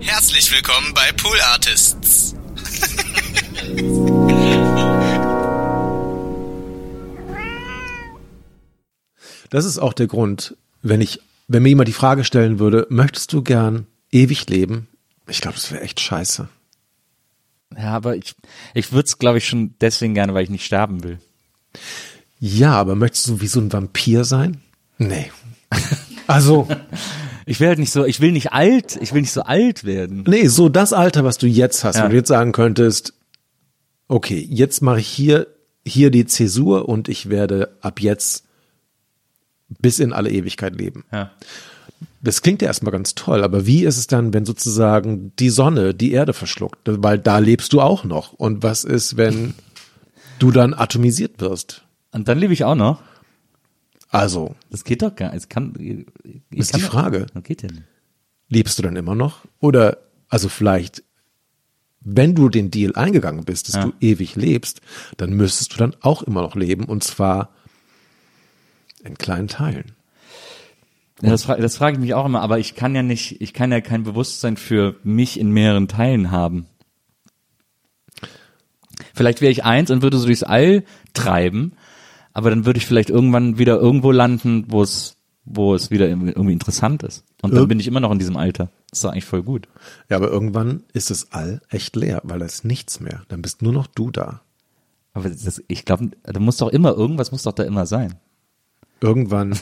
Herzlich willkommen bei Pool Artists. Das ist auch der Grund, wenn ich, wenn mir jemand die Frage stellen würde, möchtest du gern ewig leben? Ich glaube, das wäre echt scheiße. Ja, aber ich, ich würde es, glaube ich, schon deswegen gerne, weil ich nicht sterben will. Ja, aber möchtest du wie so ein Vampir sein? Nee. Also, Ich will halt nicht so, ich will nicht alt, ich will nicht so alt werden. nee, so das Alter, was du jetzt hast, Ja. wenn du jetzt sagen könntest, okay, jetzt mache ich hier, hier die Zäsur und ich werde ab jetzt bis in alle Ewigkeit leben. Ja. Das klingt ja erstmal ganz toll, aber wie ist es dann, wenn sozusagen die Sonne die Erde verschluckt? Weil da lebst du auch noch. Und was ist, wenn du dann atomisiert wirst? Und dann lebe ich auch noch. Also, Das geht doch gar nicht. Es kann, ich Ist kann die Frage. Das geht nicht. lebst du dann immer noch? Oder, also vielleicht, wenn du den Deal eingegangen bist, dass Ja. du ewig lebst, dann müsstest du dann auch immer noch leben und zwar in kleinen Teilen. Ja, das, fra das frage ich mich auch immer, aber ich kann ja nicht, ich kann ja kein Bewusstsein für mich in mehreren Teilen haben. Vielleicht wäre ich eins und würde so durchs All treiben, aber dann würde ich vielleicht irgendwann wieder irgendwo landen, wo es, wo es wieder irgendwie interessant ist. Und dann Irg- bin ich immer noch in diesem Alter. Das ist doch eigentlich voll gut. Ja, aber irgendwann ist das All echt leer, weil da ist nichts mehr. Dann bist nur noch du da. Aber das, ich glaube, da muss doch immer, irgendwas muss doch da immer sein. Irgendwann,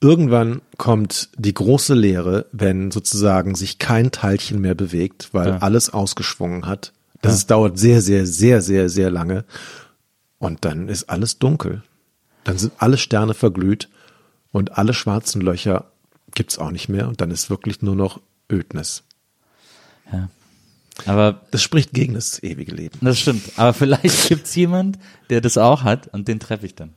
irgendwann kommt die große Leere, wenn sozusagen sich kein Teilchen mehr bewegt, weil Ja. alles ausgeschwungen hat. Das ist, dauert sehr, sehr, sehr, sehr, sehr lange. Und dann ist alles dunkel. Dann sind alle Sterne verglüht und alle schwarzen Löcher gibt's auch nicht mehr. Und dann ist wirklich nur noch Ödnis. Aber Das spricht gegen das ewige Leben. das stimmt. Aber vielleicht gibt's jemand, der das auch hat und den treffe ich dann.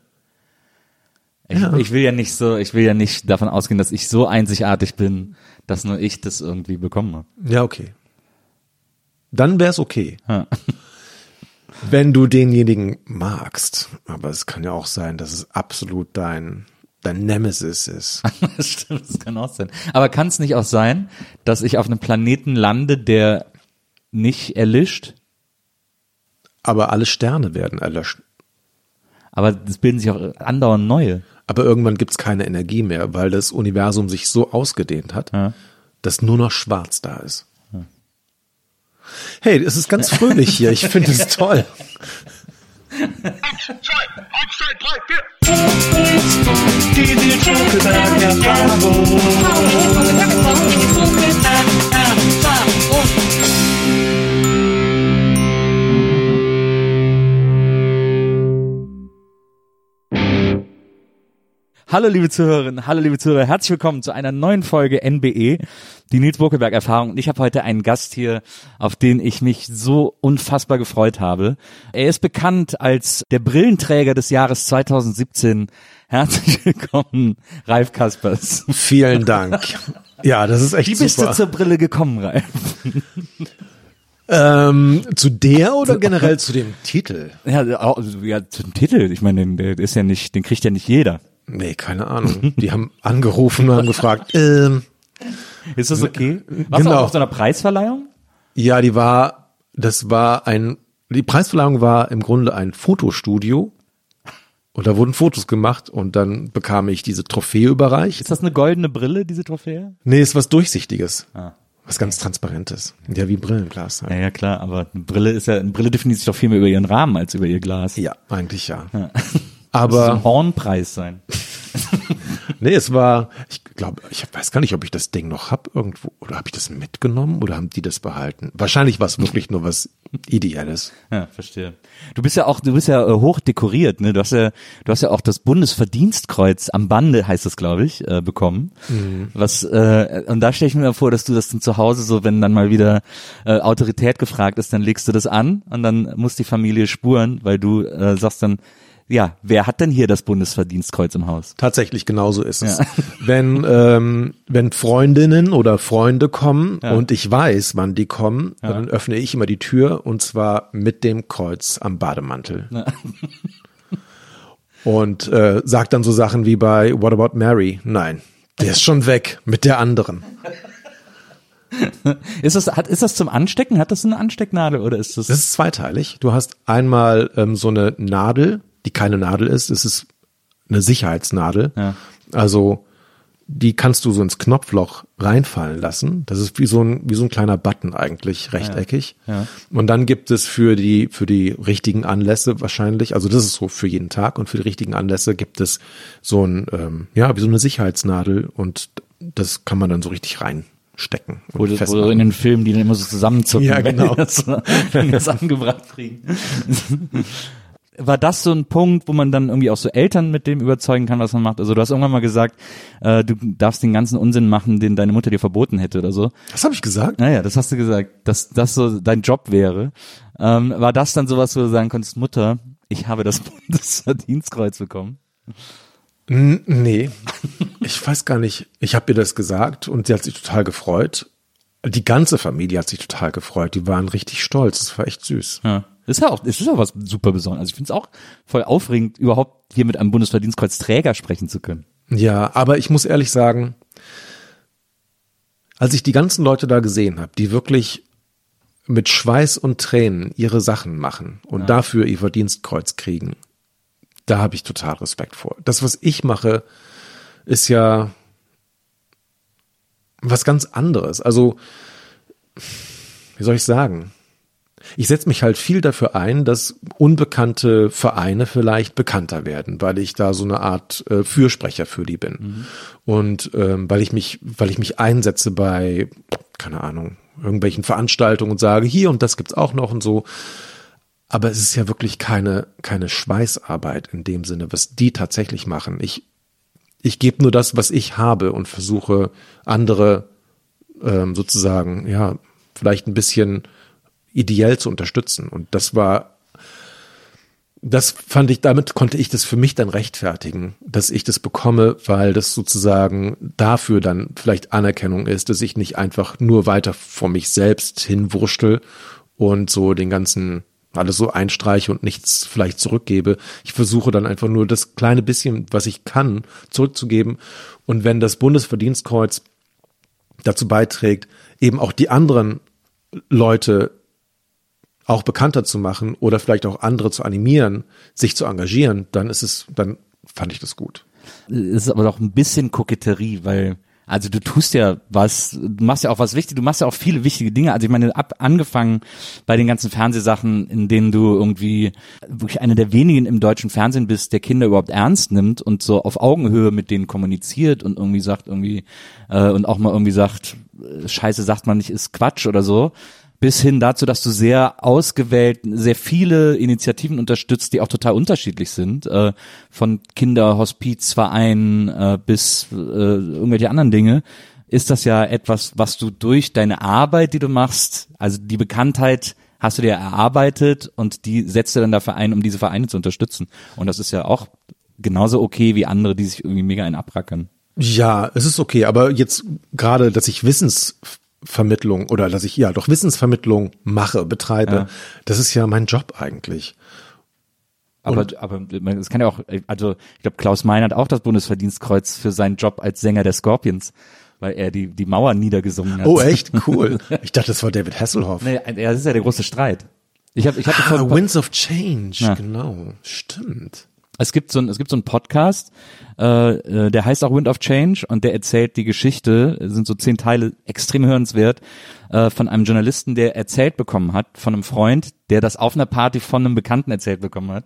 Ich, Ja. ich will ja nicht so, ich will ja nicht davon ausgehen, dass ich so einzigartig bin, dass nur ich das irgendwie bekomme. Ja, okay. Dann wär's okay. Ja. Wenn du denjenigen magst. Aber es kann ja auch sein, dass es absolut dein, dein Nemesis ist. Das stimmt, das kann auch sein. Aber kann es nicht auch sein, dass ich auf einem Planeten lande, der nicht erlischt, Aber alle Sterne werden erlöscht. aber es bilden sich auch andauernd neue. Aber irgendwann gibt's keine Energie mehr, weil das Universum sich so ausgedehnt hat, Ja. dass nur noch schwarz da ist. Hey, es ist ganz fröhlich hier. Ich finde es toll. Hallo liebe Zuhörerinnen, hallo liebe Zuhörer, herzlich willkommen zu einer neuen Folge NBE, die Nils Bokelberg Erfahrung. Und ich habe heute einen Gast hier, auf den ich mich so unfassbar gefreut habe. Er ist bekannt als der Brillenträger des Jahres 2017. Herzlich willkommen, Ralf Kaspers. Vielen Dank. Ja, das ist echt Wie bist super. du zur Brille gekommen, Ralf? ähm, zu der oder generell zu dem Titel? Ja, ja, zum Titel. Ich meine, den- der ist ja nicht, den kriegt ja nicht jeder. Nee, keine Ahnung. Die haben angerufen und haben gefragt, ähm, Ist das okay? Warst du Genau. auch auf so einer Preisverleihung? Ja, die war, das war ein, die Preisverleihung war im Grunde ein Fotostudio Und da wurden Fotos gemacht und dann bekam ich diese Trophäe überreicht. Ist das eine goldene Brille, diese Trophäe? Nee, ist was Durchsichtiges. Ah. Was ganz Transparentes. Ja, wie Brillenglas. Halt. Ja, ja, klar, aber eine Brille ist ja, eine Brille definiert sich doch viel mehr über ihren Rahmen als über ihr Glas. Ja, eigentlich ja. Das Aber soll ein Hornpreis sein. Nee, es war, ich glaube, ich weiß gar nicht, ob ich das Ding noch hab irgendwo oder habe ich das mitgenommen oder haben die das behalten? Wahrscheinlich war es wirklich nur was Ideelles. Ja, verstehe. Du bist ja auch, du bist ja äh, hoch dekoriert, ne? Du hast ja, du hast ja auch das Bundesverdienstkreuz am Bande, heißt es, glaube ich, äh, bekommen. Was äh, und da stelle ich mir vor, dass du das dann zu Hause so, wenn dann mal wieder äh, Autorität gefragt ist, dann legst du das an und dann muss die Familie spuren, weil du äh, sagst dann, ja, wer hat denn hier das Bundesverdienstkreuz im Haus? Tatsächlich genauso ist es. Ja. Wenn ähm, wenn Freundinnen oder Freunde kommen und ich weiß, wann die kommen, dann öffne ich immer die Tür und zwar mit dem Kreuz am Bademantel. und äh, sag dann so Sachen wie bei What About Mary? Nein, der ist schon weg mit der anderen. Ist das, hat, ist das zum Anstecken? Hat das eine Anstecknadel oder ist das? Das ist zweiteilig. Du hast einmal ähm, so eine Nadel, die keine Nadel ist. Es ist eine Sicherheitsnadel. Ja. Also die kannst du so ins Knopfloch reinfallen lassen. Das ist wie so ein wie so ein kleiner Button eigentlich rechteckig. Ja. Und dann gibt es für die für die richtigen Anlässe wahrscheinlich, also das ist so für jeden Tag und für die richtigen Anlässe gibt es so ein ähm, ja wie so eine Sicherheitsnadel und das kann man dann so richtig reinstecken. Wo, wo in den Filmen, die dann immer so zusammenzucken, Ja, wenn genau. die das, wenn die das angebracht kriegen. War das so ein Punkt, wo man dann irgendwie auch so Eltern mit dem überzeugen kann, was man macht? Also du hast irgendwann mal gesagt, äh, du darfst den ganzen Unsinn machen, den deine Mutter dir verboten hätte oder so. Was habe ich gesagt? Naja, das hast du gesagt, dass das so dein Job wäre. Ähm, war das dann sowas, wo du sagen konntest, Mutter, ich habe das Bundesverdienstkreuz bekommen? N nee, ich weiß gar nicht. Ich habe ihr das gesagt und sie hat sich total gefreut. Die ganze Familie hat sich total gefreut. Die waren richtig stolz. Das war echt süß. Ja. Ist ja auch, ist ja auch was super Besonderes. Also ich finde es auch voll aufregend, überhaupt hier mit einem Bundesverdienstkreuz-Träger sprechen zu können. Ja, aber ich muss ehrlich sagen, als ich die ganzen Leute da gesehen habe, die wirklich mit Schweiß und Tränen ihre Sachen machen und dafür ihr Verdienstkreuz kriegen, da habe ich total Respekt vor. Das, was ich mache, ist ja was ganz anderes. Also, wie soll ich sagen? Ich setze mich halt viel dafür ein, dass unbekannte Vereine vielleicht bekannter werden, weil ich da so eine Art äh, Fürsprecher für die bin. Und ähm, weil ich mich, weil ich mich einsetze bei, keine Ahnung, irgendwelchen Veranstaltungen und sage, hier und das gibt's auch noch und so. Aber es ist ja wirklich keine, keine Schweißarbeit in dem Sinne, was die tatsächlich machen. Ich, ich gebe nur das, was ich habe und versuche andere ähm, sozusagen, ja, vielleicht ein bisschen ideell zu unterstützen. Und das war, das fand ich, damit konnte ich das für mich dann rechtfertigen, dass ich das bekomme, weil das sozusagen dafür dann vielleicht Anerkennung ist, dass ich nicht einfach nur weiter vor mich selbst hinwurschtel und so den ganzen alles so einstreiche und nichts vielleicht zurückgebe. Ich versuche dann einfach nur das kleine bisschen, was ich kann, zurückzugeben. Und wenn das Bundesverdienstkreuz dazu beiträgt, eben auch die anderen Leute auch bekannter zu machen oder vielleicht auch andere zu animieren, sich zu engagieren, dann ist es, dann fand ich das gut. ist aber doch ein bisschen Koketterie, weil also du tust ja was, du machst ja auch was wichtig, du machst ja auch viele wichtige Dinge. Also ich meine, ab angefangen bei den ganzen Fernsehsachen, in denen du irgendwie wirklich einer der wenigen im deutschen Fernsehen bist, der Kinder überhaupt ernst nimmt und so auf Augenhöhe mit denen kommuniziert und irgendwie sagt irgendwie äh, und auch mal irgendwie sagt, äh, Scheiße sagt man nicht, ist Quatsch oder so bis hin dazu, dass du sehr ausgewählt, sehr viele Initiativen unterstützt, die auch total unterschiedlich sind, äh, von Kinderhospizvereinen äh, bis äh, irgendwelche anderen Dinge, ist das ja etwas, was du durch deine Arbeit, die du machst, also die Bekanntheit hast du dir erarbeitet und die setzt du dann dafür ein, um diese Vereine zu unterstützen. Und das ist ja auch genauso okay wie andere, die sich irgendwie mega einen. Ja, es ist okay, aber jetzt gerade, dass ich Wissensvermittlung oder dass ich ja doch Wissensvermittlung mache, betreibe, Ja. das ist ja mein Job eigentlich. Aber, aber es kann ja auch, also ich glaube, Klaus Mein hat auch das Bundesverdienstkreuz für seinen Job als Sänger der Scorpions, weil er die, die Mauer niedergesungen hat. Oh, echt? Cool. Ich dachte, das war David Hasselhoff. Nee, das ist ja der große Streit. Ich habe ich vor, Ah, Winds of Change, Ja. genau. Stimmt. Es gibt so ein, es gibt so einen Podcast, äh, äh, der heißt auch Wind of Change und der erzählt die Geschichte, es sind so zehn Teile, extrem hörenswert, äh, von einem Journalisten, der erzählt bekommen hat, von einem Freund, der das auf einer Party von einem Bekannten erzählt bekommen hat,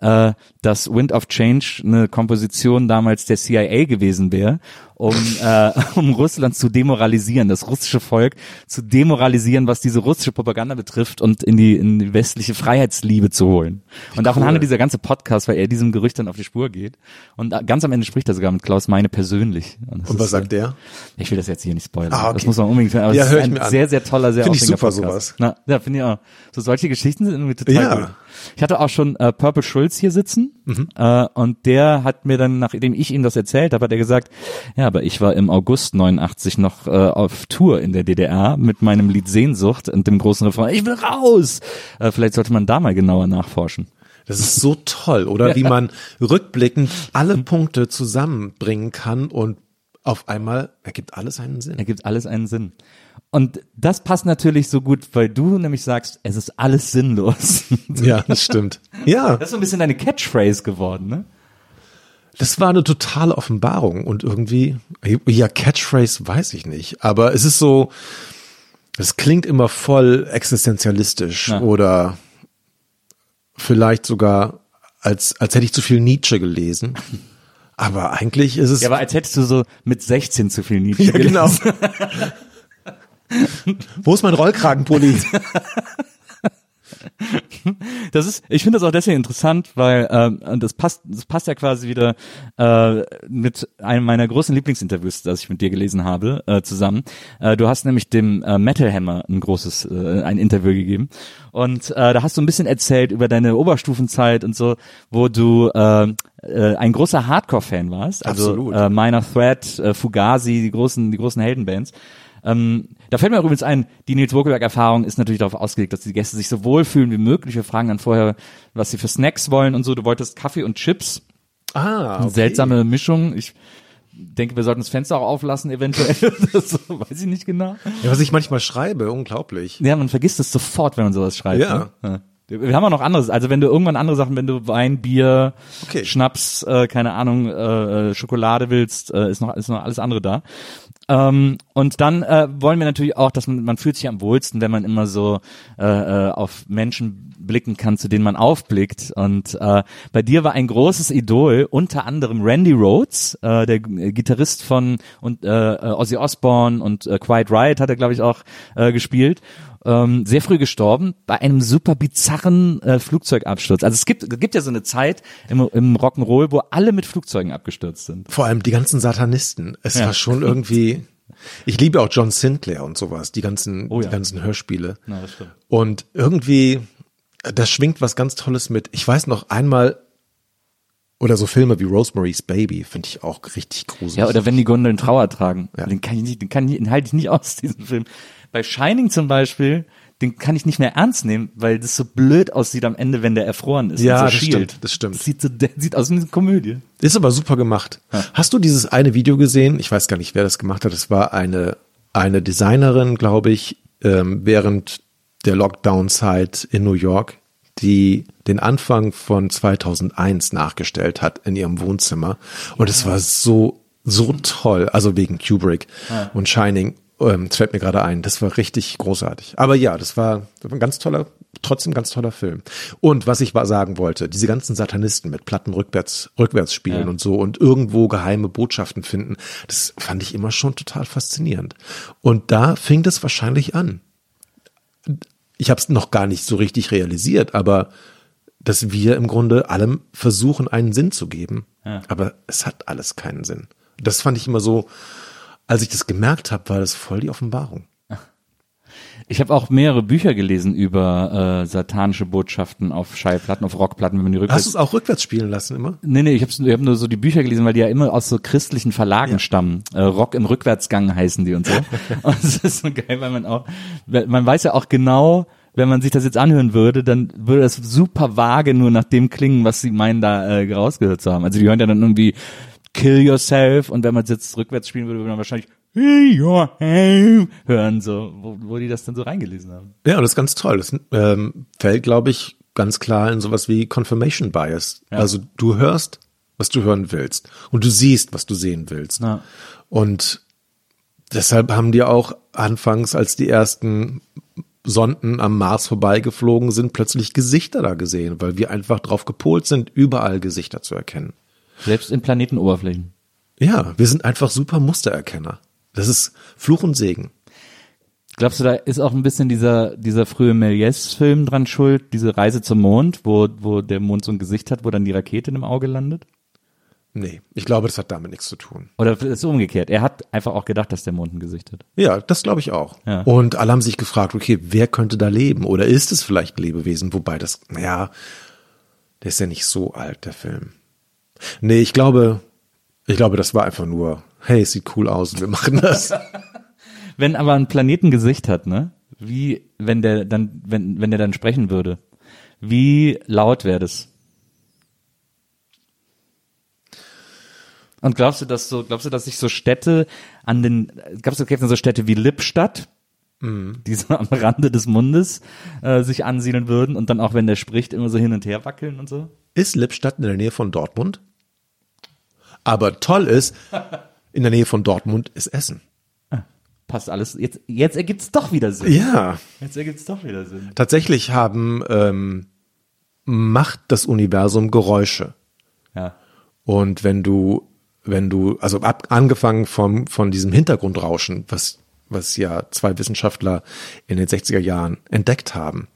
äh, dass Wind of Change eine Komposition damals der CIA gewesen wäre, um, äh, um Russland zu demoralisieren, das russische Volk zu demoralisieren, was diese russische Propaganda betrifft und in die, in die westliche Freiheitsliebe zu holen. Und davon cool. handelt dieser ganze Podcast, weil er diesem Gerücht dann auf die Spur geht. Und ganz am Ende spricht er sogar mit Klaus Meine persönlich. das Und was ist, sagt äh, der? Ich will das jetzt hier nicht spoilern. Ah, okay. Das muss man unbedingt hören. Aber Ja, es ist ein an. Sehr, sehr toller, sehr Finde ich super, Podcast. sowas. Na, ja, finde ich auch. So solche Geschichten sind irgendwie total Ja. gut. Ich hatte auch schon äh, Purple Schulz hier sitzen Mhm. äh, und der hat mir dann, nachdem ich ihm das erzählt habe, hat er gesagt, ja, aber ich war im August 89 noch äh, auf Tour in der DDR mit meinem Lied Sehnsucht und dem großen Refrain, ich will raus. Äh, vielleicht sollte man da mal genauer nachforschen. Das ist so toll, oder? Wie man rückblickend alle Punkte zusammenbringen kann und auf einmal ergibt alles einen Sinn. Ergibt alles einen Sinn. Und das passt natürlich so gut, weil du nämlich sagst, es ist alles sinnlos. Ja, das stimmt. Ja, Das ist so ein bisschen deine Catchphrase geworden, ne? das war eine totale Offenbarung und irgendwie, ja, Catchphrase weiß ich nicht, aber es ist so, es klingt immer voll existenzialistisch Ja. oder vielleicht sogar, als, als hätte ich zu viel Nietzsche gelesen. Aber eigentlich ist es. Ja, aber als hättest du so mit 16 zu viel Nietzsche Ja, genau. Wo ist mein Rollkragenpulli? Das ist, ich finde das auch deswegen interessant, weil ähm, das passt, das passt ja quasi wieder äh, mit einem meiner großen Lieblingsinterviews, das ich mit dir gelesen habe, äh, zusammen. Äh, du hast nämlich dem äh, Metal Hammer ein großes, äh, ein Interview gegeben und äh, da hast du ein bisschen erzählt über deine Oberstufenzeit und so, wo du äh, äh, ein großer Hardcore-Fan warst, also Absolut. äh, Minor Threat, äh, Fugazi, die großen, die großen Heldenbands. Ähm, da fällt mir übrigens ein, die Nils Bokelberg-Erfahrung ist natürlich darauf ausgelegt, dass die Gäste sich so wohlfühlen wie möglich. Wir fragen dann vorher, was sie für Snacks wollen und so. Du wolltest Kaffee und Chips. Ah, Eine okay. seltsame Mischung. Ich denke, wir sollten das Fenster auch auflassen, eventuell. Das so, weiß ich nicht genau. Ja, was ich manchmal schreibe, unglaublich. Ja, man vergisst es sofort, wenn man sowas schreibt. Ja. Ne? ja. Wir haben auch noch anderes. Also wenn du irgendwann andere Sachen, wenn du Wein, Bier, Okay. Schnaps, äh, keine Ahnung, äh, äh, Schokolade willst, äh, ist noch ist noch alles andere da. Ähm, und dann äh, wollen wir natürlich auch, dass man man fühlt sich am wohlsten, wenn man immer so äh, äh, auf Menschen blicken kann, zu denen man aufblickt. Und äh, bei dir war ein großes Idol, unter anderem Randy Rhodes, äh, der G- Gitarrist von und äh, äh, Ozzy Osbourne und äh, Quiet Riot hat er glaube ich auch äh, gespielt ähm, sehr früh gestorben bei einem super bizarren äh, Flugzeugabsturz. Also es gibt, es gibt ja so eine Zeit im, im Rock'n'Roll, wo alle mit Flugzeugen abgestürzt sind. Vor allem die ganzen Satanisten. Es Ja. war schon irgendwie. Ich liebe auch John Sinclair und sowas, die ganzen, Oh ja. die ganzen Hörspiele. Na, das stimmt. Und irgendwie, da schwingt was ganz Tolles mit. Ich weiß noch einmal, oder so Filme wie Rosemary's Baby finde ich auch richtig gruselig. Ja, oder wenn die Gondeln Trauer tragen. Ja. Den kann ich nicht, den kann ich, den halte ich nicht aus, diesen Film. Bei Shining zum Beispiel, den kann ich nicht mehr ernst nehmen, weil das so blöd aussieht am Ende, wenn der erfroren ist. Ja, so das schielt. stimmt, das stimmt. sieht, so, der sieht aus wie eine Komödie. Ist aber super gemacht. Hast du dieses eine Video gesehen? Ich weiß gar nicht, wer das gemacht hat. Es war eine, eine Designerin, glaube ich, ähm, während der Lockdown-Zeit in New York, die den Anfang von 2001 nachgestellt hat in ihrem Wohnzimmer. Und es war so, so toll. Also wegen Kubrick und Shining. Ähm, das fällt mir gerade ein. Das war richtig großartig. Aber ja, das war, das war ein ganz toller, trotzdem ganz toller Film. Und was ich sagen wollte, diese ganzen Satanisten mit Platten rückwärts, rückwärts spielen Ja. und so und irgendwo geheime Botschaften finden, das fand ich immer schon total faszinierend. Und da fing das wahrscheinlich an. Ich habe es noch gar nicht so richtig realisiert, aber dass wir im Grunde allem versuchen, einen Sinn zu geben. Ja. Aber es hat alles keinen Sinn. Das fand ich immer so, als ich das gemerkt habe, war das voll die Offenbarung. Ich habe auch mehrere Bücher gelesen über äh, satanische Botschaften auf Schallplatten, auf Rockplatten, wenn man die Hast rückwärts du es auch rückwärts spielen lassen immer? Nee, nee, ich habe ich hab nur so die Bücher gelesen, weil die ja immer aus so christlichen Verlagen stammen. Äh, Rock im Rückwärtsgang heißen die und so. und das ist so geil, weil man auch, man weiß ja auch genau, wenn man sich das jetzt anhören würde, dann würde das super vage nur nach dem klingen, was sie meinen, da äh, rausgehört zu haben. Also die hören ja dann irgendwie Kill Yourself und wenn man es jetzt rückwärts spielen würde, würde man wahrscheinlich hören, so, wo, wo die das dann so reingelesen haben. Ja, und das ist ganz toll. Das ähm, fällt, glaube ich, ganz klar in sowas wie Confirmation Bias. Also du hörst, was du hören willst und du siehst, was du sehen willst. Ja. Und deshalb haben die auch anfangs, als die ersten Sonden am Mars vorbeigeflogen sind, plötzlich Gesichter da gesehen, weil wir einfach drauf gepolt sind, überall Gesichter zu erkennen. Selbst in Planetenoberflächen. Ja, wir sind einfach super Mustererkenner. Das ist Fluch und Segen. Glaubst du, da ist auch ein bisschen dieser, dieser frühe Méliès-Film dran schuld, diese Reise zum Mond, wo, wo der Mond so ein Gesicht hat, wo dann die Rakete im Auge landet? Nee, ich glaube, das hat damit nichts zu tun. Oder ist es umgekehrt? Er hat einfach auch gedacht, dass der Mond ein Gesicht hat. Ja, das glaube ich auch. Ja. Und alle haben sich gefragt, okay, wer könnte da leben? Oder ist es vielleicht ein Lebewesen? Wobei das, naja, der ist ja nicht so alt, der Film. Nee, ich glaube, ich glaube, das war einfach nur, hey, es sieht cool aus und wir machen das. Wenn aber ein Planet ein Gesicht hat, ne? Wie, wenn der dann, wenn, wenn der dann sprechen würde, wie laut wäre das? Und glaubst du, dass so, glaubst du, dass sich so Städte an den, glaubst du, gibt es so Städte wie Lippstadt, die so am Rande des Mundes äh, sich ansiedeln würden und dann auch, wenn der spricht, immer so hin und her wackeln und so? Ist Lippstadt in der Nähe von Dortmund? Aber toll ist, in der Nähe von Dortmund ist Essen. Passt alles. Jetzt, jetzt ergibt's doch wieder Sinn. Ja, Jetzt ergibt's doch wieder Sinn. tatsächlich haben, ähm, macht das Universum Geräusche. Ja. Und wenn du, wenn du, also ab, angefangen vom, von diesem Hintergrundrauschen, was, was ja zwei Wissenschaftler in den 60er Jahren entdeckt haben,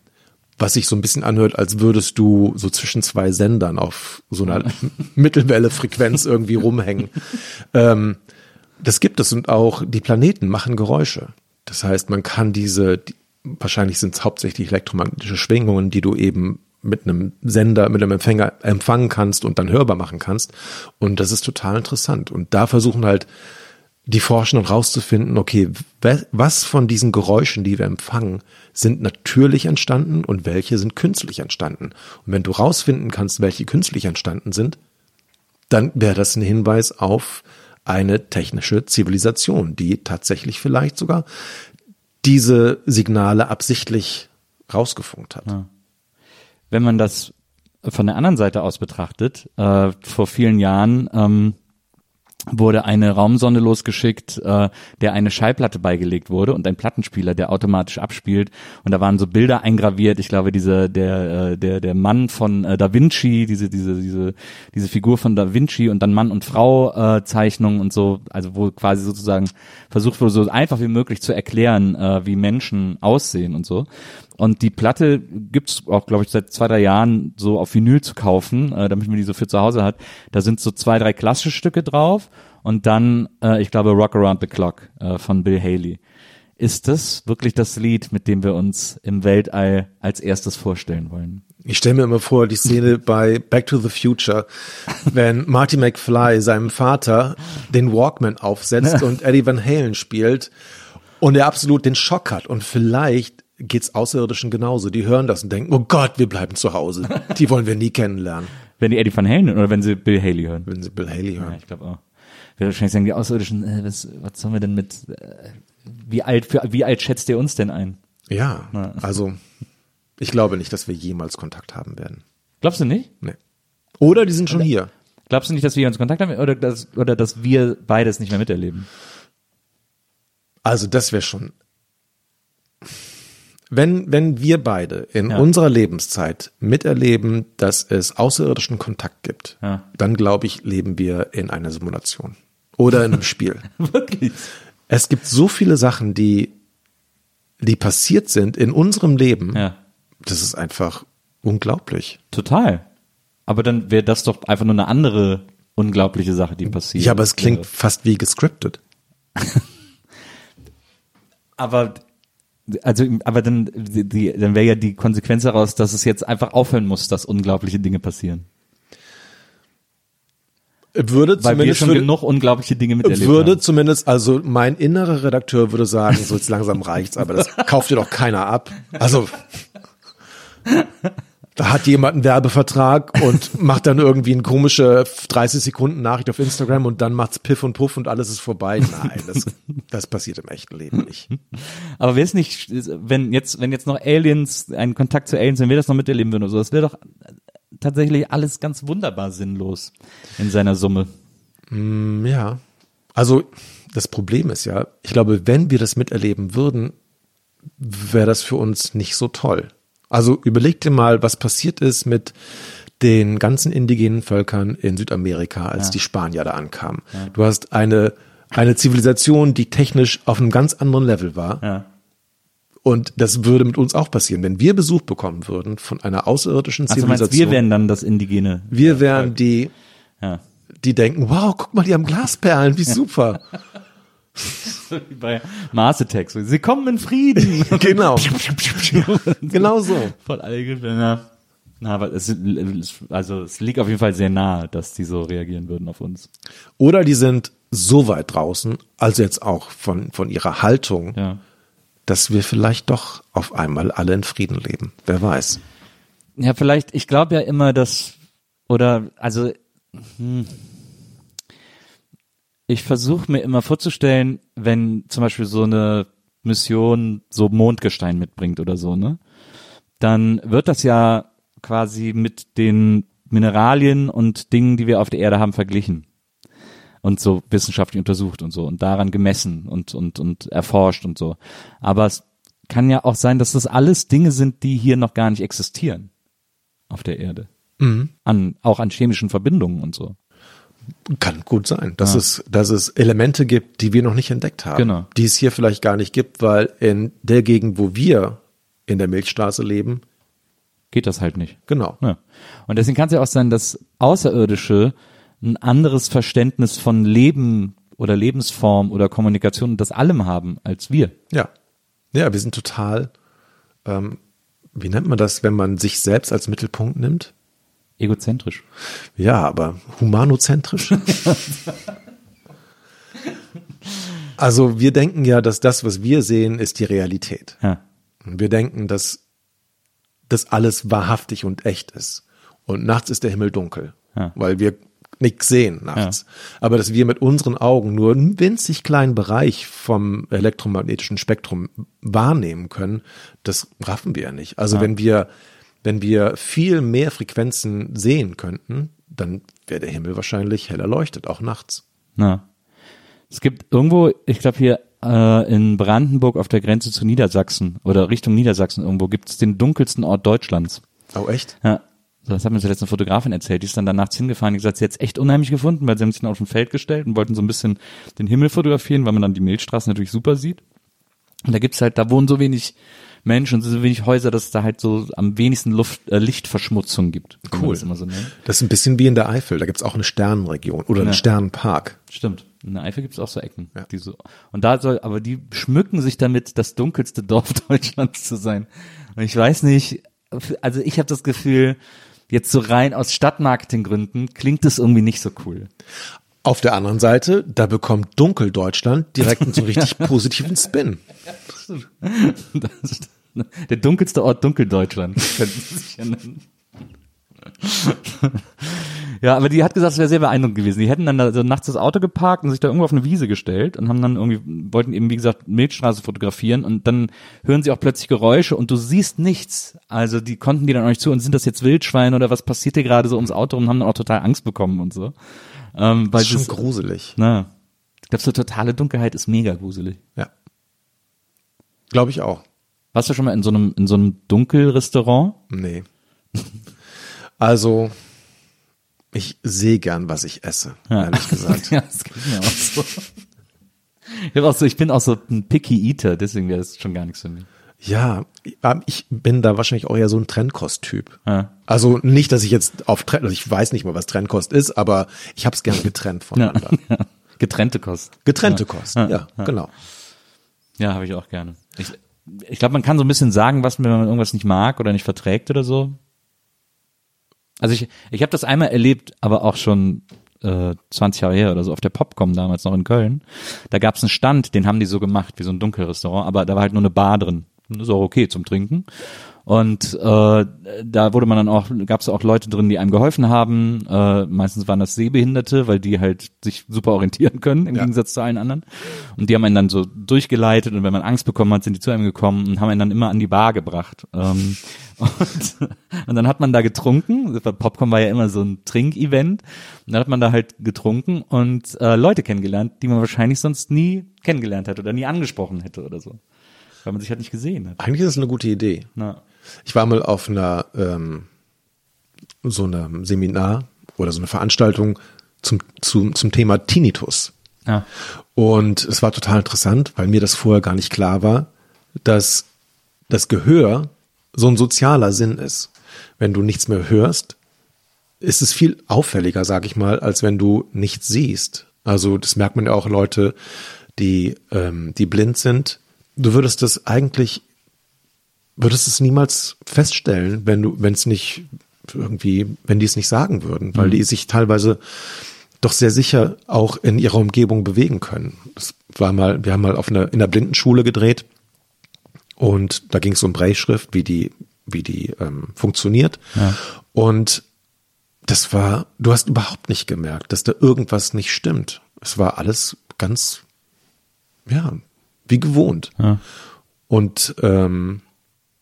was sich so ein bisschen anhört, als würdest du so zwischen zwei Sendern auf so einer Mittelwelle-Frequenz irgendwie rumhängen. Ähm, das gibt es und auch die Planeten machen Geräusche. Das heißt, man kann diese, die, wahrscheinlich sind es hauptsächlich elektromagnetische Schwingungen, die du eben mit einem Sender, mit einem Empfänger empfangen kannst und dann hörbar machen kannst. Und das ist total interessant. Und da versuchen halt die Forschenden rauszufinden, okay, was von diesen Geräuschen, die wir empfangen, sind natürlich entstanden und welche sind künstlich entstanden. Und wenn du rausfinden kannst, welche künstlich entstanden sind, dann wäre das ein Hinweis auf eine technische Zivilisation, die tatsächlich vielleicht sogar diese Signale absichtlich rausgefunkt hat. wenn man das von der anderen Seite aus betrachtet, äh, vor vielen Jahren ähm, wurde eine Raumsonde losgeschickt, äh, der eine Schallplatte beigelegt wurde und ein Plattenspieler, der automatisch abspielt. Und da waren so Bilder eingraviert. Ich glaube, diese der äh, der der Mann von äh, Da Vinci, diese diese diese diese Figur von Da Vinci und dann Mann und Frau äh, Zeichnungen und so, also wo quasi sozusagen versucht wurde, so einfach wie möglich zu erklären, äh, wie Menschen aussehen und so. Und die Platte gibt's auch, glaube ich, seit zwei, drei Jahren so auf Vinyl zu kaufen, äh, damit man die so für zu Hause hat. Da sind so zwei, drei klassische Stücke drauf und dann, äh, ich glaube, Rock Around the Clock äh, von Bill Haley. Ist das wirklich das Lied, mit dem wir uns im Weltall als erstes vorstellen wollen? Ich stelle mir immer vor, die Szene bei Back to the Future, wenn Marty McFly seinem Vater den Walkman aufsetzt und Eddie Van Halen spielt und er absolut den Schock hat und vielleicht geht's Außerirdischen genauso. Die hören das und denken, oh Gott, wir bleiben zu Hause. Die wollen wir nie kennenlernen, Wenn die Eddie Van Halen oder wenn sie Bill Haley hören? wenn sie Bill Haley Ja, hören. ich glaube auch. Wir wahrscheinlich sagen die Außerirdischen, äh, was, was sollen wir denn mit, äh, wie alt, für, wie alt schätzt ihr uns denn ein? Ja, also ich glaube nicht, dass wir jemals Kontakt haben werden. Glaubst du nicht? Nee. Oder die sind schon hier. Glaubst du nicht, dass wir uns Kontakt haben oder dass, oder dass wir beides nicht mehr miterleben? Also das wäre schon. Wenn, wenn wir beide in Ja. unserer Lebenszeit miterleben, dass es außerirdischen Kontakt gibt, Ja. dann glaube ich, leben wir in einer Simulation oder in einem Spiel. Wirklich? Es gibt so viele Sachen, die, die passiert sind in unserem Leben. Ja. Das ist einfach unglaublich. Total. Aber dann wäre das doch einfach nur eine andere unglaubliche Sache, die passiert. Ja, aber es klingt fast wie gescriptet. Aber also, aber dann, die, dann wäre ja die Konsequenz daraus, dass es jetzt einfach aufhören muss, dass unglaubliche Dinge passieren. Würde Weil wir zumindest schon würde, genug unglaubliche Dinge miterlebt würde haben. zumindest, also mein innerer Redakteur würde sagen, so jetzt langsam reicht's, aber das kauft dir doch keiner ab. Also Da hat jemand einen Werbevertrag und macht dann irgendwie eine komische 30 Sekunden Nachricht auf Instagram und dann macht's Piff und Puff und alles ist vorbei. Nein, das, das passiert im echten Leben nicht. Aber wäre es nicht, wenn jetzt, wenn jetzt noch Aliens, einen Kontakt zu Aliens, wenn wir das noch miterleben würden oder so, das wäre doch tatsächlich alles ganz wunderbar sinnlos in seiner Summe. Ja. Also das Problem ist ja, ich glaube, wenn wir das miterleben würden, wäre das für uns nicht so toll. Also überleg dir mal, was passiert ist mit den ganzen indigenen Völkern in Südamerika, als die Spanier da ankamen. Du hast eine, eine Zivilisation, die technisch auf einem ganz anderen Level war. Ja. Und das würde mit uns auch passieren, wenn wir Besuch bekommen würden von einer außerirdischen Also meinst Zivilisation. wir wären dann das Indigene? wir wären die, Ja. die denken, wow, guck mal, die haben Glasperlen, wie super. Wie bei Mars Attacks. Sie kommen in Frieden. genau. genau so. Voll alle ja. Na, aber es, also es liegt auf jeden Fall sehr nahe, dass die so reagieren würden auf uns. Oder die sind so weit draußen, also jetzt auch von, von ihrer Haltung, Ja. dass wir vielleicht doch auf einmal alle in Frieden leben. Wer weiß. Ja, vielleicht, ich glaube ja immer, dass, oder, also, hm, ich versuche mir immer vorzustellen, wenn zum Beispiel so eine Mission so Mondgestein mitbringt oder so, ne? Dann wird das ja quasi mit den Mineralien und Dingen, die wir auf der Erde haben, verglichen. Und so wissenschaftlich untersucht und so und daran gemessen und, und, und erforscht und so. Aber es kann ja auch sein, dass das alles Dinge sind, die hier noch gar nicht existieren auf der Erde. An, auch an chemischen Verbindungen und so. Kann gut sein, dass, es, dass es Elemente gibt, die wir noch nicht entdeckt haben. Genau. Die es hier vielleicht gar nicht gibt, weil in der Gegend, wo wir in der Milchstraße leben, Geht das halt nicht. genau. Ja. Und deswegen kann es ja auch sein, dass Außerirdische ein anderes Verständnis von Leben oder Lebensform oder Kommunikation und das allem haben als wir. Ja. Ja, wir sind total, ähm, wie nennt man das, wenn man sich selbst als Mittelpunkt nimmt? Egozentrisch. Ja, aber humanozentrisch. also wir denken ja, dass das, was wir sehen, ist die Realität. Ja. Wir denken, dass das alles wahrhaftig und echt ist. Und nachts ist der Himmel dunkel, Ja. weil wir nichts sehen nachts. Aber dass wir mit unseren Augen nur einen winzig kleinen Bereich vom elektromagnetischen Spektrum wahrnehmen können, das raffen wir ja nicht. Also wenn wir, wenn wir viel mehr Frequenzen sehen könnten, dann wäre der Himmel wahrscheinlich hell erleuchtet, auch nachts. Na. Es gibt irgendwo, ich glaube hier äh, in Brandenburg auf der Grenze zu Niedersachsen oder Richtung Niedersachsen irgendwo gibt es den dunkelsten Ort Deutschlands. Oh, echt? Ja. Das hat mir zuletzt eine Fotografin erzählt, die ist dann da nachts hingefahren, die gesagt, sie hat es echt unheimlich gefunden, weil sie haben sich dann auf dem Feld gestellt und wollten so ein bisschen den Himmel fotografieren, weil man dann die Milchstraße natürlich super sieht. Und da gibt's halt, da wohnen so wenig Menschen und so wenig Häuser, dass es da halt so am wenigsten Luft, äh, Lichtverschmutzung gibt. Cool. Das so. Das ist ein bisschen wie in der Eifel. Da gibt's auch eine Sternenregion oder einen Ja. Sternenpark. Stimmt. In der Eifel gibt's auch so Ecken. Ja. Die so, und da soll, aber die schmücken sich damit, das dunkelste Dorf Deutschlands zu sein. Und ich weiß nicht, also ich habe das Gefühl, jetzt so rein aus Stadtmarketinggründen klingt das irgendwie nicht so cool. Auf der anderen Seite, da bekommt Dunkeldeutschland direkt einen so richtig positiven Spin. Das ist der dunkelste Ort Dunkeldeutschland, könnten sie sich ja nennen. Ja, aber die hat gesagt, es wäre sehr beeindruckend gewesen. Die hätten dann da so nachts das Auto geparkt und sich da irgendwo auf eine Wiese gestellt und haben dann irgendwie, wollten eben, wie gesagt, Milchstraße fotografieren und dann hören sie auch plötzlich Geräusche und du siehst nichts. Also die konnten die dann auch nicht zu und sind das jetzt Wildschweine oder was passiert hier gerade so ums Auto und haben dann auch total Angst bekommen und so. Ähm, weil Das ist schon das- gruselig. Na, ich glaube, so totale Dunkelheit ist mega gruselig. Ja. Glaube ich auch. Warst du schon mal in so einem, in so einem Dunkelrestaurant? Nee. Also, ich sehe gern, was ich esse, ehrlich gesagt. ja, das geht mir auch so. Ich, auch so. ich bin auch so ein Picky Eater, deswegen wäre das schon gar nichts für mich. Ja, ich bin da wahrscheinlich auch eher so ein Trennkost-Typ. Ja. Also nicht, dass ich jetzt auf Trenn, also ich weiß nicht mal, was Trennkost ist, aber ich habe es gern getrennt voneinander. Getrennte Kost. Getrennte Kost, Ja, ja, ja. genau. Ja, habe ich auch gerne. Ich, ich glaube, man kann so ein bisschen sagen, was wenn man irgendwas nicht mag oder nicht verträgt oder so. Also ich, ich habe das einmal erlebt, aber auch schon äh, 20 Jahre her oder so, auf der Popcom damals noch in Köln. Da gab es einen Stand, den haben die so gemacht, wie so ein Dunkelrestaurant, aber da war halt nur eine Bar drin. Das ist auch okay zum Trinken. Und äh, da wurde man dann auch, gab es auch Leute drin, die einem geholfen haben. Äh, meistens waren das Sehbehinderte, weil die halt sich super orientieren können im Ja. Gegensatz zu allen anderen. Und die haben einen dann so durchgeleitet und wenn man Angst bekommen hat, sind die zu einem gekommen und haben einen dann immer an die Bar gebracht. Ähm, und, und dann hat man da getrunken. Popcorn war ja immer so ein Trinkevent. Und dann hat man da halt getrunken und äh, Leute kennengelernt, die man wahrscheinlich sonst nie kennengelernt hätte oder nie angesprochen hätte oder so. Weil man sich halt nicht gesehen hat. Eigentlich ist es eine gute Idee. Na. Ich war mal auf einer ähm, so einem Seminar oder so eine Veranstaltung zum, zum, zum Thema Tinnitus. Ja. Und es war total interessant, weil mir das vorher gar nicht klar war, dass das Gehör so ein sozialer Sinn ist. Wenn du nichts mehr hörst, ist es viel auffälliger, sag ich mal, als wenn du nichts siehst. Also das merkt man ja auch Leute, die, ähm, die blind sind. Du würdest das eigentlich, würdest es niemals feststellen, wenn du, wenn es nicht irgendwie, wenn die es nicht sagen würden, weil die sich teilweise doch sehr sicher auch in ihrer Umgebung bewegen können. Das war mal, wir haben mal auf einer, in einer Blindenschule gedreht und da ging es um Brailleschrift, wie die, wie die ähm, funktioniert. Und das war, du hast überhaupt nicht gemerkt, dass da irgendwas nicht stimmt. Es war alles ganz, ja, wie gewohnt. Und ähm,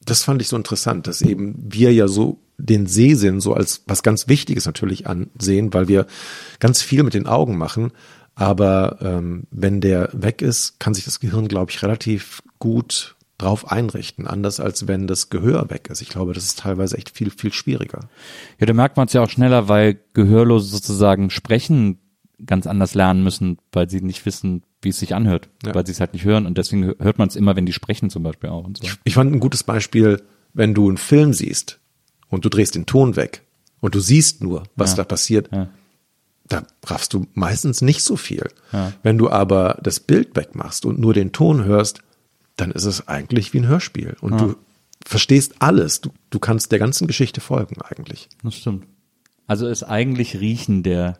das fand ich so interessant, dass eben wir ja so den Sehsinn so als was ganz Wichtiges natürlich ansehen, weil wir ganz viel mit den Augen machen. Aber ähm, wenn der weg ist, kann sich das Gehirn, glaube ich, relativ gut drauf einrichten. Anders als wenn das Gehör weg ist. Ich glaube, das ist teilweise echt viel, viel schwieriger. Ja, da merkt man es ja auch schneller, weil Gehörlose sozusagen sprechen ganz anders lernen müssen, weil sie nicht wissen, wie es sich anhört, Ja. weil sie es halt nicht hören und deswegen hört man es immer, wenn die sprechen zum Beispiel auch und so. Ich fand ein gutes Beispiel, wenn du einen Film siehst und du drehst den Ton weg und du siehst nur, was da passiert, Ja. da raffst du meistens nicht so viel. Wenn du aber das Bild wegmachst und nur den Ton hörst, dann ist es eigentlich wie ein Hörspiel und du verstehst alles. Du, du kannst der ganzen Geschichte folgen eigentlich. Das stimmt. Also ist eigentlich Riechen der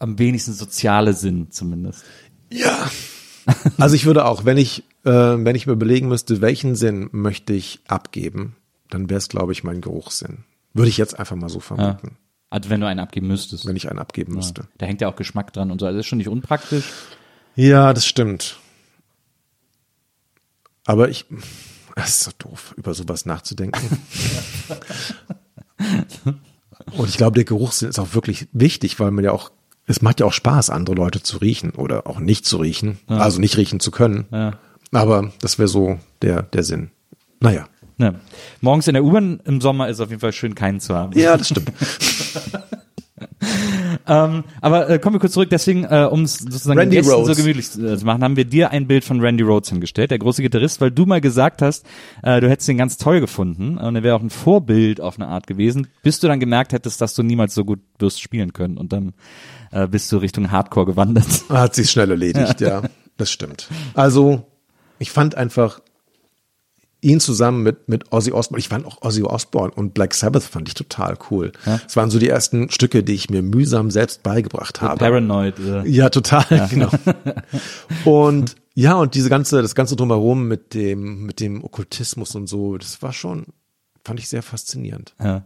am wenigsten soziale Sinn zumindest. Ja. Also ich würde auch, wenn ich, äh, wenn ich mir überlegen müsste, welchen Sinn möchte ich abgeben, dann wäre es, glaube ich, mein Geruchssinn. Würde ich jetzt einfach mal so Ja. vermuten, Also wenn du einen abgeben müsstest. wenn ich einen abgeben müsste. Da hängt ja auch Geschmack dran und so. Also das ist schon nicht unpraktisch. Ja, das stimmt. Aber ich, es ist so doof, über sowas nachzudenken. Und ich glaube, der Geruchssinn ist auch wirklich wichtig, weil man ja auch, es macht ja auch Spaß, andere Leute zu riechen oder auch nicht zu riechen, also nicht riechen zu können. Ja. Aber das wäre so der, der Sinn. Naja. Ne. Morgens in der U-Bahn im Sommer ist auf jeden Fall schön, keinen zu haben. Ja, das stimmt. Ähm, aber äh, kommen wir kurz zurück, deswegen, äh, um es sozusagen Randy Gästen Rhoads. so gemütlich äh, zu machen, haben wir dir ein Bild von Randy Rhoads hingestellt, der große Gitarrist, weil du mal gesagt hast, äh, du hättest ihn ganz toll gefunden und er wäre auch ein Vorbild auf eine Art gewesen, bis du dann gemerkt hättest, dass du niemals so gut wirst spielen können und dann äh, bist du Richtung Hardcore gewandert. Hat sich schnell erledigt, ja. Das stimmt. Also, ich fand einfach ihn zusammen mit, mit Ozzy Osbourne, ich fand auch Ozzy Osbourne und Black Sabbath fand ich total cool. Es waren so die ersten Stücke, die ich mir mühsam selbst beigebracht habe. Paranoid. Äh, Ja, total, genau. Und ja, und diese ganze, das ganze drumherum mit dem, mit dem Okkultismus und so, das war schon, fand ich sehr faszinierend. Ja.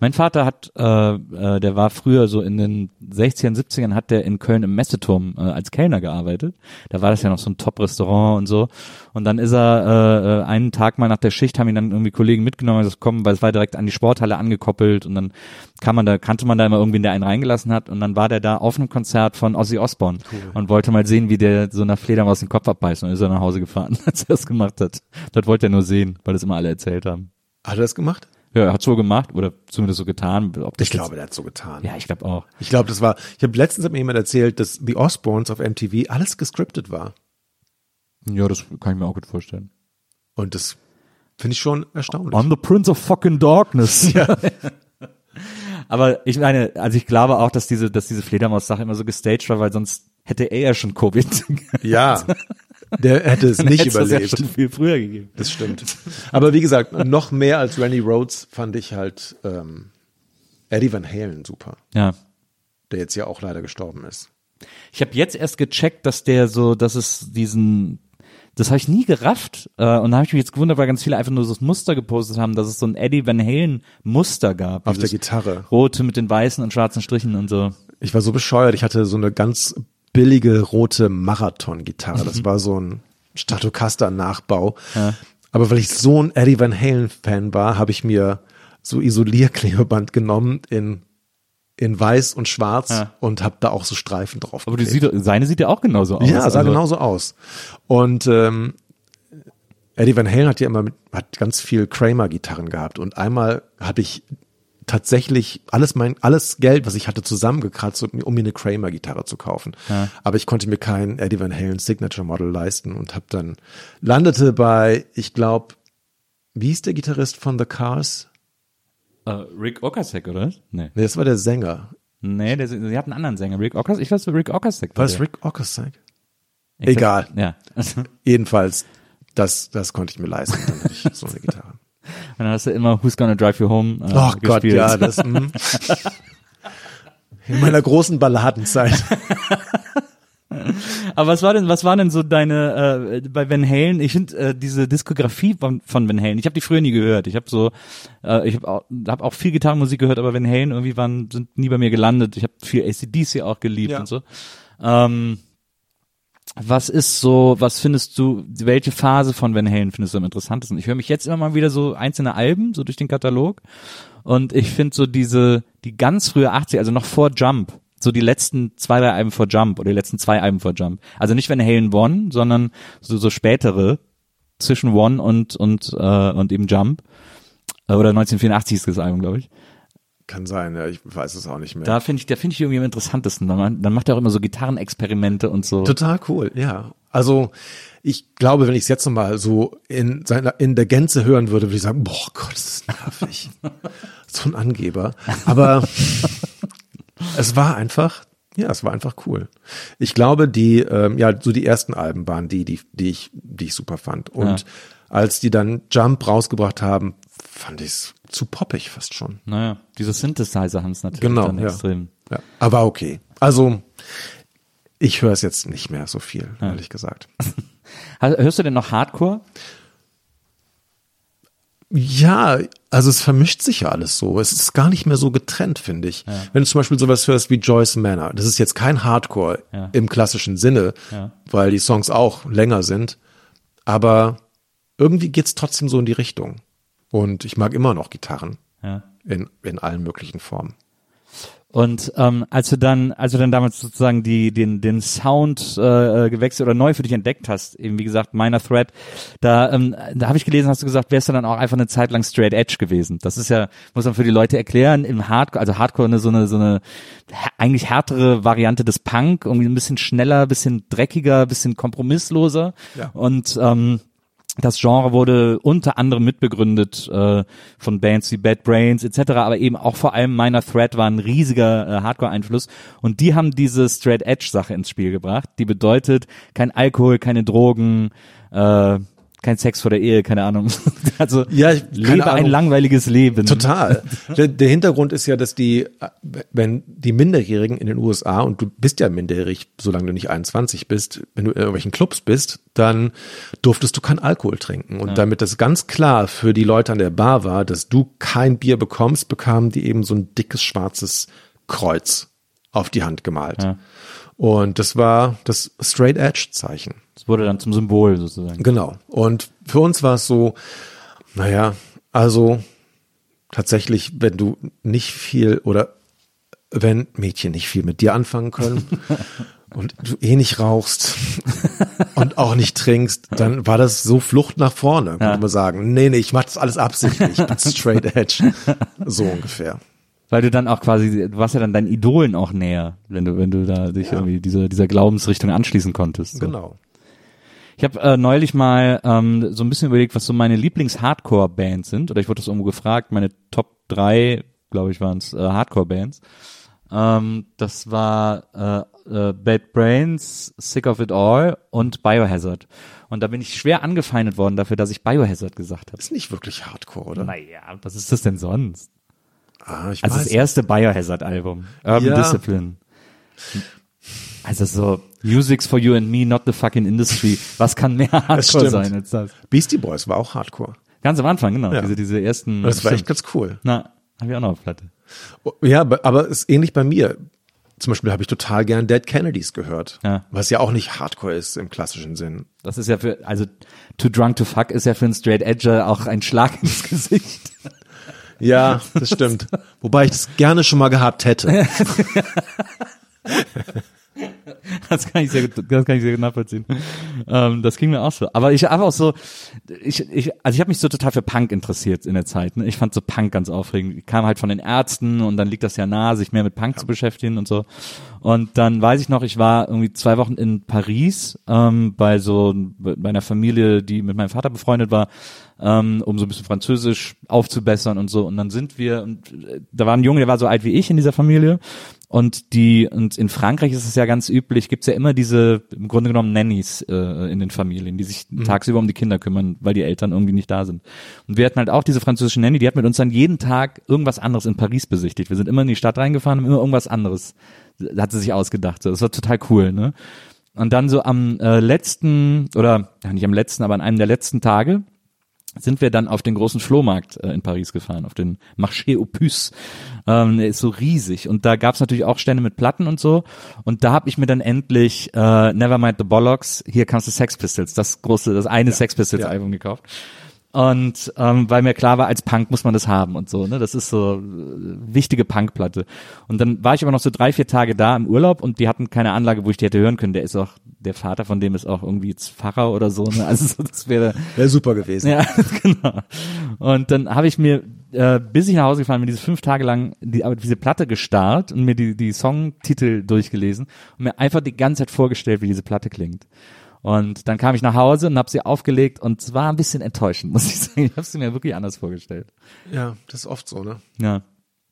Mein Vater hat, äh, äh, der war früher so in den 60ern, 70ern, hat der in Köln im Messeturm äh, als Kellner gearbeitet. Da war das ja noch so ein Top-Restaurant und so. Und dann ist er äh, äh, einen Tag mal nach der Schicht, haben ihn dann irgendwie Kollegen mitgenommen, und gesagt, komm, weil es war direkt an die Sporthalle angekoppelt und dann kann man da, kannte man da immer irgendwie, der einen reingelassen hat und dann war der da auf einem Konzert von Ozzy Osbourne und wollte mal sehen, wie der so einer Fledermaus den Kopf abbeißt und ist er nach Hause gefahren, als er das gemacht hat. Dort wollte er nur sehen, weil das immer alle erzählt haben. Hat er das gemacht? Ja, er hat so gemacht oder zumindest so getan. Ob das Ich glaube, der hat so getan. Ja, ich glaube auch. Ich glaube, das war, ich habe letztens hat mir jemand erzählt, dass The Osbournes auf MTV alles gescriptet war. Ja, das kann ich mir auch gut vorstellen. Und das finde ich schon erstaunlich. I'm the Prince of fucking Darkness. Ja. Aber ich meine, also ich glaube auch, dass diese, dass diese Fledermaus-Sache immer so gestaged war, weil sonst hätte er ja schon Covid. ja, der hätte es nicht es das überlebt. Ja schon viel früher gegeben. Das stimmt. Aber wie gesagt, noch mehr als Randy Rhodes fand ich halt ähm, Eddie Van Halen super, Ja. der jetzt ja auch leider gestorben ist. Ich habe jetzt erst gecheckt, dass der so, dass es diesen Das habe ich nie gerafft. Äh, und da habe ich mich jetzt gewundert, weil ganz viele einfach nur so das Muster gepostet haben, dass es so ein Eddie Van Halen Muster gab. Auf der Gitarre. Rote mit den weißen und schwarzen Strichen und so. Ich war so bescheuert, ich hatte so eine ganz billige rote Marathon-Gitarre. Das war so ein Stratocaster-Nachbau. Aber weil ich so ein Eddie Van Halen-Fan war, habe ich mir so Isolierklebeband genommen in, in weiß und schwarz Ja. und habe da auch so Streifen drauf. Aber die sieht, seine sieht ja auch genauso aus. Ja, sah Also- genauso aus. Und ähm, Eddie Van Halen hat ja immer mit, hat ganz viel Kramer-Gitarren gehabt. Und einmal habe ich tatsächlich alles mein alles Geld, was ich hatte, zusammengekratzt, um, um mir eine Kramer-Gitarre zu kaufen. Aber ich konnte mir kein Eddie Van Halen Signature Model leisten und habe dann landete bei, ich glaube, wie hieß der Gitarrist von The Cars? Äh, Rick Ocasek, oder? Nee. Nee, das war der Sänger. Nee, der, sie hat einen anderen Sänger. Rick Ocasek, ich weiß, Rick Ocasek. War das der. Rick Ocasek? Ich Egal. Ja. Jedenfalls, das, das konnte ich mir leisten. Dann hatte ich so eine Gitarre. Dann hast du immer Who's Gonna Drive You Home äh, Oh Gott, gespielt. ja, das hm. in meiner großen Balladenzeit. Aber was war denn, was war denn so deine äh, bei Van Halen? Ich finde äh, diese Diskografie von, von Van Halen. Ich habe die früher nie gehört. Ich habe so, äh, ich habe auch, hab auch viel Gitarrenmusik gehört, aber Van Halen irgendwie waren sind nie bei mir gelandet. Ich habe viel ACDC auch geliebt Ja. und so. Ähm, was ist so, was findest du, welche Phase von Van Halen findest du am interessantesten? Ich höre mich jetzt immer mal wieder so einzelne Alben, so durch den Katalog. Und ich finde so diese, die ganz frühe 80 also noch vor Jump, so die letzten zwei, drei Alben vor Jump oder die letzten zwei Alben vor Jump. Also nicht Van Halen One, sondern so, so spätere zwischen One und, und, äh, und eben Jump. Äh, Oder 1984 ist das Album, glaube ich. Kann sein, ja, ich weiß es auch nicht mehr. Da finde ich, da finde ich irgendwie am interessantesten. Dann, dann macht er auch immer so Gitarrenexperimente und so. Total cool, ja. Also ich glaube, wenn ich es jetzt nochmal so in seiner in der Gänze hören würde, würde ich sagen, boah Gott, das ist nervig. so ein Angeber. Aber es war einfach, ja, es war einfach cool. Ich glaube, die, ähm, ja, so die ersten Alben waren die, die, die ich, die ich super fand. Und Ja. als die dann Jump rausgebracht haben, fand ich es zu poppig fast schon. Naja, diese Synthesizer haben es natürlich Genau, dann ja. extrem. ja. Aber okay. Also ich höre es jetzt nicht mehr so viel, ehrlich gesagt. Hörst du denn noch Hardcore? Ja, also es vermischt sich ja alles so. Es ist gar nicht mehr so getrennt, finde ich. Wenn du zum Beispiel sowas hörst wie Joyce Manor, das ist jetzt kein Hardcore Ja. im klassischen Sinne, Ja. weil die Songs auch länger sind. Aber irgendwie geht's trotzdem so in die Richtung. Und ich mag immer noch Gitarren Ja. in, in allen möglichen Formen. Und ähm, als du dann, als du dann damals sozusagen die den den Sound äh, äh, gewechselt oder neu für dich entdeckt hast, eben wie gesagt Minor Threat, da ähm, da habe ich gelesen, hast du gesagt, wärst du dann auch einfach eine Zeit lang Straight Edge gewesen. Das ist ja muss man für die Leute erklären im Hardcore, also Hardcore eine so eine so eine eigentlich härtere Variante des Punk, irgendwie ein bisschen schneller, bisschen dreckiger, bisschen kompromissloser Ja. und ähm, das Genre wurde unter anderem mitbegründet äh, von Bands wie Bad Brains etc., aber eben auch vor allem Minor Threat war ein riesiger äh, Hardcore-Einfluss und die haben diese Straight Edge-Sache ins Spiel gebracht, die bedeutet kein Alkohol, keine Drogen, äh, kein Sex vor der Ehe, keine Ahnung. Also Ja, ich- lebe ein Ahnung. langweiliges Leben. Total. der, der Hintergrund ist ja, dass die, wenn die Minderjährigen in den USA, und du bist ja minderjährig, solange du nicht 21 bist, wenn du in irgendwelchen Clubs bist, dann durftest du kein Alkohol trinken. Und damit das ganz klar für die Leute an der Bar war, dass du kein Bier bekommst, bekamen die eben so ein dickes schwarzes Kreuz auf die Hand gemalt. Ja. Und das war das Straight Edge Zeichen. Das wurde dann zum Symbol sozusagen. Genau. Und für uns war es so, naja, also tatsächlich, wenn du nicht viel oder wenn Mädchen nicht viel mit dir anfangen können und du eh nicht rauchst und auch nicht trinkst, dann war das so Flucht nach vorne, könnte Ja. man sagen. Nee, nee, ich mach das alles absichtlich. Ich bin straight edge. So ungefähr. Weil du dann auch quasi, du warst ja dann deinen Idolen auch näher, wenn du, wenn du da dich irgendwie dieser, dieser Glaubensrichtung anschließen konntest. So. Genau. Ich habe äh, neulich mal ähm, so ein bisschen überlegt, was so meine Lieblings-Hardcore-Bands sind. Oder ich wurde das irgendwo gefragt, meine Top 3, glaube ich, waren es äh, Hardcore-Bands. Ähm, das war äh, äh, Bad Brains, Sick of It All und Biohazard. Und da bin ich schwer angefeindet worden dafür, dass ich Biohazard gesagt habe. Ist nicht wirklich Hardcore, oder? Naja, was ist das denn sonst? Ah, ich Also weiß. das erste Biohazard-Album, Urban Ja. Discipline. Also so Music's for you and me, not the fucking industry. Was kann mehr Hardcore stimmt. sein als das? Beastie Boys war auch Hardcore. Ganz am Anfang, genau. Ja. Diese, diese ersten. Das war echt stimmt. ganz cool. Na, hab ich auch noch auf Platte. Ja, aber aber ist ähnlich bei mir. Zum Beispiel habe ich total gern Dead Kennedys gehört. Ja. Was ja auch nicht Hardcore ist im klassischen Sinn. Das ist ja für, also Too Drunk to Fuck ist ja für einen Straight Edger auch ein Schlag ins Gesicht. Ja, das stimmt. Wobei ich das gerne schon mal gehabt hätte. Das kann ich sehr das kann ich sehr gut nachvollziehen. Ähm, das ging mir auch so. Aber ich habe auch so, ich, ich, also ich habe mich so total für Punk interessiert in der Zeit. Ne? Ich fand so Punk ganz aufregend. Ich kam halt von den Ärzten und dann liegt das ja nahe, sich mehr mit Punk zu beschäftigen und so. Und dann weiß ich noch, ich war irgendwie zwei Wochen in Paris ähm, bei so bei einer Familie, die mit meinem Vater befreundet war, ähm, um so ein bisschen Französisch aufzubessern und so. Und dann sind wir, und äh, da war ein Junge, der war so alt wie ich in dieser Familie. Und die, und in Frankreich ist es ja ganz üblich, gibt's ja immer diese, im Grunde genommen Nannies äh, in den Familien, die sich tagsüber um die Kinder kümmern, weil die Eltern irgendwie nicht da sind. Und wir hatten halt auch diese französische Nanny, die hat mit uns dann jeden Tag irgendwas anderes in Paris besichtigt. Wir sind immer in die Stadt reingefahren, haben immer irgendwas anderes, hat sie sich ausgedacht. So, Das war total cool, ne? Und dann so am äh, letzten, oder ja, nicht am letzten, aber an einem der letzten Tage, sind wir dann auf den großen Flohmarkt äh, in Paris gefahren, auf den Marché aux Puces. Ähm, der ist so riesig und da gab's natürlich auch Stände mit Platten und so. Und da habe ich mir dann endlich äh, Nevermind the Bollocks, hier comes the Sex Pistols, das große, das eine Sex Pistols ja. Album gekauft. Und ähm, weil mir klar war, als Punk muss man das haben und so, ne? Das ist so äh, wichtige Punkplatte. Und dann war ich aber noch so drei, vier Tage da im Urlaub und die hatten keine Anlage, wo ich die hätte hören können. Der ist auch, der Vater von dem ist auch irgendwie jetzt Pfarrer oder so, ne? Also so, das wäre Wäre super gewesen. ja, genau. Und dann habe ich mir, äh, bis ich nach Hause gefahren bin, diese fünf Tage lang die, aber diese Platte gestarrt und mir die, die Songtitel durchgelesen und mir einfach die ganze Zeit vorgestellt, wie diese Platte klingt. Und dann kam ich nach Hause und habe sie aufgelegt und es war ein bisschen enttäuschend, muss ich sagen. Ich habe sie mir wirklich anders vorgestellt. Ja, das ist oft so, ne? Ja.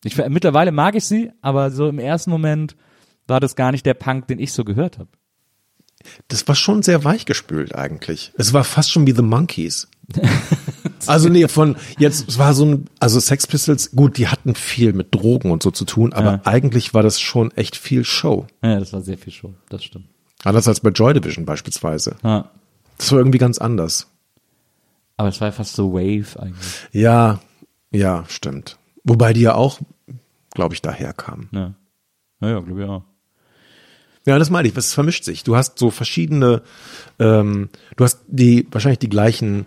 Ich, mittlerweile mag ich sie, aber so im ersten Moment war das gar nicht der Punk, den ich so gehört habe. Das war schon sehr weichgespült eigentlich. Es war fast schon wie The Monkeys. Also nee, von jetzt, es war so ein, also Sex Pistols, gut, die hatten viel mit Drogen und so zu tun, aber Ja. eigentlich war das schon echt viel Show. Ja, das war sehr viel Show, das stimmt. Anders als bei Joy Division beispielsweise. Ja. Das war irgendwie ganz anders. Aber es war fast so Wave eigentlich. Ja, ja, stimmt. Wobei die ja auch, glaube ich, daher kamen. Ja, ja, ja glaube ich auch. Ja, das meine ich, es vermischt sich. Du hast so verschiedene, ähm, du hast die, wahrscheinlich die gleichen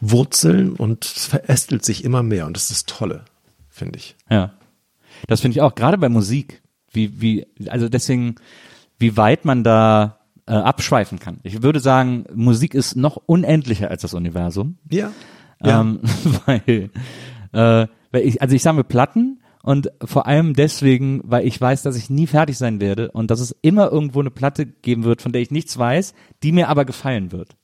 Wurzeln und es verästelt sich immer mehr und das ist das Tolle, finde ich. Ja. Das finde ich auch, gerade bei Musik, wie, wie, also deswegen, wie weit man da äh, abschweifen kann. Ich würde sagen, Musik ist noch unendlicher als das Universum. Ja. Ja. Ähm, weil, äh, weil ich, also ich sammle Platten und vor allem deswegen, weil ich weiß, dass ich nie fertig sein werde und dass es immer irgendwo eine Platte geben wird, von der ich nichts weiß, die mir aber gefallen wird.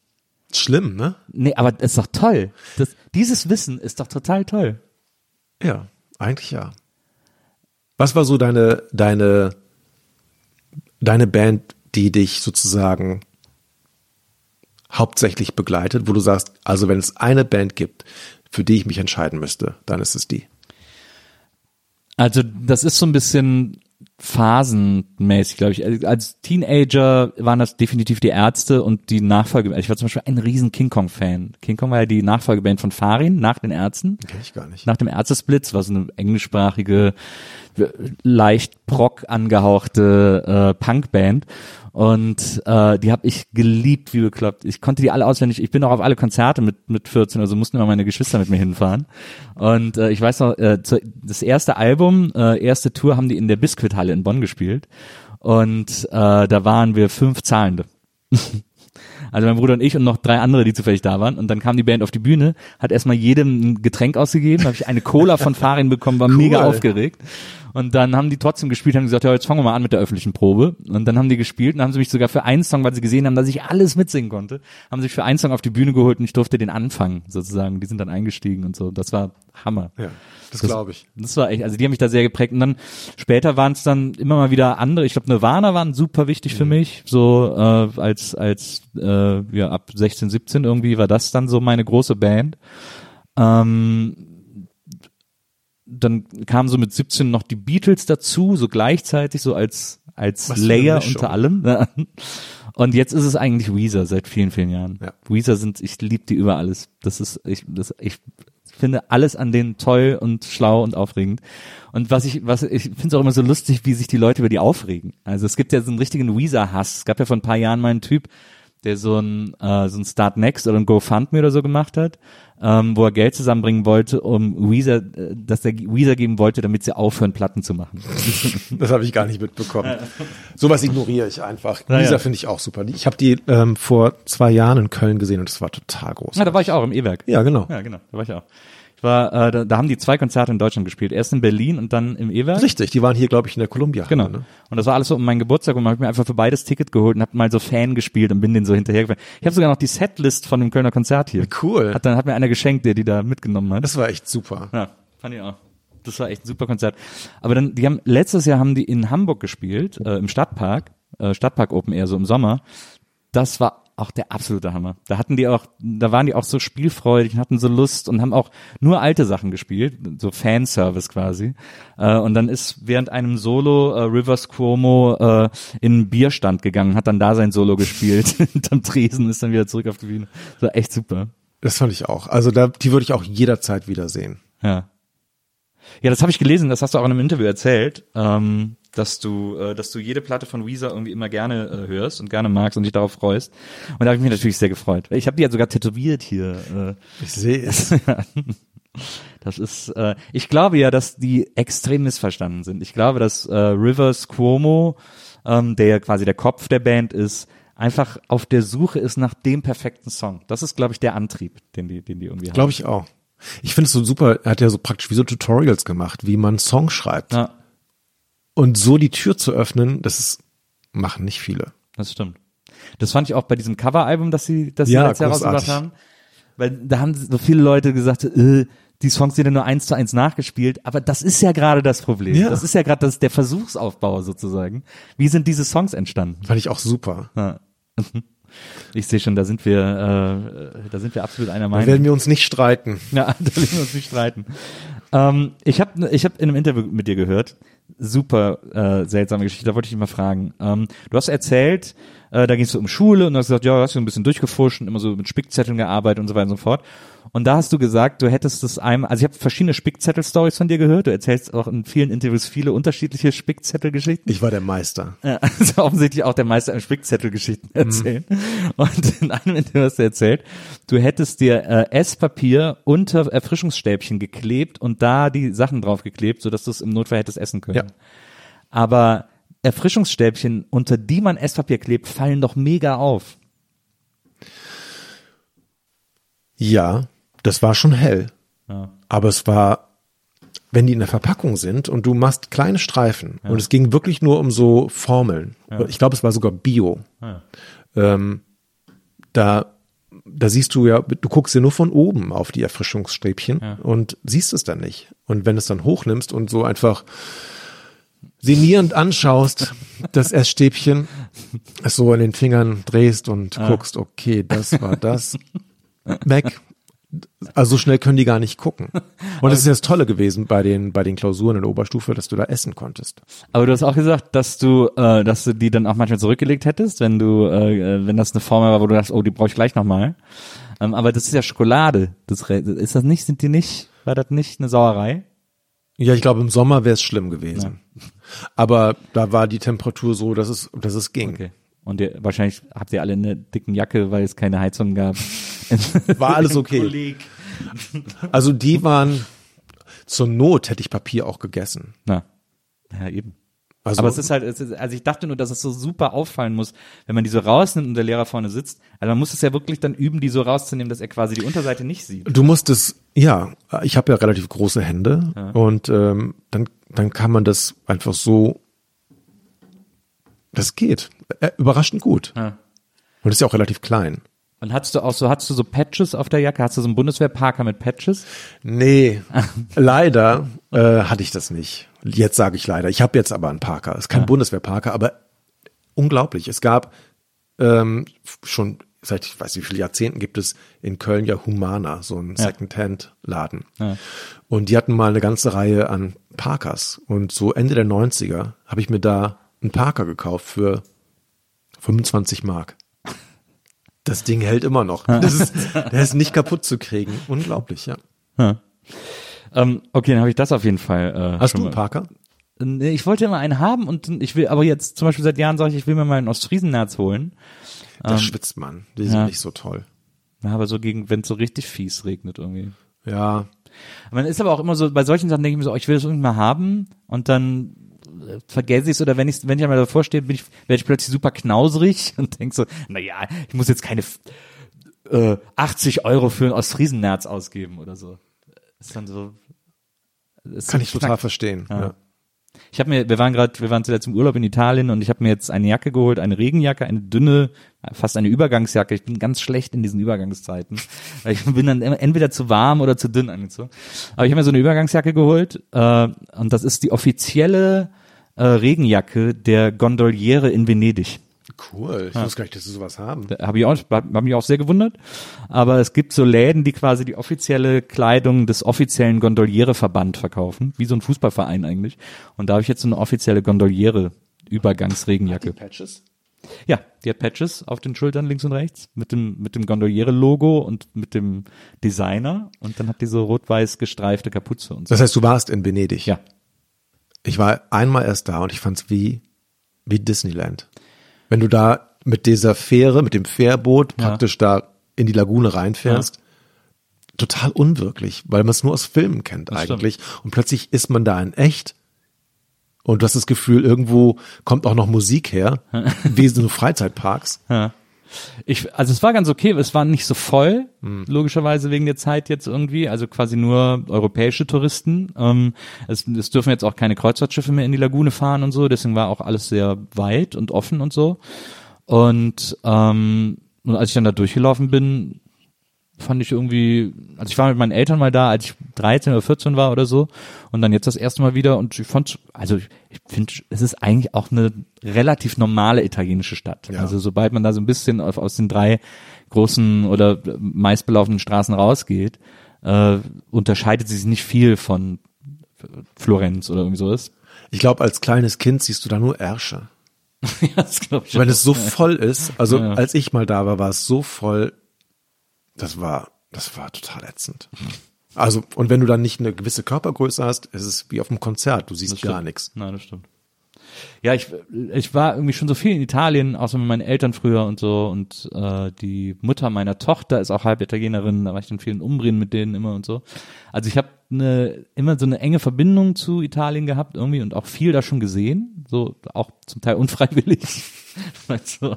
Schlimm, ne? Nee, aber das ist doch toll. Das, dieses Wissen ist doch total toll. Ja, eigentlich ja. Was war so deine, deine, deine Band, die dich sozusagen hauptsächlich begleitet, wo du sagst, also wenn es eine Band gibt, für die ich mich entscheiden müsste, dann ist es die. Also das ist so ein bisschen phasenmäßig, glaube ich. Also Als Teenager waren das definitiv die Ärzte und die Nachfolge. Ich war zum Beispiel ein riesen King Kong-Fan. King Kong war ja die Nachfolgeband von Farin nach den Ärzten. Kenn ich gar nicht. Nach dem Ärztesplitz war so eine englischsprachige, leicht Proc angehauchte äh, Punkband. Und äh, die habe ich geliebt, wie bekloppt. Ich konnte die alle auswendig. Ich bin auch auf alle Konzerte mit mit 14, also mussten immer meine Geschwister mit mir hinfahren. Und äh, ich weiß noch, äh, zu, das erste Album, äh, erste Tour haben die in der Biskuithalle in Bonn gespielt. Und äh, da waren wir fünf Zahlende. Also mein Bruder und ich und noch drei andere, die zufällig da waren. Und dann kam die Band auf die Bühne, hat erstmal jedem ein Getränk ausgegeben, habe ich eine Cola von Farin bekommen, war mega aufgeregt. Und dann haben die trotzdem gespielt, haben gesagt, ja, jetzt fangen wir mal an mit der öffentlichen Probe. Und dann haben die gespielt und haben sie mich sogar für einen Song, weil sie gesehen haben, dass ich alles mitsingen konnte, haben sich für einen Song auf die Bühne geholt und ich durfte den anfangen, sozusagen. Die sind dann eingestiegen und so. Das war Hammer. Ja, das glaube ich. Das war echt, also die haben mich da sehr geprägt. Und dann später waren es dann immer mal wieder andere. Ich glaube, Nirvana waren super wichtig für mich. So äh, als als äh, ja ab 16, 17 irgendwie war das dann so meine große Band. Ähm, dann kamen so mit 17 noch die Beatles dazu, so gleichzeitig, so als als Was Layer unter allem. Und jetzt ist es eigentlich Weezer seit vielen, vielen Jahren. Ja. Weezer sind, ich liebe die über alles. Das ist, ich, das, ich finde alles an denen toll und schlau und aufregend. Und was ich, was ich finde es auch immer so lustig, wie sich die Leute über die aufregen. Also es gibt ja so einen richtigen Weezer-Hass. Es gab ja vor ein paar Jahren mal einen Typ, der so ein, äh, so ein Start Next oder ein GoFundMe oder so gemacht hat, ähm, wo er Geld zusammenbringen wollte, um Weezer, äh, dass er Weezer geben wollte, damit sie aufhören, Platten zu machen. Das habe ich gar nicht mitbekommen. Sowas ignoriere ich einfach. Na ja. Lisa finde ich auch super. Ich habe die ähm, vor zwei Jahren in Köln gesehen und das war total groß. Ja, da war ich auch im E-Werk. Ja, genau. Ja, genau, da war ich auch. Ich war, äh, da, da haben die zwei Konzerte in Deutschland gespielt. Erst in Berlin und dann im E-Werk. Richtig, die waren hier, glaube ich, in der Columbia. Genau. Ne? Und das war alles so um meinen Geburtstag und man hat mir einfach für beides Ticket geholt und hab mal so Fan gespielt und bin den so hinterhergefahren. Ich habe sogar noch die Setlist von dem Kölner Konzert hier. Cool. Hat dann hat mir einer geschenkt, der die da mitgenommen hat. Das war echt super. Ja, fand ich auch. Das war echt ein super Konzert. Aber dann, die haben, letztes Jahr haben die in Hamburg gespielt, äh, im Stadtpark, äh, Stadtpark Open Air, so im Sommer. Das war auch der absolute Hammer. Da hatten die auch, da waren die auch so spielfreudig und hatten so Lust und haben auch nur alte Sachen gespielt, so Fanservice quasi. Äh, und dann ist während einem Solo äh, Rivers Cuomo äh, in einen Bierstand gegangen, hat dann da sein Solo gespielt, hinterm Tresen ist dann wieder zurück auf die Bühne. Das war echt super. Das fand ich auch. Also da, die würde ich auch jederzeit wiedersehen. Ja. Ja, das habe ich gelesen, das hast du auch in einem Interview erzählt, ähm, dass du, äh, dass du jede Platte von Weezer irgendwie immer gerne äh, hörst und gerne magst und dich darauf freust. Und da habe ich mich natürlich sehr gefreut. Ich habe die ja sogar tätowiert hier. Äh, Ich sehe es. das ist, äh, ich glaube ja, dass die extrem missverstanden sind. Ich glaube, dass äh, Rivers Cuomo, ähm, der ja quasi der Kopf der Band ist, einfach auf der Suche ist nach dem perfekten Song. Das ist, glaube ich, der Antrieb, den die, den die irgendwie haben. Glaube ich auch. Ich finde es so super, er hat ja so praktisch wie so Tutorials gemacht, wie man einen Song schreibt. Ja, Und so die Tür zu öffnen, das ist, machen nicht viele. das stimmt. Das fand ich auch bei diesem Coveralbum, das sie, das sie Ja, letztes Jahr rausgebracht haben. Weil da haben so viele Leute gesagt, äh, die Songs sind ja nur eins zu eins nachgespielt, aber das ist ja gerade das Problem. Ja. Das ist ja gerade der Versuchsaufbau sozusagen. Wie sind diese Songs entstanden? Fand ich auch super. Ja. Ich sehe schon, da sind wir, äh, da sind wir absolut einer Da Meinung. werden wir uns nicht streiten. Ja, da werden wir uns nicht streiten. Ähm, ich habe ich hab in einem Interview mit dir gehört, super äh, seltsame Geschichte, da wollte ich dich mal fragen. Ähm, du hast erzählt, äh, da ging es um Schule und hast gesagt, ja, du hast so ein bisschen durchgefuscht und immer so mit Spickzetteln gearbeitet und so weiter und so fort. Und da hast du gesagt, du hättest es einem, also ich habe verschiedene Spickzettel-Stories von dir gehört, du erzählst auch in vielen Interviews viele unterschiedliche Spickzettel-Geschichten. Ich war der Meister. Ja, also offensichtlich auch der Meister im Spickzettelgeschichten erzählen. Und in einem Interview hast du erzählt, du hättest dir äh, Esspapier unter Erfrischungsstäbchen geklebt und da die Sachen draufgeklebt, sodass du es im Notfall hättest essen können. Ja. Aber Erfrischungsstäbchen, unter die man Esspapier klebt, fallen doch mega auf. Ja, das war schon hell. Ja. Aber es war, wenn die in der Verpackung sind und du machst kleine Streifen und es ging wirklich nur um so Formeln. Ich glaube, es war sogar Bio. Ja. Ähm, da, da siehst du ja, du guckst ja nur von oben auf die Erfrischungsstäbchen und siehst es dann nicht. Und wenn es dann hochnimmst und so einfach sinnierend anschaust, das Essstäbchen, es so in den Fingern drehst und guckst, okay, das war das, weg. Also so schnell können die gar nicht gucken. Und das ist ja das Tolle gewesen bei den, bei den Klausuren in der Oberstufe, dass du da essen konntest. Aber du hast auch gesagt, dass du, äh, dass du die dann auch manchmal zurückgelegt hättest, wenn du, äh, wenn das eine Formel war, wo du dachtest, oh, die brauche ich gleich nochmal. Ähm, aber das ist ja Schokolade. Das, ist das nicht, sind die nicht, war das nicht eine Sauerei? Ja, ich glaube, im Sommer wäre es schlimm gewesen. Aber da war die Temperatur so, dass es, dass es ging. Okay. Und ihr, wahrscheinlich habt ihr alle eine dicken Jacke, weil es keine Heizung gab. War alles okay. Also die waren, zur Not hätte ich Papier auch gegessen. Na, ja eben. Also, Aber es ist halt, es ist, also ich dachte nur, dass es so super auffallen muss, wenn man die so rausnimmt und der Lehrer vorne sitzt. Also man muss es ja wirklich dann üben, die so rauszunehmen, dass er quasi die Unterseite nicht sieht. du musst es, ja, ich habe ja relativ große Hände und ähm, dann, dann kann man das einfach so, das geht. Äh, überraschend gut. Ja. Und ist ja auch relativ klein. Und hattest du auch so, hattest du so Patches auf der Jacke? Hast du so einen Bundeswehrparker mit Patches? Nee, leider äh, hatte ich das nicht. Jetzt sage ich leider. Ich habe jetzt aber einen Parker. Es ist kein Bundeswehrparker, aber unglaublich. Es gab ähm, schon seit ich weiß wie viele Jahrzehnten gibt es in Köln ja Humana, so ein Secondhand-Laden. Ja. Und die hatten mal eine ganze Reihe an Parkers. Und so Ende der 90er habe ich mir da einen Parker gekauft für 25 Mark. Das Ding hält immer noch. Das ist, der ist nicht kaputt zu kriegen. Unglaublich, ja. Ähm, okay, dann habe ich das auf jeden Fall. Äh, Hast du einen. Parker? Nee, Ich wollte immer einen haben und ich will, aber jetzt zum Beispiel seit Jahren sage ich, ich will mir mal einen Ostfriesennerz holen. Da schwitzt man. Die sind ja. nicht so toll. Ja, aber so gegen, wenn es so richtig fies regnet irgendwie. Ja, Man ist aber auch immer so, bei solchen Sachen denke ich mir so, oh, ich will das irgendwie mal haben und dann vergesse ich es oder wenn ich wenn ich einmal davor stehe, bin ich, werde ich plötzlich super knausrig und denk so, naja, ich muss jetzt keine äh, 80 Euro für ein Ostfriesennerz ausgeben oder so. Ist dann so. ist kann so ich total verstehen. Ja. Ja. Ich habe mir, wir waren gerade, wir waren zuletzt im Urlaub in Italien und ich habe mir jetzt eine Jacke geholt, eine Regenjacke, eine dünne, fast eine Übergangsjacke. Ich bin ganz schlecht in diesen Übergangszeiten, ich bin dann entweder zu warm oder zu dünn angezogen. Aber ich habe mir so eine Übergangsjacke geholt äh, und das ist die offizielle äh, Regenjacke der Gondoliere in Venedig. Cool. Ich wusste gar nicht, dass sie sowas haben. Da habe ich auch, hab mich auch sehr gewundert. Aber es gibt so Läden, die quasi die offizielle Kleidung des offiziellen Gondoliereverband verkaufen, wie so ein Fußballverein eigentlich. Und da habe ich jetzt so eine offizielle Gondoliere Übergangsregenjacke. Patches? Ja, die hat Patches auf den Schultern links und rechts mit dem mit dem Gondoliere-Logo und mit dem Designer und dann hat die so rot-weiß gestreifte Kapuze und so. Das heißt, du warst in Venedig. Ja, Ich war einmal erst da und ich fand's wie, wie Disneyland. Wenn du da mit dieser Fähre, mit dem Fährboot Ja. praktisch da in die Lagune reinfährst, total unwirklich, weil man es nur aus Filmen kennt Das eigentlich. Und plötzlich ist man da in echt. Und du hast das Gefühl, irgendwo kommt auch noch Musik her, wie so Freizeitparks. Ja. Ich, also es war ganz okay, es war nicht so voll, logischerweise wegen der Zeit jetzt irgendwie, also quasi nur europäische Touristen. Ähm, es, es dürfen jetzt auch keine Kreuzfahrtschiffe mehr in die Lagune fahren und so, deswegen war auch alles sehr weit und offen und so. Und, ähm, und als ich dann da durchgelaufen bin, fand ich irgendwie, also ich war mit meinen Eltern mal da, als ich 13 oder 14 war oder so und dann jetzt das erste Mal wieder und ich fand, also ich, ich finde, es ist eigentlich auch eine relativ normale italienische Stadt. Ja. Also sobald man da so ein bisschen auf, aus den drei großen oder meistbelaufenen Straßen rausgeht, äh, unterscheidet sie sich nicht viel von Florenz oder irgendwie sowas. Ich glaube, als kleines Kind siehst du da nur Ärsche. ja, das glaube ich. Wenn auch. es so voll ist, also Ja. als ich mal da war, war es so voll, das war, das war total ätzend. Also, und wenn du dann nicht eine gewisse Körpergröße hast, ist es wie auf einem Konzert, du siehst gar nichts. Nein, das stimmt. Ja, ich, ich war irgendwie schon so viel in Italien, außer mit meinen Eltern früher und so. Und äh, die Mutter meiner Tochter ist auch halb Italienerin, da war ich dann viel in Umbrien mit denen immer und so. Also ich habe eine, immer so eine enge Verbindung zu Italien gehabt irgendwie und auch viel da schon gesehen, so auch zum Teil unfreiwillig. also,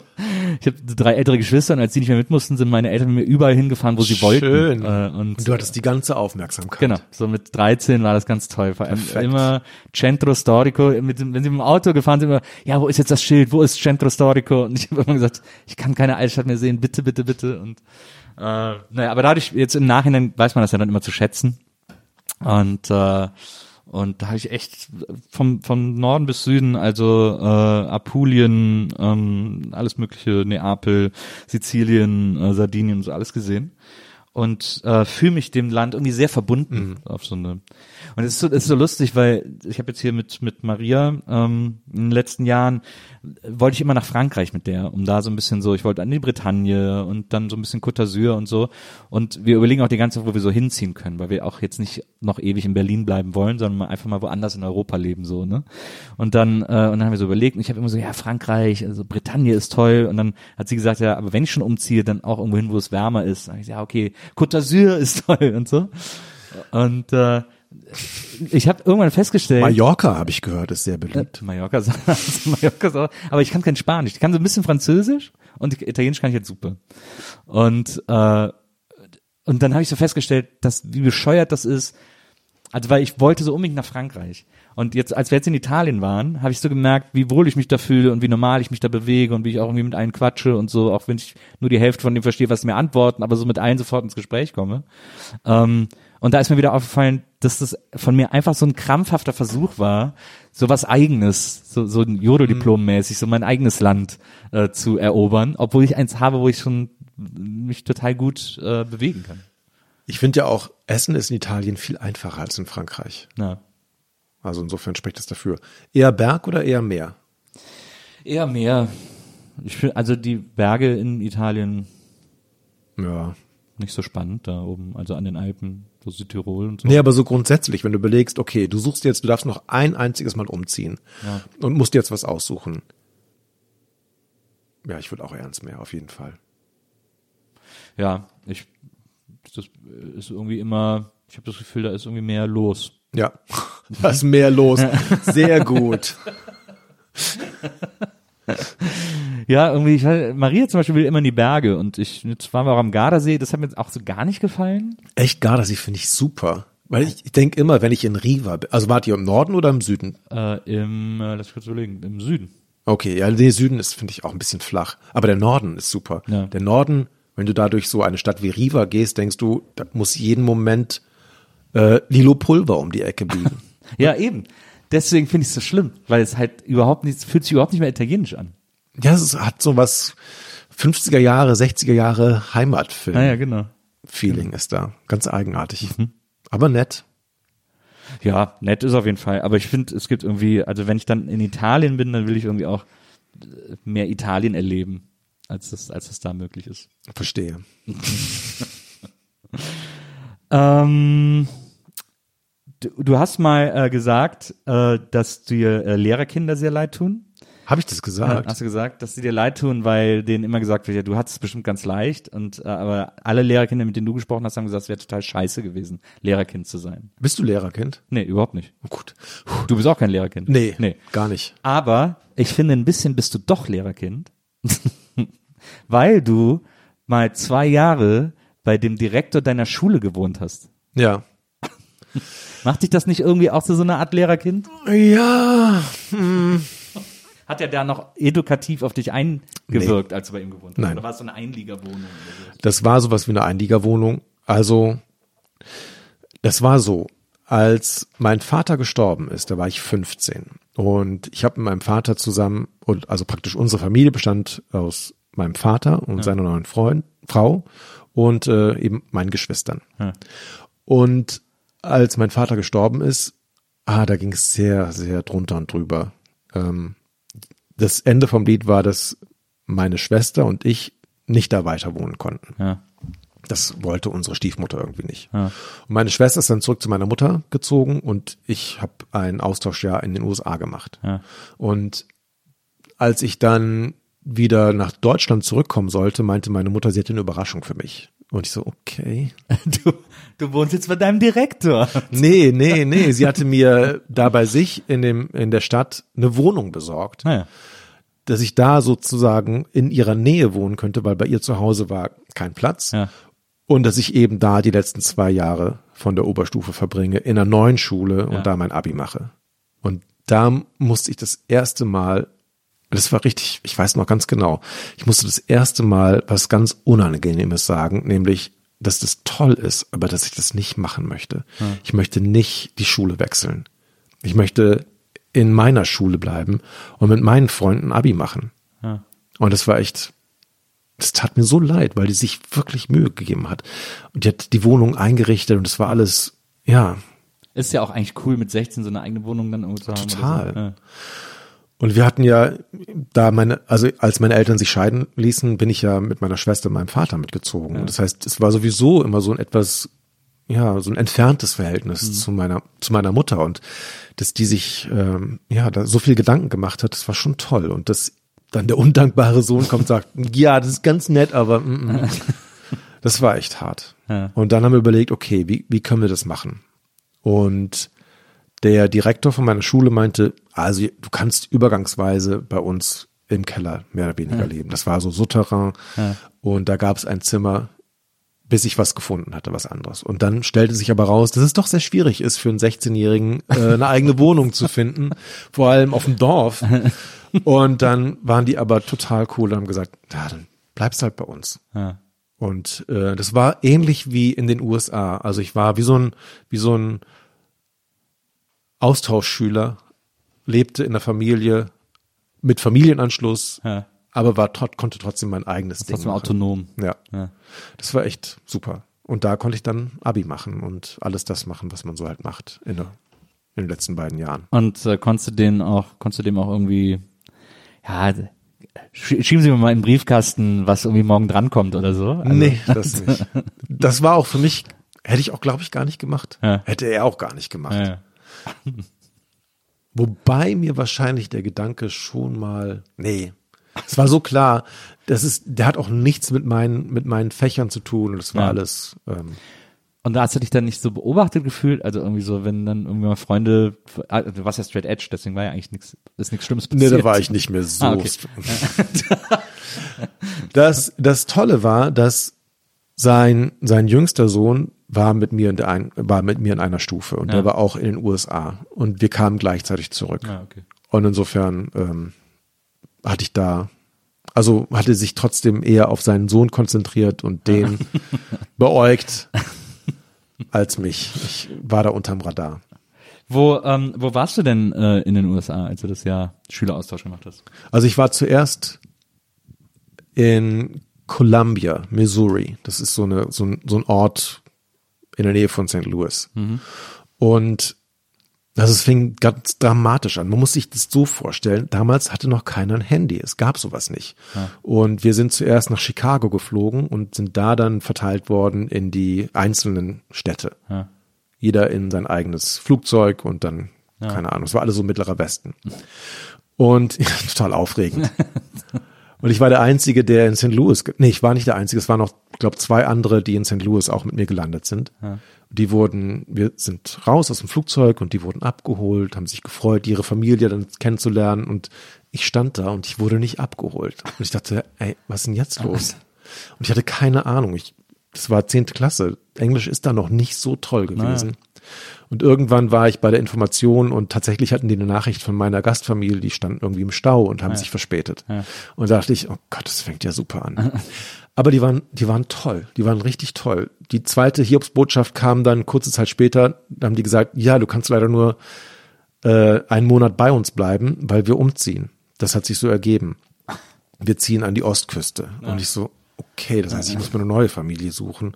ich habe drei ältere Geschwister und als die nicht mehr mit mussten, sind meine Eltern mit mir überall hingefahren, wo sie Schön. wollten. Äh, und Und du hattest die ganze Aufmerksamkeit. Genau, so mit 13 war das ganz toll. Vor allem Perfekt. immer Centro Storico, mit wenn sie mit dem Auto gefahren sind, immer, ja, wo ist jetzt das Schild, wo ist Centro Storico? Und ich habe immer gesagt, ich kann keine Altstadt mehr sehen, bitte, bitte, bitte. Und äh, naja, aber dadurch, jetzt im Nachhinein weiß man das ja dann immer zu schätzen. Und äh, und da habe ich echt vom, vom Norden bis Süden, also äh, Apulien, ähm, alles mögliche, Neapel, Sizilien, äh, Sardinien, so alles gesehen. Und äh, fühle mich dem Land irgendwie sehr verbunden auf so eine. Und es ist so, ist so lustig, weil ich habe jetzt hier mit mit Maria ähm, in den letzten Jahren wollte ich immer nach Frankreich mit der, um da so ein bisschen so, ich wollte an die Bretagne und dann so ein bisschen Côte d'Azur und so. Und wir überlegen auch die ganze Zeit, wo wir so hinziehen können, weil wir auch jetzt nicht noch ewig in Berlin bleiben wollen, sondern einfach mal woanders in Europa leben so, ne? Und dann äh, und dann haben wir so überlegt und ich habe immer so, ja Frankreich, also Bretagne ist toll. Und dann hat sie gesagt, ja, aber wenn ich schon umziehe, dann auch irgendwo hin, wo es wärmer ist. Dann ich ja okay, Côte d'Azur ist toll und so. Und äh, ich habe irgendwann festgestellt, Mallorca, habe ich gehört, ist sehr beliebt. Mallorca, ist- Mallorca ist auch, aber ich kann kein Spanisch. Ich kann so ein bisschen Französisch und Italienisch kann ich jetzt super. Und äh, und dann habe ich so festgestellt, dass wie bescheuert das ist. Also weil ich wollte so unbedingt nach Frankreich. Und jetzt, als wir jetzt in Italien waren, habe ich so gemerkt, wie wohl ich mich da fühle und wie normal ich mich da bewege und wie ich auch irgendwie mit allen quatsche und so, auch wenn ich nur die Hälfte von dem verstehe, was sie mir antworten, aber so mit allen sofort ins Gespräch komme. Ähm, und da ist mir wieder aufgefallen, dass das von mir einfach so ein krampfhafter Versuch war, so was eigenes, so, so ein Jodel-Diplom mäßig, so mein eigenes Land äh, zu erobern, obwohl ich eins habe, wo ich schon mich total gut äh, bewegen kann. Ich finde ja auch, Essen ist in Italien viel einfacher als in Frankreich. Ja. Also insofern spricht das dafür. Eher Berg oder eher Meer? Eher mehr. Ich find, also die Berge in Italien Ja. Nicht so spannend da oben, also an den Alpen, so Südtirol und so. Nee, aber so grundsätzlich, wenn du überlegst, okay, du suchst jetzt, du darfst noch ein einziges Mal umziehen Ja. und musst dir jetzt was aussuchen. Ja, ich würde auch ernst mehr, auf jeden Fall. Ja, ich das ist irgendwie immer, ich habe das Gefühl, da ist irgendwie mehr los. Ja, da ist mehr los. Sehr gut. Ja, irgendwie, ich Maria zum Beispiel will immer in die Berge und ich, jetzt waren wir auch am Gardasee, das hat mir jetzt auch so gar nicht gefallen. Echt Gardasee finde ich super. Weil ich, ich denke immer, wenn ich in Riva bin, also wart ihr im Norden oder im Süden? Äh, Im, äh, lass mich kurz überlegen, im Süden. Okay, ja, der Süden ist, finde ich, auch ein bisschen flach. Aber der Norden ist super. Ja. Der Norden, wenn du da durch so eine Stadt wie Riva gehst, denkst du, da muss jeden Moment äh, Lilo Pulver um die Ecke biegen. Ja, eben. Deswegen finde ich es so schlimm, weil es halt überhaupt nicht, es fühlt sich überhaupt nicht mehr italienisch an. ja, es hat so was 50er Jahre, 60er Jahre Heimatfilm. Ah ja, genau. Feeling ist da. Ganz eigenartig. Aber nett. Ja, nett ist auf jeden Fall. Aber ich finde, es gibt irgendwie, also wenn ich dann in Italien bin, dann will ich irgendwie auch mehr Italien erleben, als das, als das da möglich ist. Verstehe. Ähm, du, du hast mal äh, gesagt, äh, dass dir äh, Lehrerkinder sehr leid tun. Habe ich das gesagt? hast du gesagt, dass sie dir leid tun, weil denen immer gesagt wird, ja, du hattest es bestimmt ganz leicht und äh, aber alle Lehrerkinder, mit denen du gesprochen hast, haben gesagt, es wäre total scheiße gewesen, Lehrerkind zu sein. Bist du Lehrerkind? Nee, überhaupt nicht. Oh, gut. Du bist auch kein Lehrerkind. Nee, Nee. gar nicht. Aber ich finde, ein bisschen bist du doch Lehrerkind, weil du mal zwei Jahre bei dem Direktor deiner Schule gewohnt hast. Ja. Macht dich das nicht irgendwie auch zu so einer Art Lehrerkind? Ja. Hat er da noch edukativ auf dich eingewirkt, als du bei ihm gewohnt hast? Nein. Oder war es so eine Einliegerwohnung? So? Das war sowas wie eine Einliegerwohnung. Also, das war so, als mein Vater gestorben ist, da war ich 15. Und ich habe mit meinem Vater zusammen, und also praktisch unsere Familie bestand aus meinem Vater und seiner neuen Freund, Frau und äh, eben meinen Geschwistern. Ja. Und als mein Vater gestorben ist, ah, da ging es sehr, sehr drunter und drüber. Ähm, das Ende vom Lied war, dass meine Schwester und ich nicht da weiter wohnen konnten. Ja. Das wollte unsere Stiefmutter irgendwie nicht. Ja. Und meine Schwester ist dann zurück zu meiner Mutter gezogen und ich habe ein Austauschjahr in den USA gemacht. Ja. Und als ich dann wieder nach Deutschland zurückkommen sollte, meinte meine Mutter, sie hätte eine Überraschung für mich. Und ich so, okay. Du, du wohnst jetzt bei deinem Direktor. Nee, nee, nee. Sie hatte mir da bei sich in dem, in der Stadt eine Wohnung besorgt, Naja. dass ich da sozusagen in ihrer Nähe wohnen könnte, weil bei ihr zu Hause war kein Platz. Ja. Und dass ich eben da die letzten zwei Jahre von der Oberstufe verbringe, in einer neuen Schule und Ja. da mein Abi mache. Und da musste ich das erste Mal, das war richtig, ich weiß noch ganz genau, ich musste das erste Mal was ganz Unangenehmes sagen, nämlich, dass das toll ist, aber dass ich das nicht machen möchte. Ich möchte nicht die Schule wechseln. Ich möchte in meiner Schule bleiben und mit meinen Freunden Abi machen. Ja. Und das war echt, das tat mir so leid, weil die sich wirklich Mühe gegeben hat. Und die hat die Wohnung eingerichtet und es war alles, ja. Ist ja auch eigentlich cool, mit 16 so eine eigene Wohnung dann irgendwo zu haben. Total. Ja. Und wir hatten ja da meine, also als meine Eltern sich scheiden ließen, bin ich ja mit meiner Schwester und meinem Vater mitgezogen. Und das heißt, es war sowieso immer so ein etwas, ja, so ein entferntes Verhältnis zu meiner, zu meiner Mutter. Und dass die sich, ähm, ja, da so viel Gedanken gemacht hat, das war schon toll. Und dass dann der undankbare Sohn kommt und sagt, ja, das ist ganz nett, aber mm, mm. das war echt hart. Ja. Und dann haben wir überlegt, okay, wie, wie können wir das machen? Und der Direktor von meiner Schule meinte, also du kannst übergangsweise bei uns im Keller mehr oder weniger leben. Das war so Souterrain und da gab es ein Zimmer, bis ich was gefunden hatte, was anderes. Und dann stellte sich aber raus, dass es doch sehr schwierig ist für einen 16-Jährigen, äh, eine eigene Wohnung zu finden, vor allem auf dem Dorf. Und dann waren die aber total cool und haben gesagt, ja, dann bleibst halt bei uns. Ja. Und äh, das war ähnlich wie in den USA. Also ich war wie so ein, wie so ein Austauschschüler, lebte in der Familie mit Familienanschluss, Ja. aber war konnte trotzdem mein eigenes Ding Trotzdem machen. autonom. Ja. Ja. Das war echt super. Und da konnte ich dann Abi machen und alles das machen, was man so halt macht in, der, in den letzten beiden Jahren. Und äh, konntest du den auch, konntest du dem auch irgendwie ja, sch- schieben Sie mir mal in den Briefkasten, was irgendwie morgen drankommt oder so. Also, nee, das nicht. Das war auch für mich, hätte ich auch, glaube ich, gar nicht gemacht. Ja. Hätte er auch gar nicht gemacht. Ja. Wobei mir wahrscheinlich der Gedanke schon mal, nee, es war so klar, das ist, der hat auch nichts mit meinen, mit meinen Fächern zu tun und es war Ja. alles, ähm, Und da hast du dich dann nicht so beobachtet gefühlt, also irgendwie so, wenn dann irgendwie mal Freunde, ah, du warst ja straight edge, deswegen war ja eigentlich nichts, ist nichts Schlimmes nee, passiert. da war ich nicht mehr so. Ah, okay. das, das Tolle war, dass sein, sein jüngster Sohn war mit mir in der ein, war mit mir in einer Stufe und Ja. der war auch in den USA und wir kamen gleichzeitig zurück. Ah, okay. Und insofern ähm, hatte ich da, also hatte sich trotzdem eher auf seinen Sohn konzentriert und den beäugt als mich. Ich war da unterm Radar. Wo, ähm, wo warst du denn äh, in den USA, als du das Jahr Schüleraustausch gemacht hast? Also ich war zuerst in Columbia, Missouri. Das ist so, eine, so, ein, so ein Ort in der Nähe von St. Louis. Und also es fing ganz dramatisch an. Man muss sich das so vorstellen. Damals hatte noch keiner ein Handy. Es gab sowas nicht. Und wir sind zuerst nach Chicago geflogen und sind da dann verteilt worden in die einzelnen Städte. Ja. Jeder in sein eigenes Flugzeug und dann, keine Ahnung, es war alles so mittlerer Westen. Und ja, total aufregend. Und ich war der Einzige, der in St. Louis, nee, ich war nicht der Einzige, es waren noch, ich glaube, zwei andere, die in St. Louis auch mit mir gelandet sind. Die wurden, wir sind raus aus dem Flugzeug und die wurden abgeholt, haben sich gefreut, ihre Familie dann kennenzulernen und ich stand da und ich wurde nicht abgeholt. Und ich dachte, ey, was ist denn jetzt los? Und ich hatte keine Ahnung. Ich, das war zehnte Klasse. Englisch ist da noch nicht so toll gewesen. Und irgendwann war ich bei der Information und tatsächlich hatten die eine Nachricht von meiner Gastfamilie, die standen irgendwie im Stau und haben sich verspätet. Und da dachte ich, oh Gott, das fängt ja super an. Aber die waren, die waren toll, die waren richtig toll. Die zweite Hiobsbotschaft kam dann kurze Zeit später, da haben die gesagt, ja, du kannst leider nur äh, einen Monat bei uns bleiben, weil wir umziehen. Das hat sich so ergeben. Wir ziehen an die Ostküste. Und ich so, okay, das heißt, ich muss mir eine neue Familie suchen.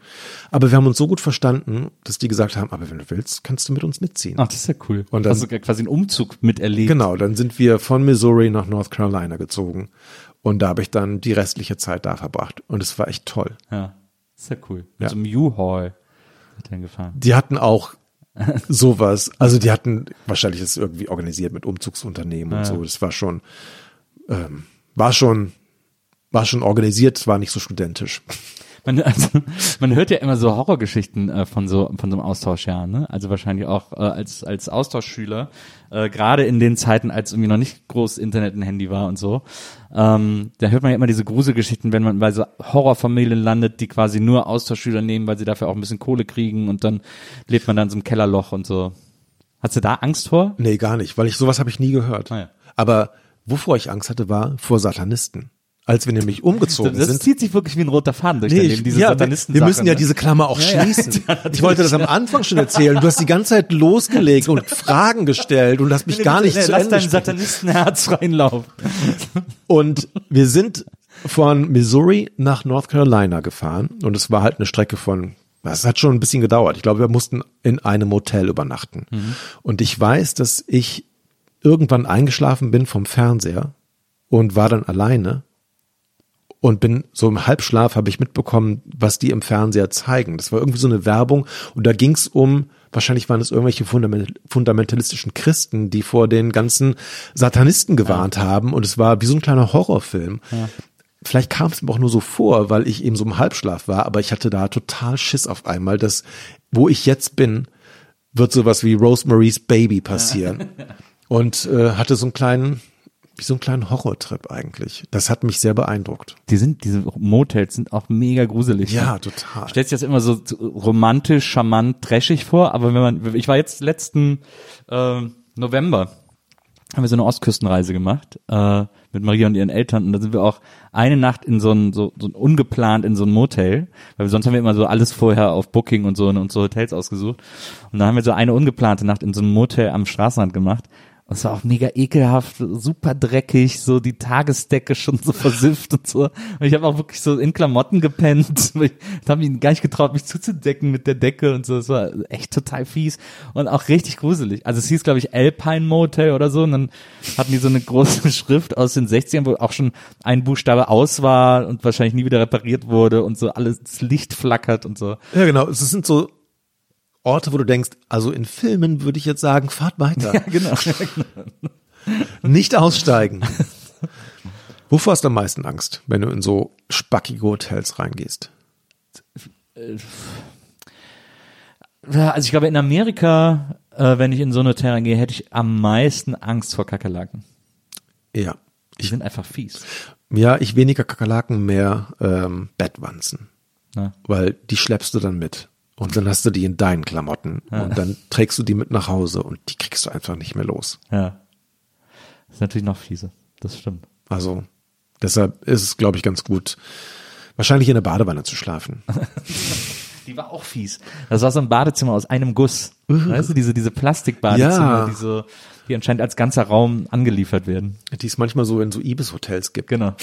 Aber wir haben uns so gut verstanden, dass die gesagt haben, aber wenn du willst, kannst du mit uns mitziehen. Ach, das ist ja cool. Und dann- Hast du quasi einen Umzug miterlebt. Genau, dann sind wir von Missouri nach North Carolina gezogen. Und da habe ich dann die restliche Zeit da verbracht. Und es war echt toll. Ja, ist ja cool. Mit Ja. so einem U-Haul dann gefahren. Die hatten auch sowas, also die hatten wahrscheinlich das irgendwie organisiert mit Umzugsunternehmen und so. Das war schon, ähm, war schon, war schon organisiert, es war nicht so studentisch. Man, also, man hört ja immer so Horrorgeschichten äh, von so von so einem Austauschjahr, ne? Also wahrscheinlich auch äh, als als Austauschschüler, äh, gerade in den Zeiten, als irgendwie noch nicht groß Internet und Handy war und so. Ähm, da hört man ja immer diese Gruselgeschichten, wenn man bei so Horrorfamilien landet, die quasi nur Austauschschüler nehmen, weil sie dafür auch ein bisschen Kohle kriegen und dann lebt man dann so einem Kellerloch und so. Hast du da Angst vor? Nee, gar nicht, weil ich sowas habe ich nie gehört. Ah, ja. Aber wovor ich Angst hatte, war vor Satanisten. Als wir nämlich umgezogen Das sind. zieht sich wirklich wie ein roter Faden durch dein Nee, Leben, ich, diese ja, wir, satanisten wir müssen ja ne? diese Klammer auch Ja, schließen. Ja, ich wollte das am Anfang schon erzählen. Du hast die ganze Zeit losgelegt und Fragen gestellt und hast mich gar nicht nee, zu Lass Ende dein. Satanistenherz freien Lauf. Und wir sind von Missouri nach North Carolina gefahren und es war halt eine Strecke von, es hat schon ein bisschen gedauert. Ich glaube, wir mussten in einem Hotel übernachten. Und ich weiß, dass ich irgendwann eingeschlafen bin vom Fernseher und war dann alleine und bin so im Halbschlaf habe ich mitbekommen, was die im Fernseher zeigen. Das war irgendwie so eine Werbung und da ging es um, wahrscheinlich waren es irgendwelche fundament fundamentalistischen Christen, die vor den ganzen Satanisten gewarnt haben und es war wie so ein kleiner Horrorfilm. Vielleicht kam es mir auch nur so vor, weil ich eben so im Halbschlaf war, aber ich hatte da total Schiss auf einmal, dass wo ich jetzt bin, wird sowas wie Rosemary's Baby passieren. Und äh, hatte so einen kleinen, wie so einen kleinen Horrortrip eigentlich. Das hat mich sehr beeindruckt. Die sind, diese Motels sind auch mega gruselig. Ja, ne? total. Stellt sich das immer so romantisch, charmant, trashig vor, aber wenn man, ich war jetzt letzten äh, November, haben wir so eine Ostküstenreise gemacht äh, mit Maria und ihren Eltern und da sind wir auch eine Nacht in so ein so, so ein ungeplant in so ein Motel, weil sonst haben wir immer so alles vorher auf Booking und so und so Hotels ausgesucht und dann haben wir so eine ungeplante Nacht in so einem Motel am Straßenrand gemacht Und es war auch mega ekelhaft, super dreckig, so die Tagesdecke schon so versifft und so. Und ich habe auch wirklich so in Klamotten gepennt. Ich habe mich gar nicht getraut, mich zuzudecken mit der Decke und so. Es war echt total fies und auch richtig gruselig. Also es hieß, glaube ich, Alpine Motel oder so. Und dann hatten die so eine große Schrift aus den 60ern, wo auch schon ein Buchstabe aus war und wahrscheinlich nie wieder repariert wurde und so alles Licht flackert und so. Ja, genau. Es sind so Orte, wo du denkst, also in Filmen würde ich jetzt sagen, fahrt weiter. Ja, genau. Nicht aussteigen. Wovor hast du am meisten Angst, wenn du in so spackige Hotels reingehst? Ja, also ich glaube, in Amerika, äh, wenn ich in so ein Hotel reingehe, hätte ich am meisten Angst vor Kakerlaken. Ja. Die sind einfach fies. Ja, ich weniger Kakerlaken, mehr ähm, Bettwanzen. Ja. Weil die schleppst du dann mit. Und dann hast du die in deinen Klamotten. Und dann trägst du die mit nach Hause und die kriegst du einfach nicht mehr los. Ja. Das ist natürlich noch fiese. Das stimmt. Also deshalb ist es, glaube ich, ganz gut, wahrscheinlich in der Badewanne zu schlafen. Die war auch fies. Das war so ein Badezimmer aus einem Guss. Weißt du, diese, diese Plastikbadezimmer, Ja. die so, die anscheinend als ganzer Raum angeliefert werden. Die es manchmal so in so Ibis-Hotels gibt. Genau.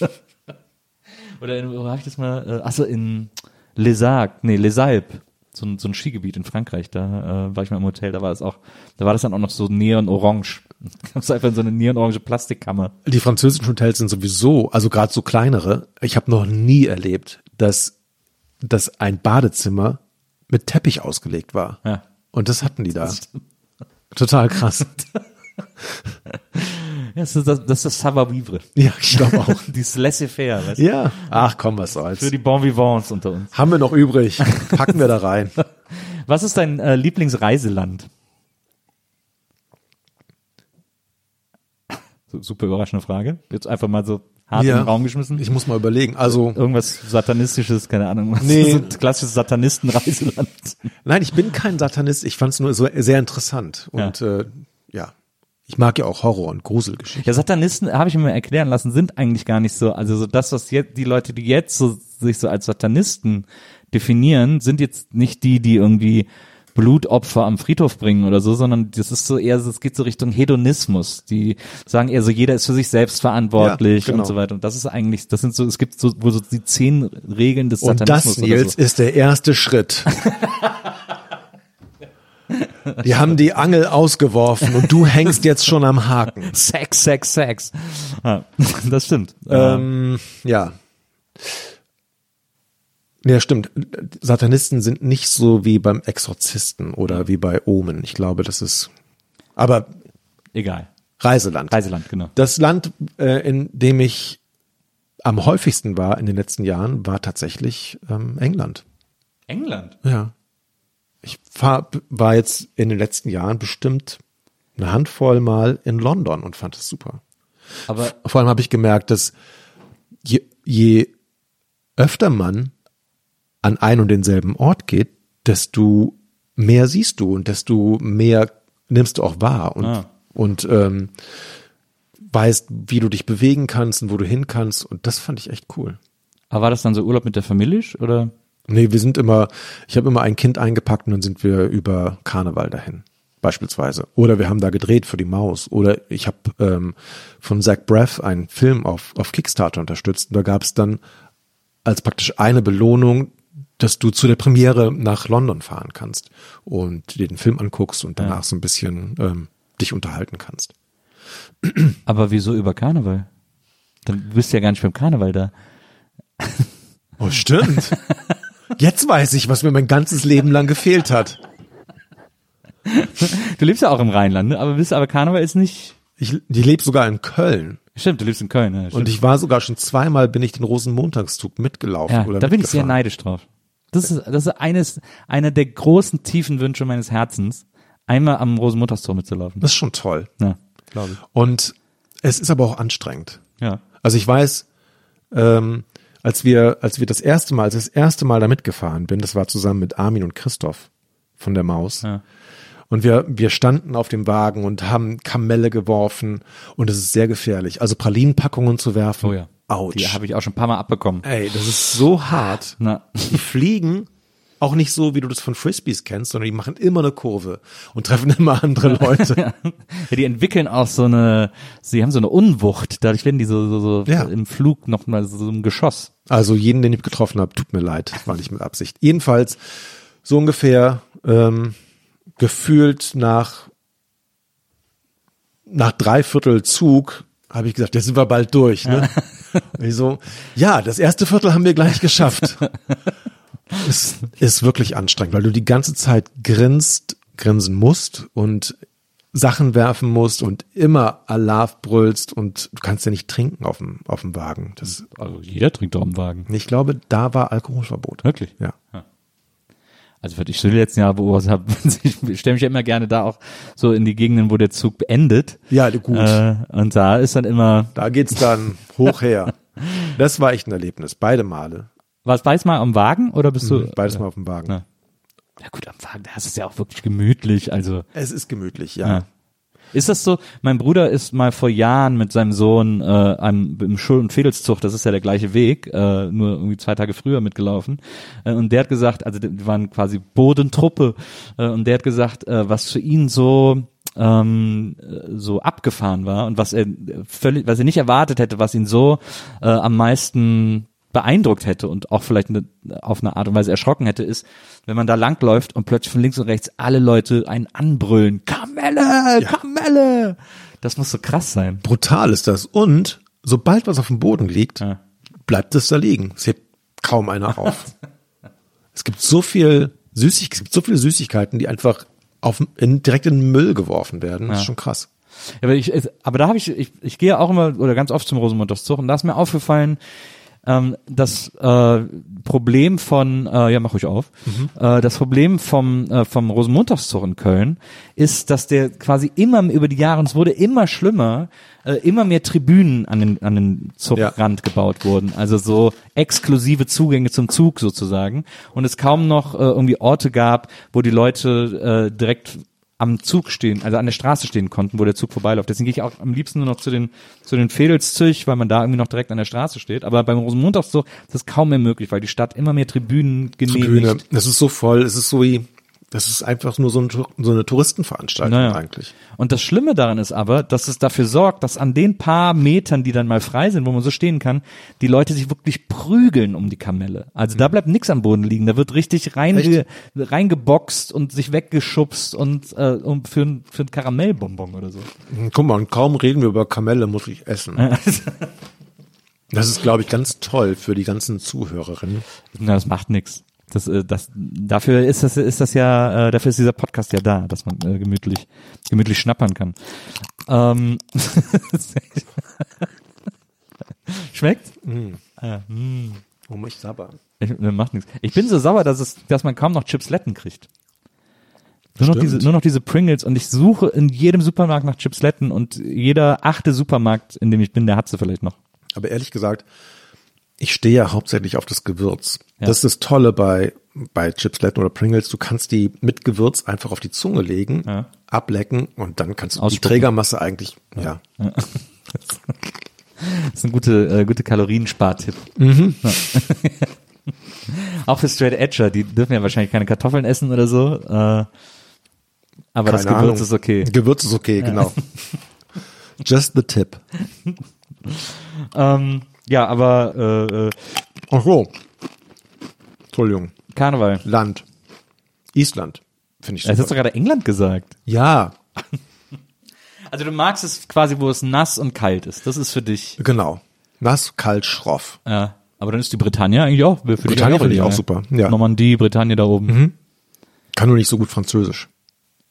Ja. Oder in, wo habe ich das mal? Äh, achso, in Les Arcs, nee, Les Alpes. So ein, so ein Skigebiet in Frankreich, da äh, war ich mal im Hotel, da war es auch, da war das dann auch noch so neon-orange. Da gab's einfach so eine neon-orange Plastikkammer. Die französischen Hotels sind sowieso, also gerade so kleinere, ich habe noch nie erlebt, dass, dass ein Badezimmer mit Teppich ausgelegt war. Ja. Und das hatten die da. Total krass. Ja, das ist das, das ist das Savoir-vivre. ja, ich glaube auch. Dieses Laissez-faire, weißt du? Ja. Ach komm, was soll's. Für die Bon Vivants unter uns. Haben wir noch übrig. Packen wir da rein. Was ist dein äh, Lieblingsreiseland? Super überraschende Frage. Jetzt einfach mal so hart in den Raum geschmissen. Ich muss mal überlegen. Also, Irgendwas Satanistisches, keine Ahnung. Was Nee. so klassisches Satanistenreiseland. nein, ich bin kein Satanist. Ich fand es nur so sehr interessant. Und ja. Äh, ja, ich mag ja auch Horror- und Gruselgeschichten. Ja, Satanisten, habe ich mir erklären lassen, sind eigentlich gar nicht so, also so das, was jetzt, die Leute, die jetzt so, sich so als Satanisten definieren, sind jetzt nicht die, die irgendwie Blutopfer am Friedhof bringen oder so, sondern das ist so eher, es geht so Richtung Hedonismus. Die sagen eher so, jeder ist für sich selbst verantwortlich Ja, genau. und so weiter. Und das ist eigentlich, das sind so, es gibt so, wo so die zehn Regeln des Und Satanismus das, Nils, so. ist der erste Schritt. Die haben die Angel ausgeworfen und du hängst jetzt schon am Haken. Sex, Sex, Sex. Ja, das stimmt. Ähm, ja. Ja, stimmt. Satanisten sind nicht so wie beim Exorzisten oder wie bei Omen. Ich glaube, das ist. Aber Egal. Reiseland. Reiseland, genau. Das Land, äh, in dem ich am häufigsten war in den letzten Jahren, war tatsächlich ähm, England. England. Ja. Ich fahr, war jetzt in den letzten Jahren bestimmt eine Handvoll Mal in London und fand es super. Aber Vor allem habe ich gemerkt, dass je, je öfter man an ein und denselben Ort geht, desto mehr siehst du und desto mehr nimmst du auch wahr und, Ah. und ähm, weißt, wie du dich bewegen kannst und wo du hin kannst. Und das fand ich echt cool. Aber war das dann so Urlaub mit der Familie oder? Nee, wir sind immer, ich habe immer ein Kind eingepackt und dann sind wir über Karneval dahin. Beispielsweise. Oder wir haben da gedreht für die Maus. Oder ich habe ähm, von Zach Braff einen Film auf, auf Kickstarter unterstützt. Und da gab es dann als praktisch eine Belohnung, dass du zu der Premiere nach London fahren kannst und dir den Film anguckst und danach Ja. so ein bisschen ähm, dich unterhalten kannst. Aber wieso über Karneval? Dann bist du ja gar nicht beim Karneval da. Oh, stimmt. Jetzt weiß ich, was mir mein ganzes Leben lang gefehlt hat. Du lebst ja auch im Rheinland, ne? aber bist aber Karneval ist nicht. Ich, die lebt sogar in Köln. Stimmt, du lebst in Köln. Ne? Und ich war sogar schon zweimal, bin ich den Rosenmontagszug mitgelaufen. ja, oder da bin ich sehr neidisch drauf. Das ist, das ist eines, einer der großen tiefen Wünsche meines Herzens, einmal am Rosenmontagstor mitzulaufen. Das ist schon toll. Ja, glaube ich. Und es ist aber auch anstrengend. Ja. Also ich weiß, ähm, als wir, als wir das erste Mal, als ich das erste Mal da mitgefahren bin, das war zusammen mit Armin und Christoph von der Maus. Ja. Und wir, wir standen auf dem Wagen und haben Kamelle geworfen und es ist sehr gefährlich. Also Pralinenpackungen zu werfen. Oh ja. Autsch. Die habe ich auch schon ein paar Mal abbekommen. Ey, das ist so hart. Na, Die fliegen auch nicht so, wie du das von Frisbees kennst, sondern die machen immer eine Kurve und treffen immer andere Leute. Ja, die entwickeln auch so eine, sie haben so eine Unwucht, dadurch werden die so, so, so Ja. im Flug noch mal so ein Geschoss. Also jeden, den ich getroffen habe, tut mir leid, war nicht mit Absicht. Jedenfalls so ungefähr ähm, gefühlt nach nach dreiviertel Zug habe ich gesagt, jetzt sind wir bald durch. Ne? Und ich so, ja, das erste Viertel haben wir gleich geschafft. es ist wirklich anstrengend, weil du die ganze Zeit grinst, grinsen musst und Sachen werfen musst und immer Alarv brüllst und du kannst ja nicht trinken auf dem, auf dem Wagen. Das, Also jeder trinkt doch im Wagen. ich glaube, da war Alkoholverbot. Wirklich? Ja. Also was ich so die letzten Jahre beobachtet habe, ich stelle mich ja immer gerne da auch so in die Gegenden, wo der Zug beendet. Ja, gut. Äh, und da ist dann immer, Da geht's dann hoch her. Das war echt ein Erlebnis, beide Male. War es beides mal am Wagen oder bist du? Beides mal auf dem Wagen. Ja. Ja gut, am Wagen, da ist es ja auch wirklich gemütlich. Also Es ist gemütlich, ja. Ja. Ist das so? Mein Bruder ist mal vor Jahren mit seinem Sohn äh, am, im Schul- und Fädelszug, das ist ja der gleiche Weg, äh, nur irgendwie zwei Tage früher mitgelaufen. Äh, und der hat gesagt, also die waren quasi Bodentruppe, äh, und der hat gesagt, äh, was für ihn so ähm, äh, so abgefahren war und was er völlig, was er nicht erwartet hätte, was ihn so äh, am meisten beeindruckt hätte und auch vielleicht eine, auf eine Art und Weise erschrocken hätte, ist, wenn man da langläuft und plötzlich von links und rechts alle Leute einen anbrüllen. Kamelle, Kamelle! Das muss so krass sein. Brutal ist das. Und sobald was auf dem Boden liegt, Ja. bleibt es da liegen. Es hebt kaum einer auf. es gibt so viel Süßig es gibt so viele Süßigkeiten, die einfach auf, in, direkt in den Müll geworfen werden. Das ist schon krass. Ja, aber ich, aber da habe ich, ich, ich gehe auch immer oder ganz oft zum Rosenmontagszug und da ist mir aufgefallen, ähm, das äh, Problem von, äh, ja mach ruhig auf, äh, das Problem vom, äh, vom Rosenmontagszug in Köln ist, dass der quasi immer über die Jahre, und es wurde immer schlimmer, äh, immer mehr Tribünen an den, an den Zugrand gebaut wurden. Also so exklusive Zugänge zum Zug sozusagen. Und es kaum noch äh, irgendwie Orte gab, wo die Leute äh, direkt am Zug stehen, also an der Straße stehen konnten, wo der Zug vorbeiläuft. Deswegen gehe ich auch am liebsten nur noch zu den zu den Vedelszüch, weil man da irgendwie noch direkt an der Straße steht. Aber beim Rosenmontagszug ist das kaum mehr möglich, weil die Stadt immer mehr Tribünen genehmigt. Tribüne. Das ist so voll. Es ist so wie, das ist einfach nur so, ein, so eine Touristenveranstaltung Naja. eigentlich. Und das Schlimme daran ist aber, dass es dafür sorgt, dass an den paar Metern, die dann mal frei sind, wo man so stehen kann, die Leute sich wirklich prügeln um die Kamelle. Also da bleibt nichts am Boden liegen. Da wird richtig reinge, reingeboxt und sich weggeschubst und äh, um für, ein- für ein Karamellbonbon oder so. Guck mal, und kaum reden wir über Kamelle, muss ich essen. Das ist, glaube ich, ganz toll für die ganzen Zuhörerinnen. Na, das macht nix. Das, äh, das, dafür ist das, ist das ja, äh, dafür ist dieser Podcast ja da, dass man äh, gemütlich, gemütlich schnappern kann. Ähm, Schmeckt? Oh, ich sabber. Ich, macht nichts. Ich bin so sauer, dass es, dass man kaum noch Chipsletten kriegt. Nur noch, diese, nur noch diese Pringles und ich suche in jedem Supermarkt nach Chipsletten und jeder achte Supermarkt, in dem ich bin, der hat sie vielleicht noch. Aber ehrlich gesagt, ich stehe ja hauptsächlich auf das Gewürz. Ja. Das ist das Tolle bei, bei Chipsletten oder Pringles. Du kannst die mit Gewürz einfach auf die Zunge legen, Ja. ablecken und dann kannst du die Ausspucken. Trägermasse eigentlich, ja. Das ist ein gute, äh, gute Kalorienspartipp. Mhm. Ja. Auch für Straight Edger, die dürfen ja wahrscheinlich keine Kartoffeln essen oder so. Äh, aber das Keine Gewürz Ahnung. ist okay. Gewürz ist okay, genau. Just the tip. Ähm, ja, aber äh, äh, Ach so. Entschuldigung. Karneval. Land. Island. Finde ich Jetzt hast du super. gerade England gesagt. Ja, Also du magst es quasi, wo es nass und kalt ist. Das ist für dich. genau. Nass, kalt, schroff. Ja. Aber dann ist die Bretagne eigentlich auch. Für dich Bretagne finde ich auch super, ja. Mhm. Normandie, Bretagne da oben. Kann nur nicht so gut Französisch.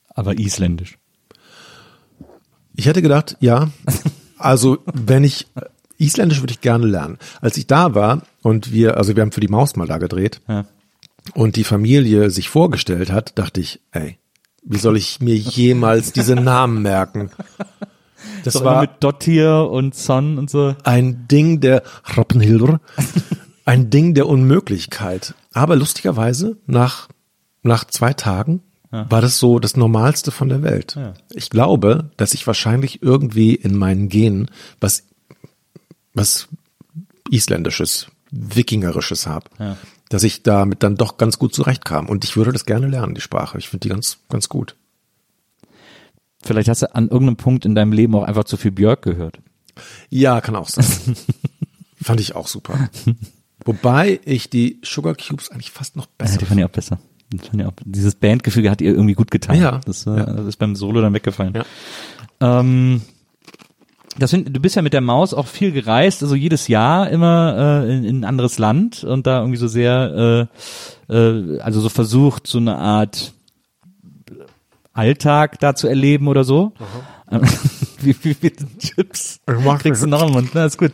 Aber isländisch. Ich hätte gedacht, ja. Also, wenn ich Isländisch würde ich gerne lernen. Als ich da war und wir, also wir haben für die Maus mal da gedreht Ja. und die Familie sich vorgestellt hat, dachte ich, ey, wie soll ich mir jemals diese Namen merken? Das Doch war mit Dottir und Son und so. ein Ding der Rappenhilder, ein Ding der Unmöglichkeit. Aber lustigerweise nach nach zwei Tagen war das so das Normalste von der Welt. Ich glaube, dass ich wahrscheinlich irgendwie in meinen Genen was was Isländisches, Wikingerisches habe. dass ich damit dann doch ganz gut zurechtkam. Und ich würde das gerne lernen, die Sprache. Ich finde die ganz, ganz gut. Vielleicht hast du an irgendeinem Punkt in deinem Leben auch einfach zu viel Björk gehört. Ja, kann auch sein. Fand ich auch super. Wobei ich die Sugar Cubes eigentlich fast noch Ja, besser die fand ich auch besser. Das fand ich auch, dieses Bandgefühl hat ihr irgendwie gut getan. Ja. Das, äh, Ja. das ist beim Solo dann weggefallen. Ja. Ähm, das find, du bist ja mit der Maus auch viel gereist, also jedes Jahr immer äh, in, in ein anderes Land und da irgendwie so sehr, äh, äh, also so versucht, so eine Art Alltag da zu erleben oder so. Ähm, wie, wie viele Chips kriegst du noch im Mund? Na, ist gut.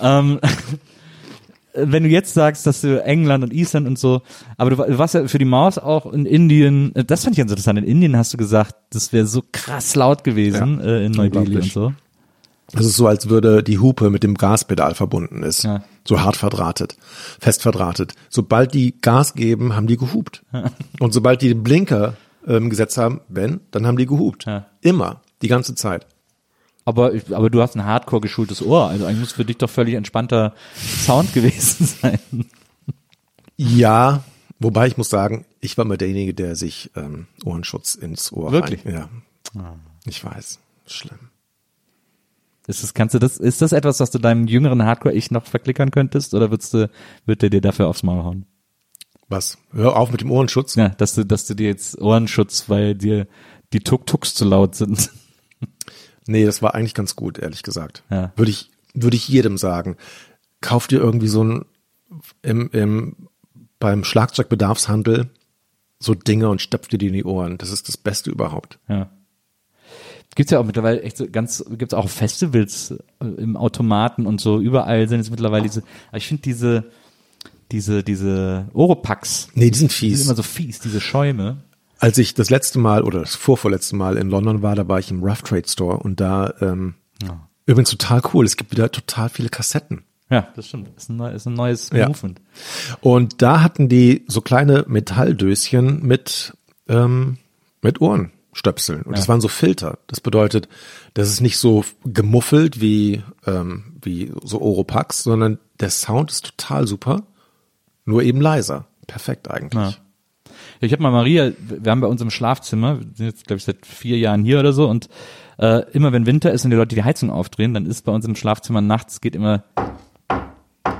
Ähm, wenn du jetzt sagst, dass du England und Island und so, aber du, wa- du warst ja für die Maus auch in Indien, äh, das fand ich ganz interessant, in Indien hast du gesagt, das wäre so krass laut gewesen Ja, äh, in Neu-Delhi und so. Es ist so, als würde die Hupe mit dem Gaspedal verbunden ist. Ja. So hart verdrahtet, fest verdrahtet. Sobald die Gas geben, haben die gehupt. Und sobald die den Blinker ähm, gesetzt haben, Ben, dann haben die gehupt. Ja. Immer, die ganze Zeit. Aber, aber du hast ein hardcore geschultes Ohr, also eigentlich muss für dich doch völlig entspannter Sound gewesen sein. Ja, wobei ich muss sagen, ich war mal derjenige, der sich ähm, Ohrenschutz ins Ohr Wirklich? rein. Ja. Ich weiß. Schlimm. Ist das, kannst du das, ist das etwas, was du deinem jüngeren Hardcore-Ich noch verklickern könntest oder würdest du, wird der dir dafür aufs Maul hauen? Was? Hör auf mit dem Ohrenschutz. Ja, dass du, dass du dir jetzt Ohrenschutz, weil dir die Tuk-Tuks zu laut sind. Nee, das war eigentlich ganz gut, ehrlich gesagt. Ja. Würde ich, würde ich jedem sagen. Kauf dir irgendwie so ein, im, im, beim Schlagzeugbedarfshandel so Dinge und stopf dir die in die Ohren. Das ist das Beste überhaupt. Ja. Gibt's ja auch mittlerweile echt so ganz, gibt's auch Festivals äh, im Automaten und so, überall sind es mittlerweile diese, aber ich finde diese, diese, diese Oropax, Nee, die sind die fies. sind immer so fies, diese Schäume. Als ich das letzte Mal oder das vorvorletzte Mal in London war, da war ich im Rough Trade Store und da, ähm, übrigens total cool, es gibt wieder total viele Kassetten. Ja, das stimmt. Ist ein, ist ein neues Ja. Movement. Und da hatten die so kleine Metalldöschen mit, ähm, mit Ohrenstöpseln. Und das waren so Filter. Das bedeutet, das ist nicht so gemuffelt wie, ähm, wie so Oropax, sondern der Sound ist total super, nur eben leiser. Perfekt eigentlich. Ja. Ich habe mal Maria, wir haben bei uns im Schlafzimmer, wir sind jetzt glaube ich seit vier Jahren hier oder so und äh, immer wenn Winter ist und die Leute die Heizung aufdrehen, dann ist bei uns im Schlafzimmer nachts geht immer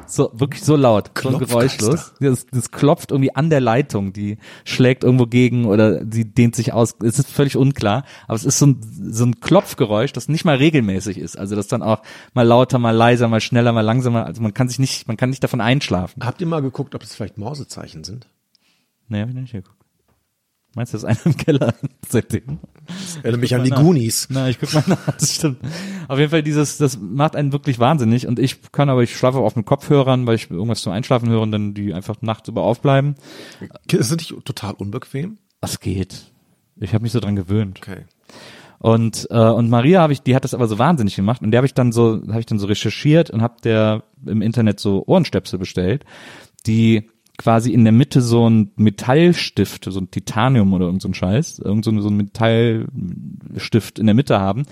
so wirklich so laut, so geräuschlos. Das, das klopft irgendwie an der Leitung, die schlägt irgendwo gegen oder sie dehnt sich aus. Es ist völlig unklar, aber es ist so ein, so ein Klopfgeräusch, das nicht mal regelmäßig ist. Also das dann auch mal lauter, mal leiser, mal schneller, mal langsamer. Also man kann sich nicht, man kann nicht davon einschlafen. Habt ihr mal geguckt, ob das vielleicht Mausezeichen sind? Nee, hab ich noch nicht geguckt. Meinst du, das ist einer im Keller seitdem? Erinnere mich an die nach. Goonies. Na, ich guck mal nach, das stimmt. Auf jeden Fall dieses, das macht einen wirklich wahnsinnig und ich kann aber, ich schlafe auf mit Kopfhörern, weil ich irgendwas zum Einschlafen höre und dann die einfach nachts über aufbleiben. Ist das nicht total unbequem? Das geht. Ich habe mich so dran gewöhnt. Okay. Und äh, und Maria habe ich, die hat das aber so wahnsinnig gemacht und der habe ich dann so, habe ich dann so recherchiert und habe der im Internet so Ohrenstöpsel bestellt, die quasi in der Mitte so ein Metallstift, so ein Titanium oder irgend so ein Scheiß, irgend so, ein- so ein Metallstift in der Mitte haben,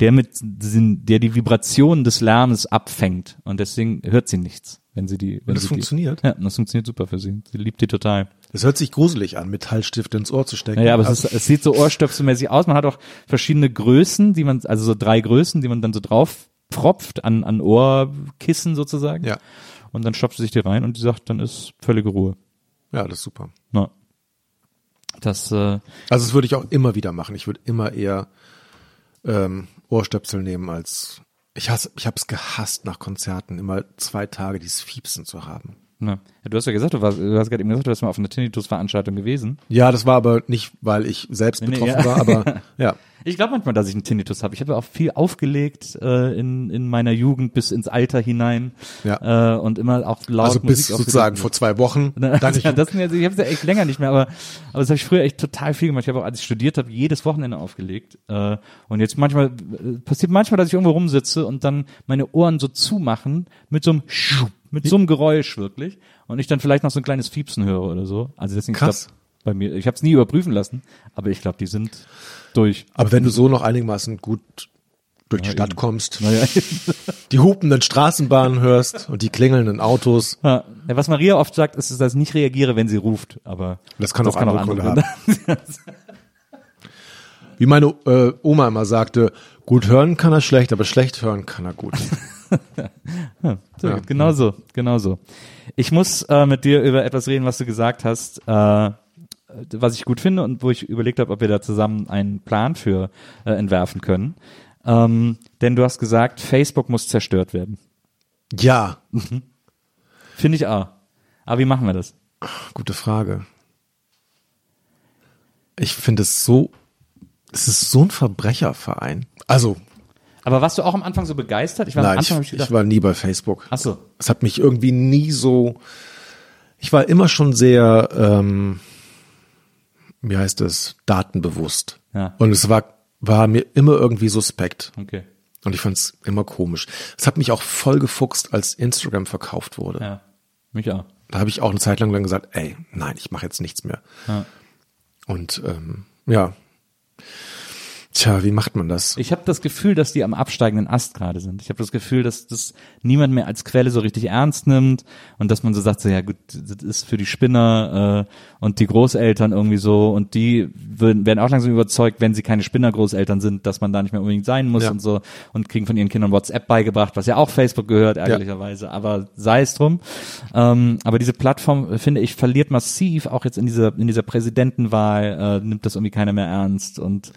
der mit der die Vibration des Lärmes abfängt und deswegen hört sie nichts, wenn sie die. Wenn das sie funktioniert? Die, ja, das funktioniert super für sie. Sie liebt die total. Das hört sich gruselig an, Metallstifte ins Ohr zu stecken. Ja, aber es, ist, es sieht so ohrstöpselmäßig aus. Man hat auch verschiedene Größen, die man, also so drei Größen, die man dann so drauf pfropft an, an Ohrkissen sozusagen. Ja. Und dann stopft sie sich die rein und die sagt, dann ist völlige Ruhe. ja, das ist super. Na. Das, äh, Also das würde ich auch immer wieder machen. Ich würde immer eher ähm, Ohrstöpsel nehmen als ich hasse, ich habe es gehasst nach Konzerten immer zwei Tage dieses Fiepsen zu haben. Ja, du hast ja gesagt, du, warst, du hast gerade eben gesagt, du warst mal auf einer Tinnitus-Veranstaltung gewesen. Ja, das war aber nicht, weil ich selbst Nee, nee, betroffen ja. war, aber ja. Ich glaube manchmal, dass ich einen Tinnitus habe. Ich habe auch viel aufgelegt äh, in, in meiner Jugend bis ins Alter hinein Ja. äh, und immer auch laut Also bis Musik sozusagen vor zwei Wochen. Dann ja, das ja, ich habe es ja echt länger nicht mehr, aber, aber das habe ich früher echt total viel gemacht. Ich habe auch, als ich studiert habe, jedes Wochenende aufgelegt. Äh, und jetzt manchmal äh, passiert manchmal, dass ich irgendwo rumsitze und dann meine Ohren so zumachen mit so einem Schuh, mit so einem Geräusch wirklich und ich dann vielleicht noch so ein kleines Fiepsen höre oder so. Also deswegen ich Krass. glaub, bei mir, ich habe es nie überprüfen lassen, aber ich glaube, die sind durch. aber wenn du so noch einigermaßen gut durch die Stadt kommst, Naja. die hupenden Straßenbahnen hörst und die klingelnden Autos. Ja, was Maria oft sagt, ist, dass ich nicht reagiere, wenn sie ruft, aber Das kann auch andere Gründe haben. Wie meine äh, Oma immer sagte, gut hören kann er schlecht, aber schlecht hören kann er gut. So, Ja. Genau so, genau so. Ich muss äh, mit dir über etwas reden, was du gesagt hast, äh, was ich gut finde und wo ich überlegt habe, ob wir da zusammen einen Plan für äh, entwerfen können. Ähm, denn du hast gesagt, Facebook muss zerstört werden. Ja, Finde ich auch. Aber wie machen wir das? gute Frage. Ich finde es so, es ist so ein Verbrecherverein. Also, Aber warst du auch am Anfang so begeistert? Ich war am nein, Anfang hab ich, ich gedacht, ich war nie bei Facebook. ach so, Es hat mich irgendwie nie so. Ich war immer schon sehr, ähm, wie heißt es, datenbewusst. Ja. Und es war, war mir immer irgendwie suspekt. okay. Und ich fand es immer komisch. Es hat mich auch voll gefuchst, als Instagram verkauft wurde. Ja, mich auch. Da habe ich auch eine Zeit lang dann gesagt, ey, nein, ich mache jetzt nichts mehr. Ja. Und ähm, ja. Tja, wie macht man das? Ich habe das Gefühl, dass die am absteigenden Ast gerade sind. Ich habe das Gefühl, dass das niemand mehr als Quelle so richtig ernst nimmt und dass man so sagt, so ja gut, das ist für die Spinner äh, und die Großeltern irgendwie so und die würden, werden auch langsam überzeugt, wenn sie keine Spinner-Großeltern sind, dass man da nicht mehr unbedingt sein muss Ja. und so und kriegen von ihren Kindern WhatsApp beigebracht, was ja auch Facebook gehört, ärgerlicherweise, aber sei es drum. Ähm, aber diese Plattform, äh, finde ich, verliert massiv, auch jetzt in dieser, in dieser Präsidentenwahl, äh, nimmt das irgendwie keiner mehr ernst und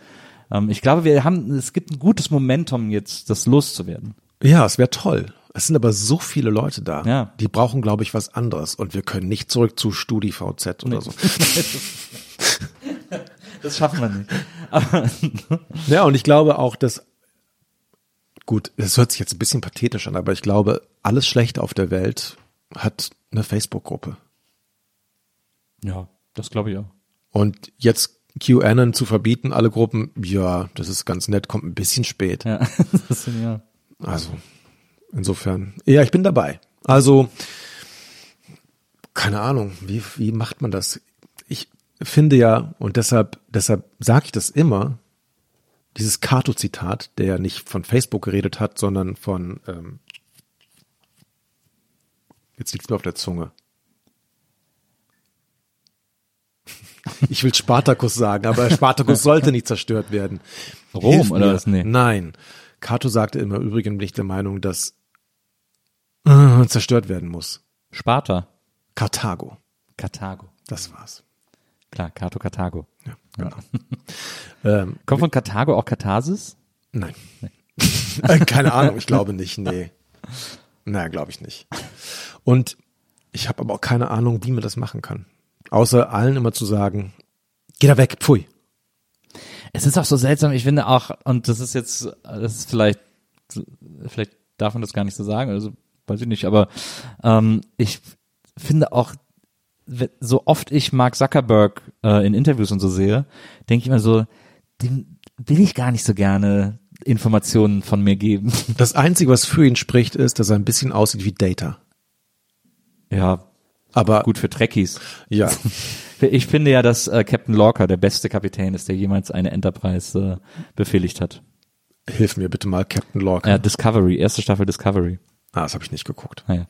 ähm, ich glaube, wir haben, es gibt ein gutes Momentum jetzt, das loszuwerden. Ja, es wäre toll. Es sind aber so viele Leute da. Ja. Die brauchen, glaube ich, was anderes. Und wir können nicht zurück zu StudiVZ oder so. Das schaffen wir nicht. Aber, Ja, und ich glaube auch, dass, gut, das hört sich jetzt ein bisschen pathetisch an, aber ich glaube, alles Schlechte auf der Welt hat eine Facebook-Gruppe. ja, das glaube ich auch. Und jetzt QAnon zu verbieten, alle Gruppen, ja, das ist ganz nett, kommt ein bisschen spät. Ja, das sind ja. Also, insofern, ja, ich bin dabei. Also, keine Ahnung, wie, wie macht man das? Ich finde ja, und deshalb, deshalb sage ich das immer, dieses Kato-Zitat, der nicht von Facebook geredet hat, sondern von, ähm, jetzt liegt's mir auf der Zunge. Ich will Spartacus sagen, aber Spartacus sollte nicht zerstört werden. Rom Hilf oder mir. was? Nee. Nein. Cato sagte immer, übrigens bin ich der Meinung, dass äh, zerstört werden muss. Sparta, Karthago. Karthago. Das war's. Klar, Kato Karthago. Ja, genau. ähm, Kommt von Karthago auch Katharsis? nein. Äh, Keine Ahnung, ich glaube nicht, nee. Naja, glaube ich nicht. Und ich habe aber auch keine Ahnung, wie man das machen kann. Außer allen immer zu sagen, geh da weg, pfui. Es ist auch so seltsam, ich finde auch, und das ist jetzt, das ist vielleicht, vielleicht darf man das gar nicht so sagen, also weiß ich nicht, aber ähm, ich finde auch, so oft ich Mark Zuckerberg äh, in Interviews und so sehe, denke ich immer so, dem will ich gar nicht so gerne Informationen von mir geben. Das Einzige, was für ihn spricht, ist, dass er ein bisschen aussieht wie Data. Ja, Aber gut für Trekkies. ja, Ich finde ja, dass äh, Captain Lorca der beste Kapitän ist, der jemals eine Enterprise äh, befehligt hat. hilf mir bitte mal, Captain Lorca. Ja, Discovery, erste Staffel Discovery. Ah, das habe ich nicht geguckt. Naja.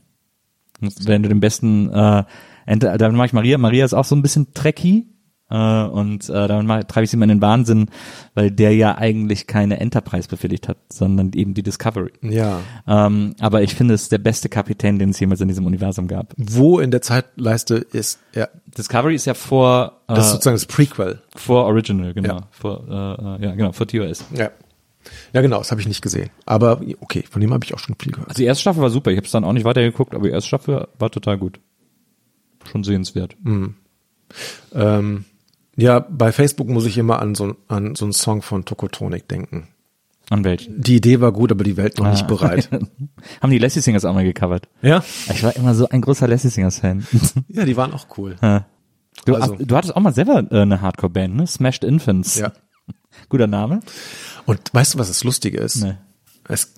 Und Wenn du den besten, äh, Enter, dann mache ich Maria. Maria ist auch so ein bisschen trekky. Äh, und äh, damit mach- treibe ich sie mal in den Wahnsinn, weil der ja eigentlich keine Enterprise befehligt hat, sondern eben die Discovery. Ja. Ähm, aber ich finde, es ist der beste Kapitän, den es jemals in diesem Universum gab. Wo in der Zeitleiste ist er? Discovery ist ja vor, äh, Das ist sozusagen das Prequel. vor Original, genau. Ja. Vor, äh, äh, ja, genau, vor TOS. Ja. Ja, genau, das habe ich nicht gesehen. Aber okay, von dem habe ich auch schon viel gehört. Also die erste Staffel war super. Ich habe es dann auch nicht weitergeguckt, aber die erste Staffel war total gut. Schon sehenswert. Ähm, ja, bei Facebook muss ich immer an so, an so einen Song von Tokotronic denken. An welchen? Die Idee war gut, aber die Welt noch nicht Ah. bereit. Haben die Lassie Singers auch mal gecovert. ja? Ich war immer so ein großer Lassie Singers Fan. Ja, die waren auch cool. Du, Also- du hattest auch mal selber äh, eine Hardcore-Band, ne? Smashed Infants. Ja. Guter Name. Und weißt du, was das Lustige ist? Nee. Es,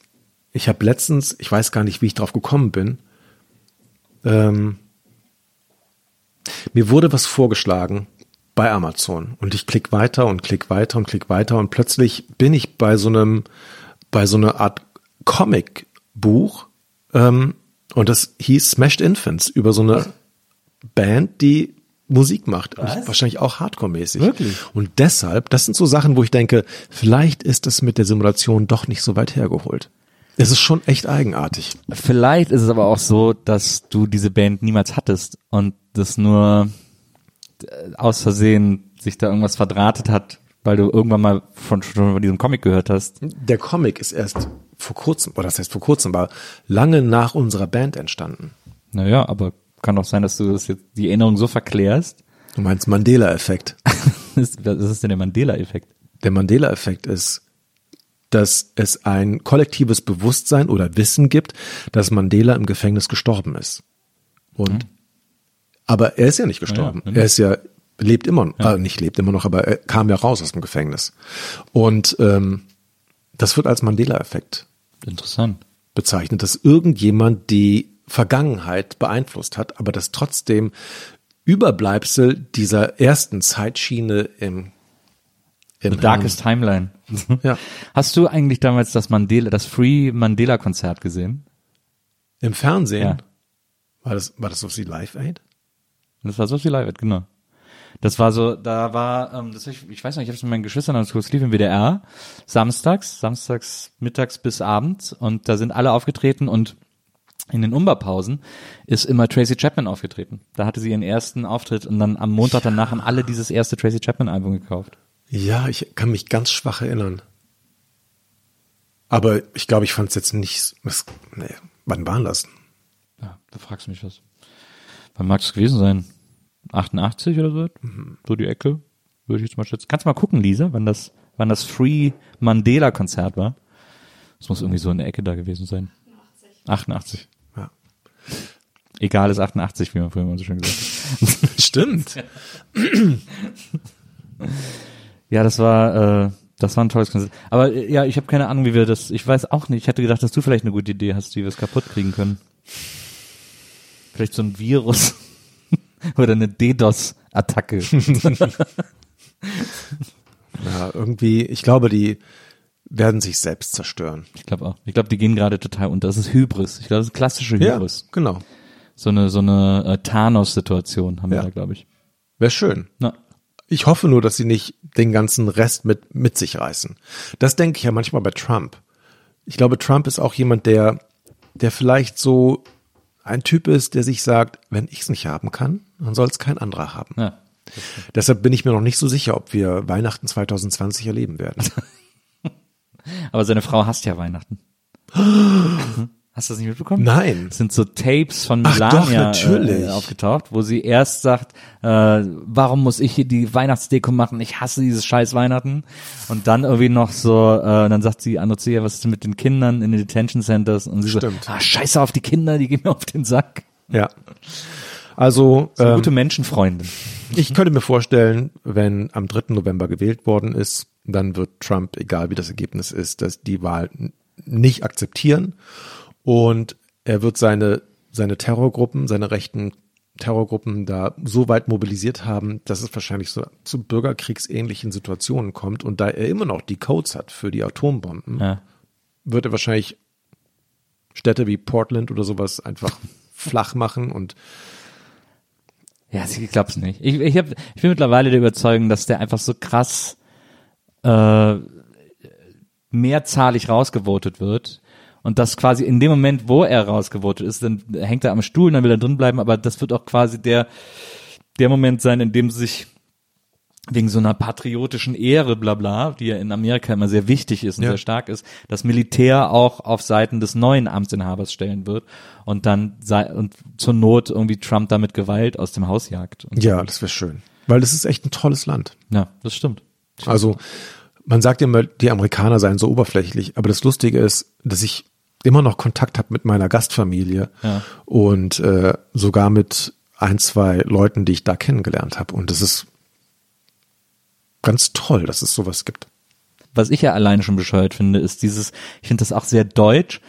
ich habe letztens, ich weiß gar nicht, wie ich drauf gekommen bin, ähm, mir wurde was vorgeschlagen bei Amazon und ich klick weiter und klick weiter und klick weiter und plötzlich bin ich bei so einem bei so einer Art Comic-Buch ähm, und das hieß Smashed Infants über so eine Band, die Musik macht. Wahrscheinlich auch Hardcore-mäßig. Wirklich? Und deshalb, das sind so Sachen, wo ich denke, vielleicht ist es mit der Simulation doch nicht so weit hergeholt. Es ist schon echt eigenartig. Vielleicht ist es aber auch so, dass du diese Band niemals hattest und das nur aus Versehen sich da irgendwas verdrahtet hat, weil du irgendwann mal von, schon von diesem Comic gehört hast. Der Comic ist erst vor kurzem, oder das heißt vor kurzem, war lange nach unserer Band entstanden. Naja, aber kann auch sein, dass du das jetzt die Erinnerung so verklärst. Du meinst Mandela-Effekt. Was ist denn der Mandela-Effekt? Der Mandela-Effekt ist, dass es ein kollektives Bewusstsein oder Wissen gibt, dass Mandela im Gefängnis gestorben ist. Und aber er ist ja nicht gestorben. Ja, ja. Er ist ja lebt immer, äh, nicht lebt immer noch, aber er kam ja raus aus dem Gefängnis. Und ähm, das wird als Mandela-Effekt Interessant. bezeichnet, dass irgendjemand die Vergangenheit beeinflusst hat, aber dass trotzdem Überbleibsel dieser ersten Zeitschiene im, im The Darkest Timeline. Ja. Hast du eigentlich damals das Mandela, das Free Mandela Konzert gesehen? Im Fernsehen Ja. war das war das so wie Live Aid? Das war so viel live, genau. Das war so, da war, ähm, das ich, ich weiß nicht, ich habe es mit meinen Geschwistern als kurz lief im WDR, samstags, samstags mittags bis abends und da sind alle aufgetreten und in den Umbaupausen ist immer Tracy Chapman aufgetreten. Da hatte sie ihren ersten Auftritt und dann am Montag danach haben alle dieses erste Tracy Chapman Album gekauft. Ja, ich kann mich ganz schwach erinnern. Aber ich glaube, ich fand es jetzt nicht. Was, nee, wann waren das? Ja, da fragst du mich was. Wann mag es gewesen sein? 88 oder so? So die Ecke? Würde ich jetzt mal schätzen. Kannst du mal gucken, Lisa, wann das, wann das Free Mandela Konzert war? Das muss irgendwie so in der Ecke da gewesen sein. 88. Ja. Egal ist 88, wie man früher immer so schön gesagt hat. Stimmt. Ja, das war, äh, das war ein tolles Konzert. Aber äh, ja, ich habe keine Ahnung, wie wir das, ich weiß auch nicht. Ich hätte gedacht, dass du vielleicht eine gute Idee hast, wie wir es kaputt kriegen können. Vielleicht so ein Virus. Oder eine DDoS-Attacke. Ja, irgendwie, ich glaube, die werden sich selbst zerstören. Ich glaube auch. Ich glaube, die gehen gerade total unter. Das ist Hybris. Ich glaube, das ist klassische Hybris. genau. So eine, so eine äh, Thanos-Situation haben wir Ja. da, glaube ich. Wäre schön. Na, Ich hoffe nur, dass sie nicht den ganzen Rest mit, mit sich reißen. Das denke ich ja manchmal bei Trump. Ich glaube, Trump ist auch jemand, der, der vielleicht so ein Typ ist, der sich sagt, wenn ich es nicht haben kann, dann soll es kein anderer haben. ja. Deshalb bin ich mir noch nicht so sicher, ob wir Weihnachten 2020 erleben werden. Aber seine Frau hasst ja Weihnachten. Hast du das nicht mitbekommen? Nein. Es sind so Tapes von Ach Melania doch, natürlich. Äh, aufgetaucht, wo sie erst sagt, äh, warum muss ich hier die Weihnachtsdeko machen? Ich hasse dieses scheiß Weihnachten. Und dann irgendwie noch so, äh, dann sagt sie andere zu ihr, was ist denn mit den Kindern in den Detention Centers? Und sie Stimmt. so, ah, scheiße auf die Kinder, die gehen mir auf den Sack. Ja. Also, So ähm, gute Menschenfreundin. ich könnte mir vorstellen, wenn am 3. November gewählt worden ist, dann wird Trump, egal wie das Ergebnis ist, dass die Wahl nicht akzeptieren und er wird seine, seine Terrorgruppen, seine rechten Terrorgruppen da so weit mobilisiert haben, dass es wahrscheinlich so zu bürgerkriegsähnlichen Situationen kommt und da er immer noch die Codes hat für die Atombomben, Ja. wird er wahrscheinlich Städte wie Portland oder sowas einfach flach machen und Ja, ich glaub's nicht. Ich, ich, hab, ich bin mittlerweile der Überzeugung, dass der einfach so krass äh, mehrzahlig rausgevotet wird. Und dass quasi in dem Moment, wo er rausgevotet ist, dann hängt er am Stuhl, dann will er drin bleiben, aber das wird auch quasi der, der Moment sein, in dem sich wegen so einer patriotischen Ehre, bla bla, die ja in Amerika immer sehr wichtig ist und Ja. sehr stark ist, das Militär auch auf Seiten des neuen Amtsinhabers stellen wird und dann sei, und zur Not irgendwie Trump damit Gewalt aus dem Haus jagt. Und ja, das wäre schön. Weil das ist echt ein tolles Land. ja, das stimmt. Also man sagt immer, die Amerikaner seien so oberflächlich, aber das Lustige ist, dass ich immer noch Kontakt habe mit meiner Gastfamilie Ja. und äh, sogar mit ein, zwei Leuten, die ich da kennengelernt habe. Und das ist ganz toll, dass es sowas gibt. was ich ja alleine schon bescheuert finde, ist dieses, ich finde das auch sehr deutsch,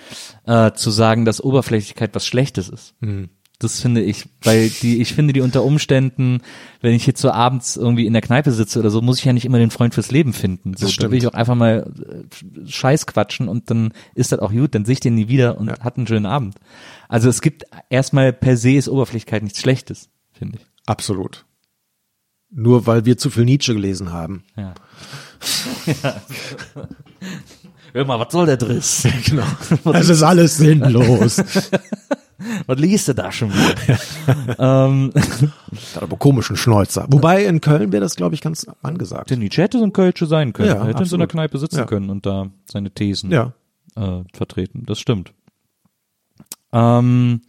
äh, zu sagen, dass Oberflächlichkeit was Schlechtes ist. Mhm. Das finde ich, weil die, ich finde die unter Umständen, wenn ich jetzt so abends irgendwie in der Kneipe sitze oder so, muss ich ja nicht immer den Freund fürs Leben finden. So, da will ich auch einfach mal äh, Scheiß quatschen und dann ist das auch gut, dann sehe ich den nie wieder und hat einen schönen Abend. Also es gibt erstmal per se ist Oberflächlichkeit nichts Schlechtes, finde ich. Absolut. Nur weil wir zu viel Nietzsche gelesen haben. Ja. Hör mal, was soll der Driss? Genau. Es ist alles sinnlos. Was liest du da schon wieder? ähm, Hat aber komischen Schnäuzer. Wobei in Köln wäre das, glaube ich, ganz angesagt. der Nietzsche hätte so ein Kölsche sein können. Ja, er hätte in so einer absolut. Kneipe sitzen Ja. können und da seine Thesen Ja. äh, vertreten. Das stimmt. Ähm,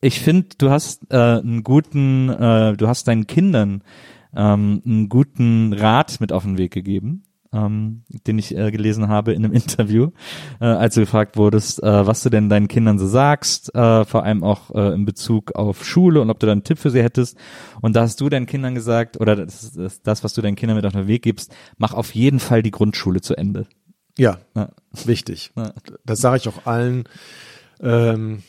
ich finde, du hast äh, einen guten, äh, du hast deinen Kindern ähm, einen guten Rat mit auf den Weg gegeben, ähm, den ich äh, gelesen habe in einem Interview, äh, als du gefragt wurdest, äh, was du denn deinen Kindern so sagst, äh, vor allem auch äh, in Bezug auf Schule und ob du da einen Tipp für sie hättest. Und da hast du deinen Kindern gesagt, oder das, ist das, was du deinen Kindern mit auf den Weg gibst, mach auf jeden Fall die Grundschule zu Ende. Ja, Ja. wichtig. Ja. Das sage ich auch allen, ähm,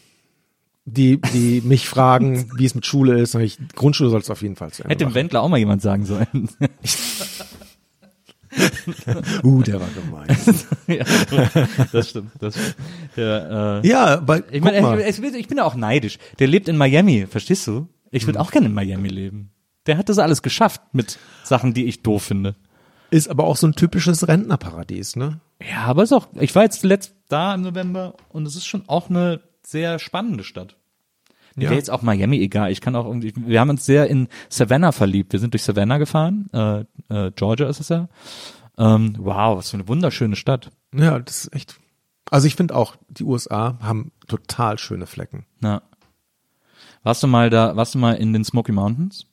die, die mich fragen, wie es mit Schule ist. Ich, Grundschule soll es auf jeden Fall zu Ende Hätte dem. Wendler auch mal jemand sagen sollen. Uh, der war gemein. ja, das stimmt. Das stimmt. Der, äh, ja, weil, ich mal. ich, ich, bin ja auch neidisch. Der lebt in Miami, verstehst du? Ich Hm. würde auch gerne in Miami leben. Der hat das alles geschafft mit Sachen, die ich doof finde. ist aber auch so ein typisches Rentnerparadies, ne? Ja, aber ist auch, ich war jetzt zuletzt da im November und es ist schon auch eine sehr spannende Stadt. Mir Ja. wäre jetzt auch Miami egal. Ich kann auch irgendwie, wir haben uns sehr in Savannah verliebt. Wir sind durch Savannah gefahren. Äh, äh, Georgia ist es ja. Ähm, wow, was für eine wunderschöne Stadt. Ja, das ist echt. Also ich finde auch, die USA haben total schöne Flecken. Ja. Warst du mal da, warst du mal in den Smoky Mountains?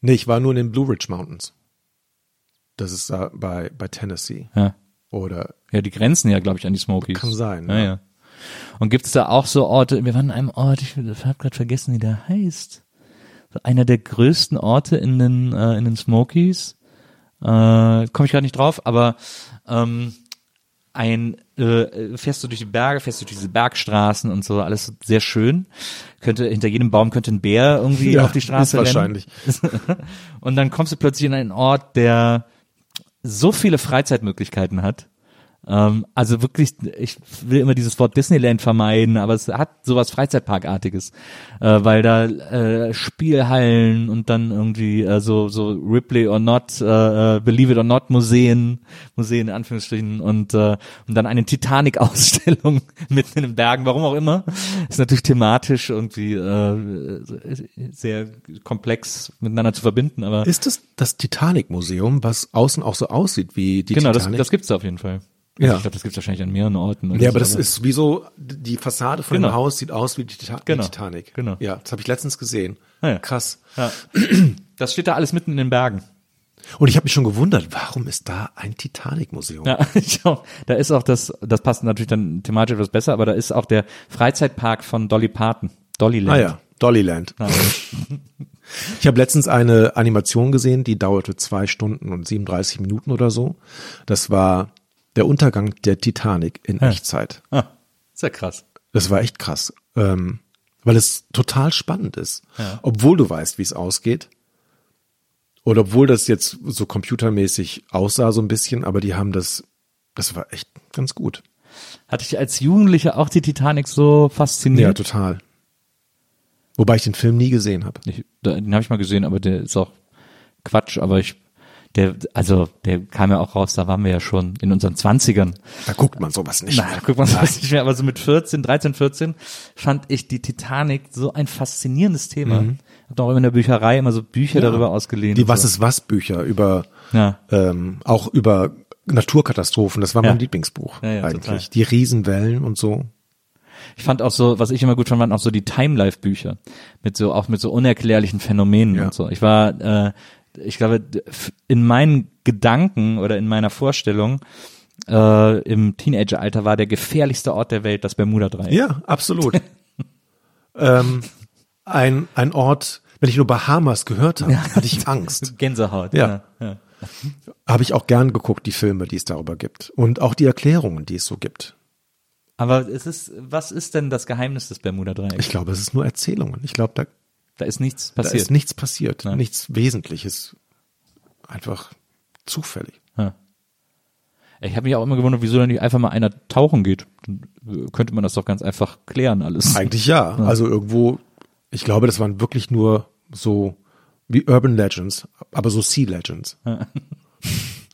Nee, ich war nur in den Blue Ridge Mountains. Das ist da bei, bei Tennessee. Ja. Oder Ja, die grenzen ja, glaube ich, an die Smokies. Kann sein, Ja, ja. ja. Und gibt's da auch so Orte, wir waren an einem Ort, ich habe gerade vergessen, wie der heißt. Einer der größten Orte in den, äh, in den Smokies. Äh, Komme ich gerade nicht drauf, aber ähm, ein äh, fährst du durch die Berge, fährst du durch diese Bergstraßen und so, alles sehr schön. Könnte hinter jedem Baum könnte ein Bär irgendwie Ja, auf die Straße ist rennen. wahrscheinlich. Und dann kommst du plötzlich in einen Ort, der so viele Freizeitmöglichkeiten hat. Ähm, also wirklich, ich will immer dieses Wort Disneyland vermeiden, aber es hat sowas Freizeitparkartiges, äh, weil da äh, Spielhallen und dann irgendwie äh, so so Ripley or Not, äh, äh, Believe it or Not Museen, Museen in Anführungsstrichen und äh, und dann eine Titanic-Ausstellung mitten in den Bergen, warum auch immer, ist natürlich thematisch irgendwie äh, sehr komplex miteinander zu verbinden, aber ist es das Titanic Museum, was außen auch so aussieht wie die genau, das, Titanic? das gibt's da auf jeden Fall. Also Ja. Ich glaube, das gibt's wahrscheinlich an mehreren Orten. ja, so, aber das ist wie so, die Fassade von Genau. dem Haus sieht aus wie die, Tita Genau. die Titanic. Genau. Ja, das habe ich letztens gesehen. Ah ja. Krass. Ja. Das steht da alles mitten in den Bergen. Und ich habe mich schon gewundert, warum ist da ein Titanic-Museum? Ja, ich auch. Da ist auch das, das passt natürlich dann thematisch etwas besser, aber da ist auch der Freizeitpark von Dolly Parton. Dollyland. Ah ja, Dollyland. Ich habe letztens eine Animation gesehen, die dauerte zwei Stunden und 37 Minuten oder so. Das war der Untergang der Titanic in Echtzeit. Ah, ja krass. Das war echt krass, ähm, weil es total spannend ist. Ja. Obwohl du weißt, wie es ausgeht. Oder obwohl das jetzt so computermäßig aussah so ein bisschen, aber die haben das, das war echt ganz gut. Hatte ich als Jugendlicher auch die Titanic so Ja, fasziniert? total. Wobei ich den Film nie gesehen habe. Den habe ich mal gesehen, aber der ist auch Quatsch, aber ich, der, also der kam ja auch raus, da waren wir ja schon in unseren Zwanzigern. Da guckt man sowas nicht. Nein, guck mal, das nicht mehr, aber so mit 14, 13, 14 fand ich die Titanic so ein faszinierendes Thema. Mhm. Hab auch immer in der Bücherei immer so Bücher darüber ausgeliehen. Die Was so. ist was Bücher über Ja. ähm, auch über Naturkatastrophen. Das war Ja. mein Lieblingsbuch Ja, ja, eigentlich. total. Die Riesenwellen und so. Ich fand auch so, was ich immer gut fand, waren auch so die Time-Life Bücher. Mit so, auch mit so unerklärlichen Phänomenen Ja. und so. Ich war, äh, ich glaube, in meinen Gedanken oder in meiner Vorstellung, äh, im Teenageralter war der gefährlichste Ort der Welt das Bermuda-Dreieck. Ja, absolut. ähm, ein, ein Ort, wenn ich nur Bahamas gehört habe, hatte ich Angst. Gänsehaut. Ja. ja. Habe ich auch gern geguckt, die Filme, die es darüber gibt. Und auch die Erklärungen, die es so gibt. Aber es ist, was ist denn das Geheimnis des Bermuda-Dreiecks? Ich glaube, es ist nur Erzählungen. Ich glaube, da, Da ist nichts da passiert. ist nichts passiert, Ja. nichts Wesentliches. Einfach zufällig. Ja. Ich habe mich auch immer gewundert, wieso dann nicht einfach mal einer tauchen geht. Dann äh, könnte man das doch ganz einfach klären alles. Eigentlich ja. Also irgendwo, ich glaube, das waren wirklich nur so wie Urban Legends, aber so Sea Legends. ja,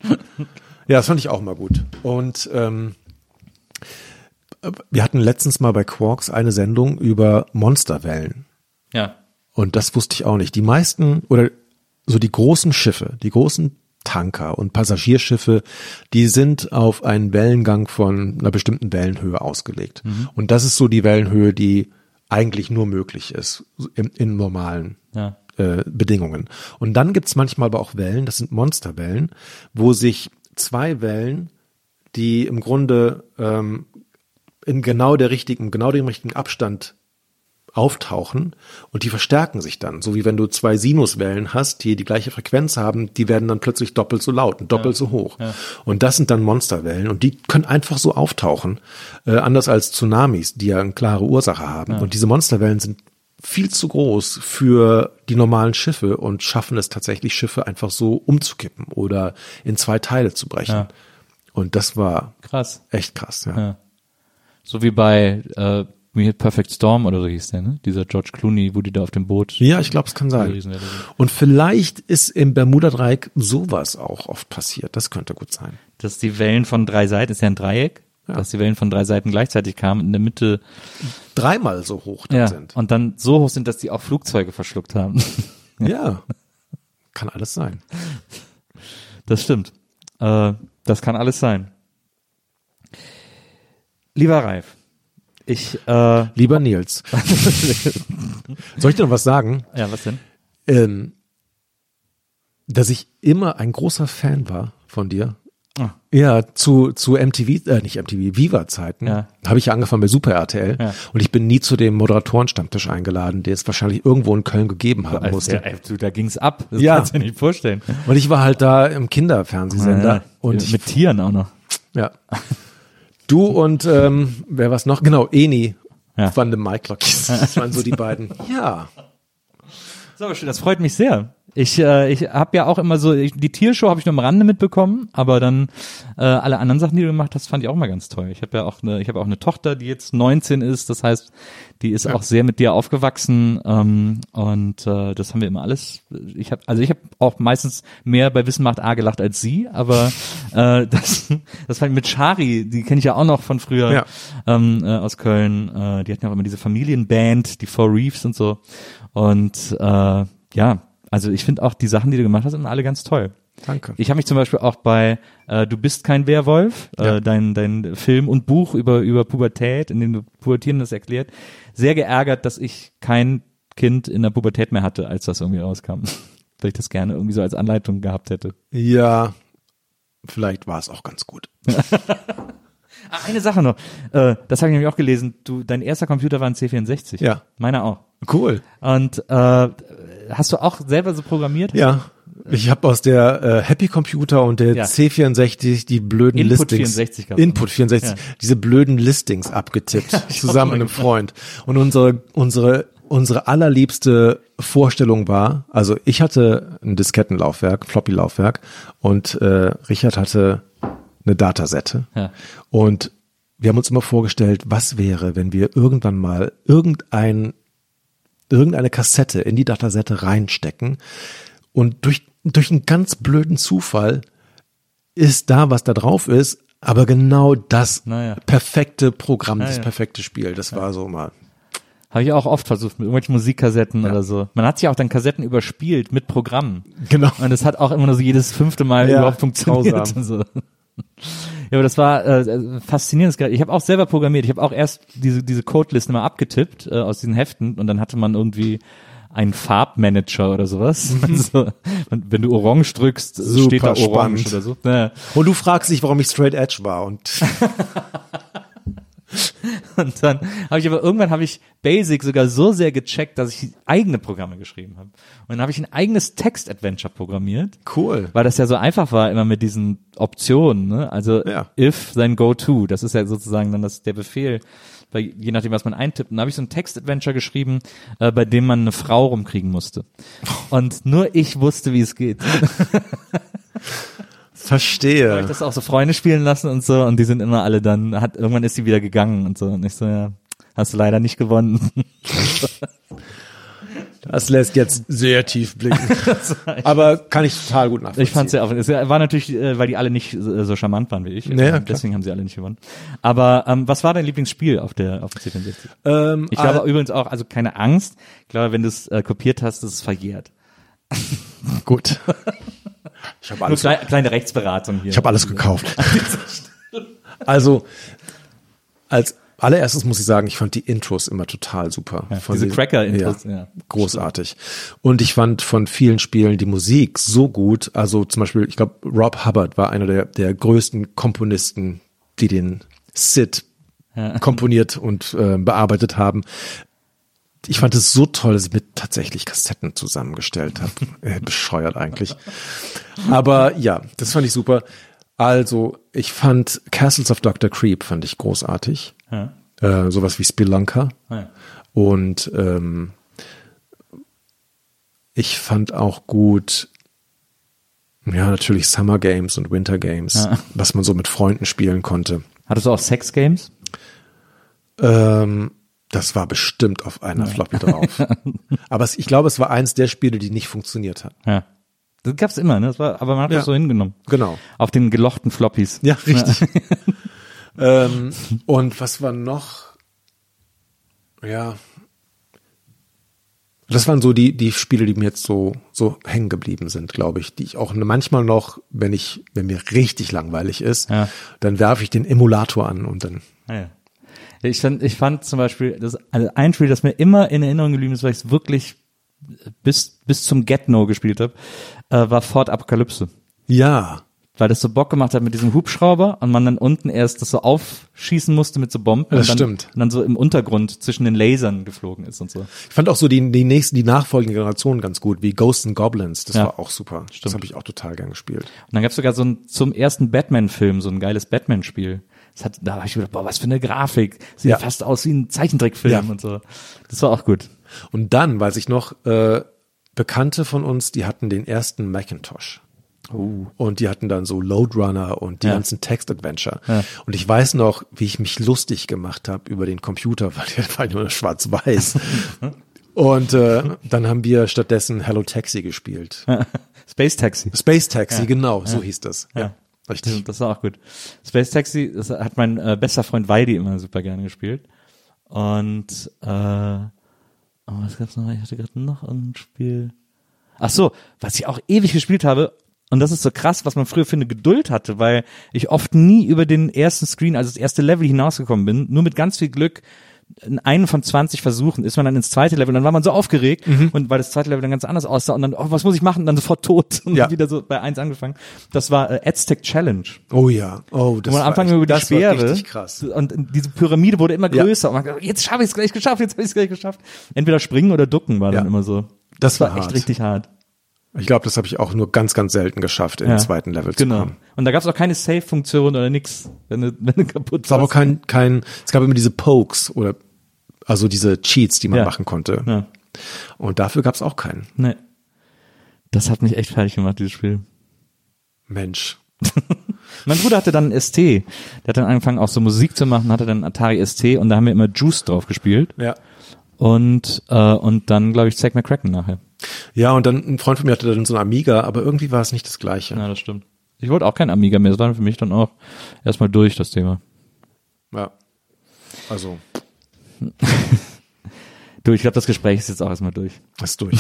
das fand ich auch mal gut. Und ähm, wir hatten letztens mal bei Quarks eine Sendung über Monsterwellen. Ja. Und das wusste ich auch nicht. Die meisten oder so die großen Schiffe, die großen Tanker und Passagierschiffe, die sind auf einen Wellengang von einer bestimmten Wellenhöhe ausgelegt. Und das ist so die Wellenhöhe, die eigentlich nur möglich ist in, in normalen Ja. äh, Bedingungen. Und dann gibt's manchmal aber auch Wellen, das sind Monsterwellen, wo sich zwei Wellen, die im Grunde ähm, in genau der richtigen, genau dem richtigen Abstand auftauchen und die verstärken sich dann. So wie wenn du zwei Sinuswellen hast, die die gleiche Frequenz haben, die werden dann plötzlich doppelt so laut und doppelt so hoch. Und das sind dann Monsterwellen und die können einfach so auftauchen, äh, anders als Tsunamis, die ja eine klare Ursache haben. Und diese Monsterwellen sind viel zu groß für die normalen Schiffe und schaffen es tatsächlich, Schiffe einfach so umzukippen oder in zwei Teile zu brechen. Ja. Und das war Krass. echt krass. Ja. Ja. So wie bei äh, wie hieß Perfect Storm oder so hieß der, ne? Dieser George Clooney, wo die da auf dem Boot. Ja, ich glaube, es kann sein. Und vielleicht ist im Bermuda-Dreieck sowas auch oft passiert. Das könnte gut sein. Dass die Wellen von drei Seiten, ist ja ein Dreieck, Ja. dass die Wellen von drei Seiten gleichzeitig kamen, in der Mitte Dreimal so hoch dann ja, sind. und dann so hoch sind, dass die auch Flugzeuge verschluckt haben. Ja. Kann alles sein. Das stimmt. Äh, das kann alles sein. Lieber Ralf, ich, äh, Lieber Nils. Soll ich dir noch was sagen? ja, was denn? Ähm, dass ich immer ein großer Fan war von dir. Ah. Ja, zu, zu MTV, äh, nicht MTV, Viva-Zeiten Ja. habe ich ja angefangen bei Super RTL Ja. und ich bin nie zu dem Moderatorenstammtisch eingeladen, den es wahrscheinlich irgendwo in Köln gegeben haben Als musste. der, du, da ging's ab. Das Ja. kannst du dir nicht vorstellen. Und ich war halt da im Kinderfernsehsender Ja, und ich mit Tieren auch noch. Ja. Du und ähm, wer was noch? Genau, Eni Ja. van dem Mike Das waren so die beiden. Ja. So, schön, das freut mich sehr. Ich, äh, ich habe ja auch immer so, ich, die Tiershow habe ich nur am Rande mitbekommen, aber dann äh, alle anderen Sachen, die du gemacht hast, fand ich auch mal ganz toll. Ich habe ja auch eine, ich habe auch eine Tochter, die jetzt 19 ist, das heißt, die ist auch sehr mit dir aufgewachsen ähm, und äh, das haben wir immer alles. Ich habe, also ich habe auch meistens mehr bei Wissen macht A gelacht als sie, aber äh, das, das fand ich mit Shari, die kenne ich ja auch noch von früher Ja. ähm, äh, aus Köln. Äh, die hatten ja auch immer diese Familienband, die Four Reefs und so. Und äh, ja, also ich finde auch die Sachen, die du gemacht hast, sind alle ganz toll. Danke. Ich habe mich zum Beispiel auch bei äh, Du bist kein Werwolf, Ja. äh, dein, dein Film und Buch über, über Pubertät, in dem du Pubertierendes erklärt, sehr geärgert, dass ich kein Kind in der Pubertät mehr hatte, als das irgendwie rauskam. Weil ich das gerne irgendwie so als Anleitung gehabt hätte. Ja. Vielleicht war es auch ganz gut. Ah, eine Sache noch, äh, das habe ich nämlich auch gelesen, du, dein erster Computer war ein C64. Ja. Meiner auch. Cool. Und äh, hast du auch selber so programmiert? Ja. Ich habe aus der äh, Happy Computer und der Ja. C64 die blöden Input Listings 64 gab's Input 64 Ja. diese blöden Listings abgetippt zusammen mit einem Freund und unsere unsere unsere allerliebste Vorstellung war also ich hatte ein Diskettenlaufwerk Floppy Laufwerk und äh, Richard hatte eine Datasette Ja. und wir haben uns immer vorgestellt was wäre wenn wir irgendwann mal irgendein irgendeine Kassette in die Datasette reinstecken und durch, durch einen ganz blöden Zufall ist da, was da drauf ist, aber genau das Naja. perfekte Programm, das ja. perfekte Spiel. Das war so mal. Habe ich auch oft versucht mit irgendwelchen Musikkassetten oder so. Man hat sich auch dann Kassetten überspielt mit Programmen. Genau. Und es hat auch immer nur so jedes fünfte Mal Ja, überhaupt funktioniert. grausam. So. Ja, aber das war äh, faszinierendes Gerät. Ich habe auch selber programmiert. Ich habe auch erst diese diese Codelisten mal abgetippt äh, aus diesen Heften und dann hatte man irgendwie einen Farbmanager oder sowas. Also, und wenn du Orange drückst, Super steht da Orange spannend. oder so. Ja. Und du fragst dich, warum ich straight edge war und Und dann habe ich aber irgendwann habe ich Basic sogar so sehr gecheckt, dass ich eigene Programme geschrieben habe. Und dann habe ich ein eigenes Text-Adventure programmiert. Cool. Weil das ja so einfach war, immer mit diesen Optionen, ne? Also Ja. if, then go to. Das ist ja sozusagen dann das, der Befehl, bei, je nachdem, was man eintippt. Und da habe ich so ein Text-Adventure geschrieben, äh, bei dem man eine Frau rumkriegen musste. Und nur ich wusste, wie es geht. Verstehe. Hab ich das auch so Freunde spielen lassen und so und die sind immer alle dann, hat, irgendwann ist sie wieder gegangen und so und ich so, ja, hast du leider nicht gewonnen. Das lässt jetzt sehr tief blicken. Aber kann ich total gut nachvollziehen. Ich fand's ja auch, es war natürlich, äh, weil die alle nicht äh, so charmant waren wie ich. Ja, ja, klar. Deswegen haben sie alle nicht gewonnen. Aber ähm, was war dein Lieblingsspiel auf der auf dem C64? Ähm, Ich glaube ah, übrigens auch, also keine Angst. Ich glaube, wenn du es äh, kopiert hast, ist es verjährt. gut. Ich habe Nur alles, klei kleine Rechtsberatung hier. ich hab alles gekauft. also, als allererstes muss ich sagen, ich fand die Intros immer total super. Von diese Cracker-Intros, Ja, ja. großartig. Und ich fand von vielen Spielen die Musik so gut. Also zum Beispiel, ich glaube, Rob Hubbard war einer der, der größten Komponisten, die den Sid komponiert und äh, bearbeitet haben. Ich fand es so toll, dass ich mit tatsächlich Kassetten zusammengestellt habe. äh, bescheuert eigentlich. Aber ja, das fand ich super. Also, ich fand Castles of Dr. Creep fand ich großartig. Ja. Äh, sowas wie Spelunker. Ja. Und ähm, ich fand auch gut, ja, natürlich Summer Games und Winter Games, was man so mit Freunden spielen konnte. Hattest du auch Sex Games? Ähm, das war bestimmt auf einer Floppy drauf. Aber es, ich glaube, es war eins der Spiele, die nicht funktioniert hat. Ja. Das gab's immer, ne? Das war, aber man hat Ja. das so hingenommen. Genau. Auf den gelochten Floppies. Ja, richtig. ähm, und was war noch? Ja. Das waren so die, die Spiele, die mir jetzt so, so hängen geblieben sind, glaube ich, die ich auch manchmal noch, wenn ich, wenn mir richtig langweilig ist, Ja. dann werfe ich den Emulator an und dann, Ah, ja. Ich fand, ich fand zum Beispiel, das also ein Spiel, das mir immer in Erinnerung geblieben ist, weil ich es wirklich bis, bis zum Get-No gespielt habe, äh, war Fort Apokalypse. ja, Weil das so Bock gemacht hat mit diesem Hubschrauber und man dann unten erst das so aufschießen musste mit so Bomben. Das und dann, stimmt. Und dann so im Untergrund zwischen den Lasern geflogen ist und so. ich fand auch so die, die nächsten, die nachfolgenden Generationen ganz gut, wie Ghosts and Goblins, das Ja. war auch super. Das habe ich auch total gern gespielt. Und dann gab's sogar so ein, zum ersten Batman-Film, so ein geiles Batman-Spiel. Das hat, da habe ich gedacht, boah, was für eine Grafik. Sieht Ja. fast aus wie ein Zeichentrickfilm Ja. und so. Das war auch gut. Und dann weiß ich noch, äh, Bekannte von uns, die hatten den ersten Macintosh. Und die hatten dann so Loadrunner und die Ja. ganzen Text-Adventure. Und ich weiß noch, wie ich mich lustig gemacht habe über den Computer, weil der war nur schwarz-weiß. und äh, dann haben wir stattdessen Hello Taxi gespielt. Space Taxi. Space Taxi, genau, so hieß das. Ja, Ja. Richtig. Das war auch gut. Space Taxi, das hat mein äh, bester Freund Weidi immer super gerne gespielt. Und äh, oh, was gab's noch? Ich hatte gerade noch ein Spiel. Ach so, was ich auch ewig gespielt habe. Und das ist so krass, was man früher für eine Geduld hatte, weil ich oft nie über den ersten Screen, also das erste Level hinausgekommen bin. Nur mit ganz viel Glück in einen von 20 Versuchen ist man dann ins zweite Level und dann war man so aufgeregt und weil das zweite Level dann ganz anders aussah und dann, oh, was muss ich machen? Und dann sofort tot und Ja. wieder so bei eins angefangen. Das war äh, Aztec Challenge. Oh ja, oh, das man war, echt- über die das Speere war richtig krass. und diese Pyramide wurde immer Ja. größer und man gedacht, jetzt schaffe ich es gleich geschafft, jetzt habe ich es gleich geschafft. Entweder springen oder ducken war dann Ja. immer so. Das war echt hart. richtig hart. Ich glaube, das habe ich auch nur ganz, ganz selten geschafft, in den zweiten Level zu genau. kommen. Und da gab es auch keine Save-Funktion oder nix, wenn du, wenn du kaputt Es war aber warst. kein, kein, es gab immer diese Pokes oder also diese Cheats, die man Ja. machen konnte. Ja. Und dafür gab es auch keinen. Nee. Das hat mich echt fertig gemacht, dieses Spiel. Mensch. Mein Bruder hatte dann einen ST. Der hat dann angefangen auch so Musik zu machen, hatte dann Atari ST und da haben wir immer Juice drauf gespielt. Ja. Und, äh, und dann, glaube ich, Zack McCracken nachher. Ja, und dann ein Freund von mir hatte dann so ein Amiga, aber irgendwie war es nicht das Gleiche. Ja, das stimmt. Ich wollte auch kein Amiga mehr, das war für mich dann auch erstmal durch, das Thema. Ja. Also, Du, ich glaube, das Gespräch ist jetzt auch erstmal durch. ist durch.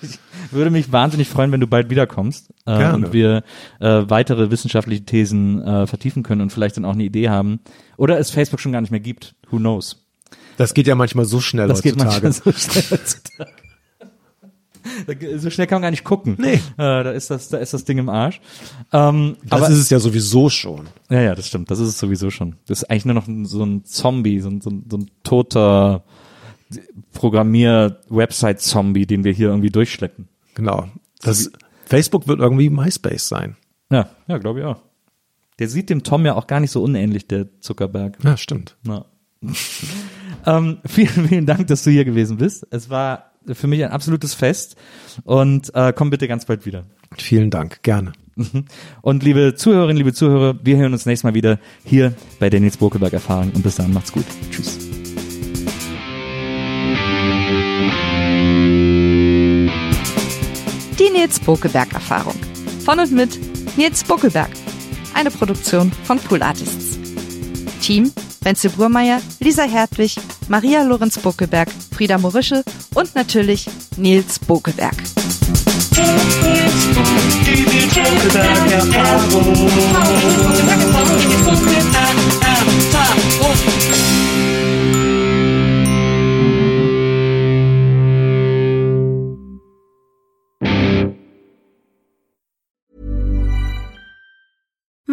ich würde mich wahnsinnig freuen, wenn du bald wiederkommst äh, Gerne. und wir äh, weitere wissenschaftliche Thesen äh, vertiefen können und vielleicht dann auch eine Idee haben. Oder es Facebook schon gar nicht mehr gibt. Who knows? Das geht ja manchmal so schnell Das geht heutzutage. manchmal so schnell heutzutage. So schnell kann man gar nicht gucken. Nee. Äh, da ist das, da ist das Ding im Arsch. Ähm, Das aber ist es ja sowieso schon. ja, ja, das stimmt. Das ist es sowieso schon. Das ist eigentlich nur noch so ein Zombie, so ein, so ein, so ein toter Programmier-Website-Zombie, den wir hier irgendwie durchschleppen. Genau. Das, Facebook wird irgendwie MySpace sein. Ja, ja, glaube ich auch. Der sieht dem Tom ja auch gar nicht so unähnlich, der Zuckerberg. Ja, stimmt. Ja. ähm, vielen, vielen Dank, dass du hier gewesen bist. Es war für mich ein absolutes Fest und äh, komm bitte ganz bald wieder. Vielen Dank. Gerne. Und liebe Zuhörerinnen, liebe Zuhörer, wir hören uns nächstes Mal wieder hier bei der Nils Bokeberg Erfahrung und bis dann macht's gut. Tschüss. Die Nils Bokeberg Erfahrung. Von und mit Nils Bokeberg. Eine Produktion von Pool Artists. Team Wenzel Burmeier, Lisa Hertwig, Maria Lorenz Bokeberg, Frieda Morische und natürlich Nils Bokeberg.